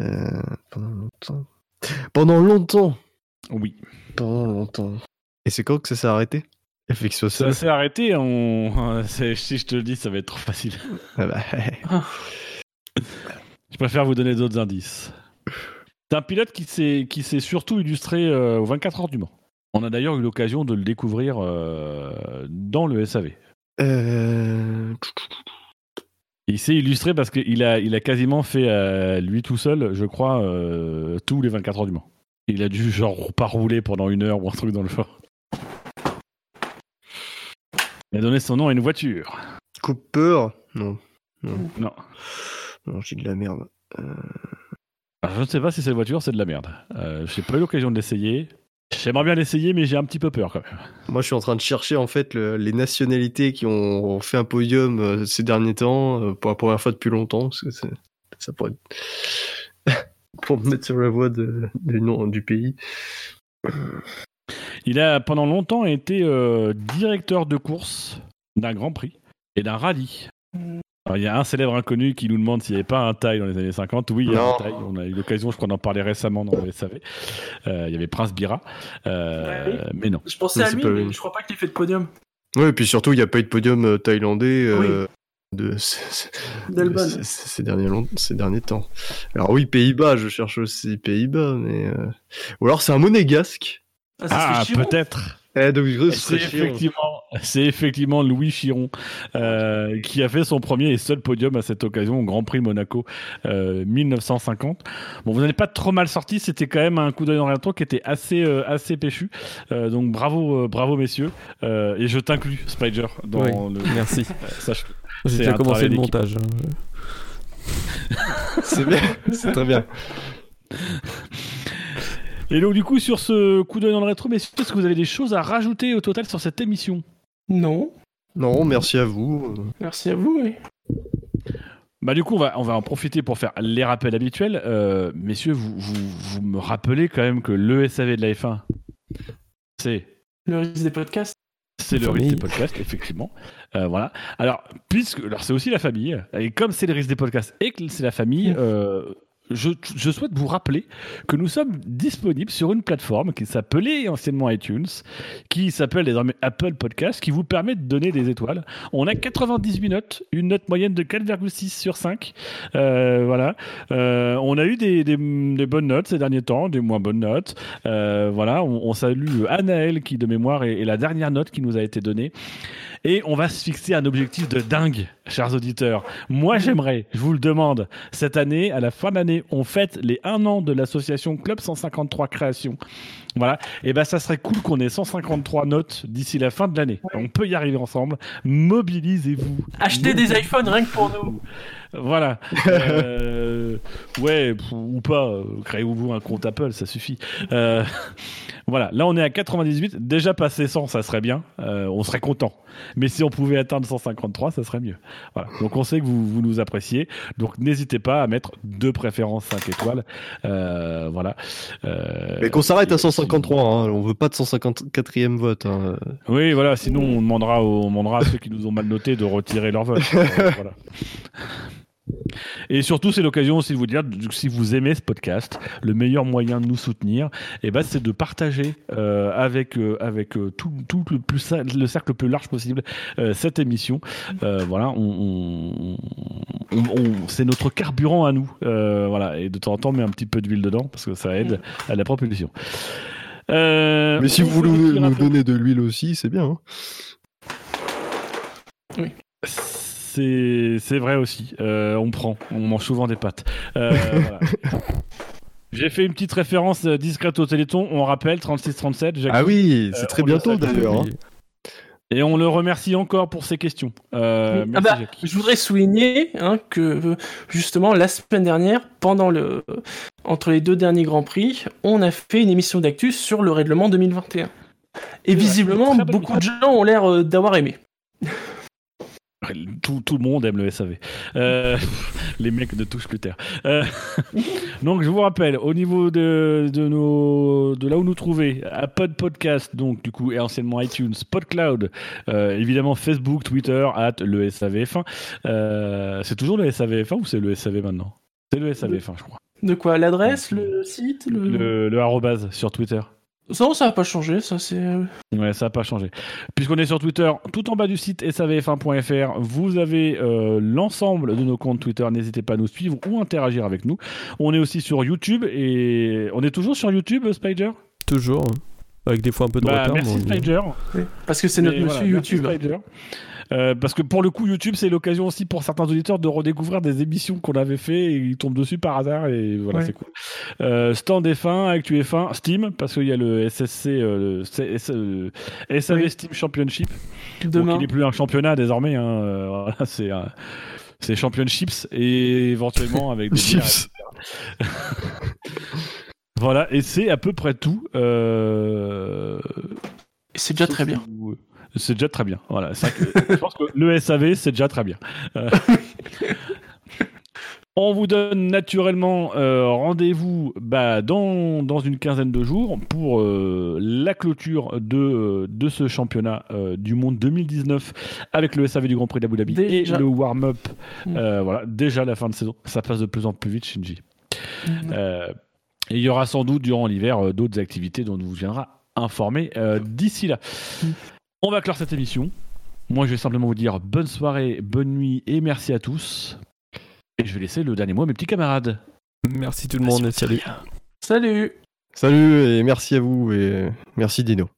Euh, pendant longtemps. Pendant longtemps. Oui. Pendant longtemps. Et c'est quand que ça s'est arrêté? Soit Ça s'est arrêté. On... Si je te le dis, ça va être trop facile. Ah bah, Je préfère vous donner d'autres indices. C'est un pilote qui s'est qui s'est surtout illustré euh, aux 24 heures du Mans. On a d'ailleurs eu l'occasion de le découvrir euh, dans le SAV. euh, Il s'est illustré parce qu'il a, il a quasiment fait euh, lui tout seul, je crois, euh, tous les 24 heures du Mans. Il a dû genre pas rouler pendant une heure ou un truc dans le genre. Il a donné son nom à une voiture. Cooper? Non. Non. Non, j'ai de la merde. Euh, Alors, je ne sais pas si cette voiture, c'est de la merde. Euh, j'ai pas eu l'occasion de l'essayer. J'aimerais bien l'essayer, mais j'ai un petit peu peur quand même. Moi, je suis en train de chercher en fait le- les nationalités qui ont fait un podium euh, ces derniers temps euh, pour la première fois depuis longtemps. Parce que ça pourrait être- pour me mettre sur la voie de, du nom du pays. Il a pendant longtemps été euh, directeur de course d'un Grand Prix et d'un rallye. Alors, il y a un célèbre inconnu qui nous demande s'il n'y avait pas un taille dans les années 50. Oui, il y a Non. un taille. On a eu l'occasion, je crois, d'en parler récemment dans le SAV. Euh, il y avait Prince Bira. Euh, Ouais, Mais non. Je pensais Mais à lui, pas mais je crois pas qu'il ait fait de podium. Ouais, et puis surtout, il n'y a pas eu de podium thaïlandais euh, de, ces, derniers long- ces derniers temps. Alors oui, Pays-Bas, je cherche aussi Pays-Bas, mais... euh, Ou alors c'est un monégasque. Ah, Ah, peut-être. Eh, donc, C'est effectivement, c'est effectivement Louis Chiron euh, qui a fait son premier et seul podium à cette occasion au Grand Prix Monaco euh, 1950. Bon, vous n'êtes pas trop mal sorti, c'était quand même un coup d'œil dans rétro qui était assez euh, assez péchu. Euh, donc bravo euh, bravo messieurs Euh, et je t'inclus Spider dans Oui, le merci. sache J'ai déjà commencé le montage. hein. C'est bien, c'est très bien. Et donc du coup sur ce coup d'œil dans le rétro, messieurs, est-ce que vous avez des choses à rajouter au total sur cette émission? Non. Non, merci à vous. Merci à vous, oui. Bah du coup on va, on va en profiter pour faire les rappels habituels. Euh, messieurs, vous, vous, vous me rappelez quand même que le SAV de la F1, c'est Le risque des podcasts. C'est le risque des podcasts, effectivement. Euh, voilà. Alors, puisque, alors c'est aussi la famille, et comme c'est le risque des podcasts et que c'est la famille, euh, je, souhaite vous rappeler que nous sommes disponibles sur une plateforme qui s'appelait anciennement iTunes, qui s'appelle désormais Apple Podcast, qui vous permet de donner des étoiles. On a 98 notes, une note moyenne de 4,6 sur 5. Euh, voilà. Euh, on a eu des, bonnes notes ces derniers temps, des moins bonnes notes. Euh, voilà. On, salue Anaël qui, de mémoire, est, la dernière note qui nous a été donnée. Et on va se fixer un objectif de dingue, chers auditeurs. Moi, j'aimerais, je vous le demande, cette année, à la fin de l'année, on fête les 1 an de l'association Club 153 Création. Voilà. Et ben, ça serait cool qu'on ait 153 notes d'ici la fin de l'année. On peut y arriver ensemble. Mobilisez-vous. Achetez des iPhones rien que pour nous. Voilà. euh, ouais, ou pas. Créez-vous un compte Apple, ça suffit. Euh, voilà. Là, on est à 98. Déjà passé 100, ça serait bien. Euh, on serait content. Mais si on pouvait atteindre 153, ça serait mieux. Voilà. Donc, on sait que vous, vous nous appréciez. Donc, n'hésitez pas à mettre de préférence 5 étoiles. Euh, voilà. Mais qu'on s'arrête à 153. Hein. On veut pas de 154e vote. Hein. Oui, voilà. Sinon, on demandera, aux, on demandera à ceux qui nous ont mal noté de retirer leur vote. voilà. Et surtout, c'est l'occasion aussi de vous dire, si vous aimez ce podcast, le meilleur moyen de nous soutenir, eh ben, c'est de partager euh, avec, euh, avec euh, tout, tout, le, plus, le cercle le plus large possible euh, cette émission. voilà, on, on, on c'est notre carburant à nous. voilà, et de temps en temps, on met un petit peu d'huile dedans parce que ça aide à la propulsion. Mais si vous voulez nous donner de l'huile aussi, c'est bien. Hein oui c'est vrai aussi. Euh, on prend, on mange souvent des pâtes. Euh, voilà. J'ai fait une petite référence discrète au Téléthon. On rappelle 36-37. Ah oui, c'est très euh, bientôt d'ailleurs. Et on le remercie encore pour ses questions. Euh, merci, ah bah, je voudrais souligner hein, que justement la semaine dernière, pendant le entre les deux derniers grands prix, on a fait une émission d'actu sur le règlement 2021. Et visiblement, beaucoup de gens ont l'air d'avoir aimé. Tout, tout, le monde aime le SAV. Euh, les mecs ne touchent plus terre. Euh, donc, je vous rappelle, au niveau de, de, nos, de là où nous trouver, Pod Podcast, donc du coup, et anciennement iTunes, PodCloud, euh, évidemment Facebook, Twitter, at le SAVF1. Euh, c'est toujours le SAVF1 ou c'est le SAV maintenant? C'est le SAVF1, je crois. De quoi? L'adresse, le site? Le, le, le arrobase sur Twitter. Ça, ça n'a pas changé, ça c'est. Ouais, ça n'a pas changé. Puisqu'on est sur Twitter, tout en bas du site savf1.fr, vous avez euh, l'ensemble de nos comptes Twitter. N'hésitez pas à nous suivre ou interagir avec nous. On est aussi sur YouTube et on est toujours sur YouTube, Spider? Toujours. Avec des fois un peu de bah, retard. Merci Spider. Oui. Parce que c'est notre monsieur voilà, YouTube. Euh, parce que pour le coup, YouTube, c'est l'occasion aussi pour certains auditeurs de redécouvrir des émissions qu'on avait fait et ils tombent dessus par hasard et voilà, ouais. c'est cool. Euh, Stand F1, Actu F1, Steam, parce qu'il y a le SSC, euh, le SAV oui. Steam Championship. Demain. Donc, il n'est plus un championnat désormais. Hein, voilà, c'est c'est Championships et éventuellement avec des chips. voilà, et c'est à peu près tout. Euh... C'est déjà très bien. C'est déjà très bien. Voilà. Que, je pense que le SAV, c'est déjà très bien. Euh... On vous donne naturellement euh, rendez-vous bah, dans, dans, une quinzaine de jours pour euh, la clôture de, de ce championnat du monde 2019 avec le SAV du Grand Prix d'Abu Dhabi déjà. et le warm-up. Mmh. voilà, déjà la fin de saison. Ça passe de plus en plus vite, Shinji. Mmh. et il y aura sans doute durant l'hiver d'autres activités dont on vous viendra informer d'ici là. Mmh. On va clore cette émission. Moi, je vais simplement vous dire bonne soirée, bonne nuit et merci à tous. Et je vais laisser le dernier mot à mes petits camarades. Merci tout le monde et salut. Salut. Salut et merci à vous et merci Dino.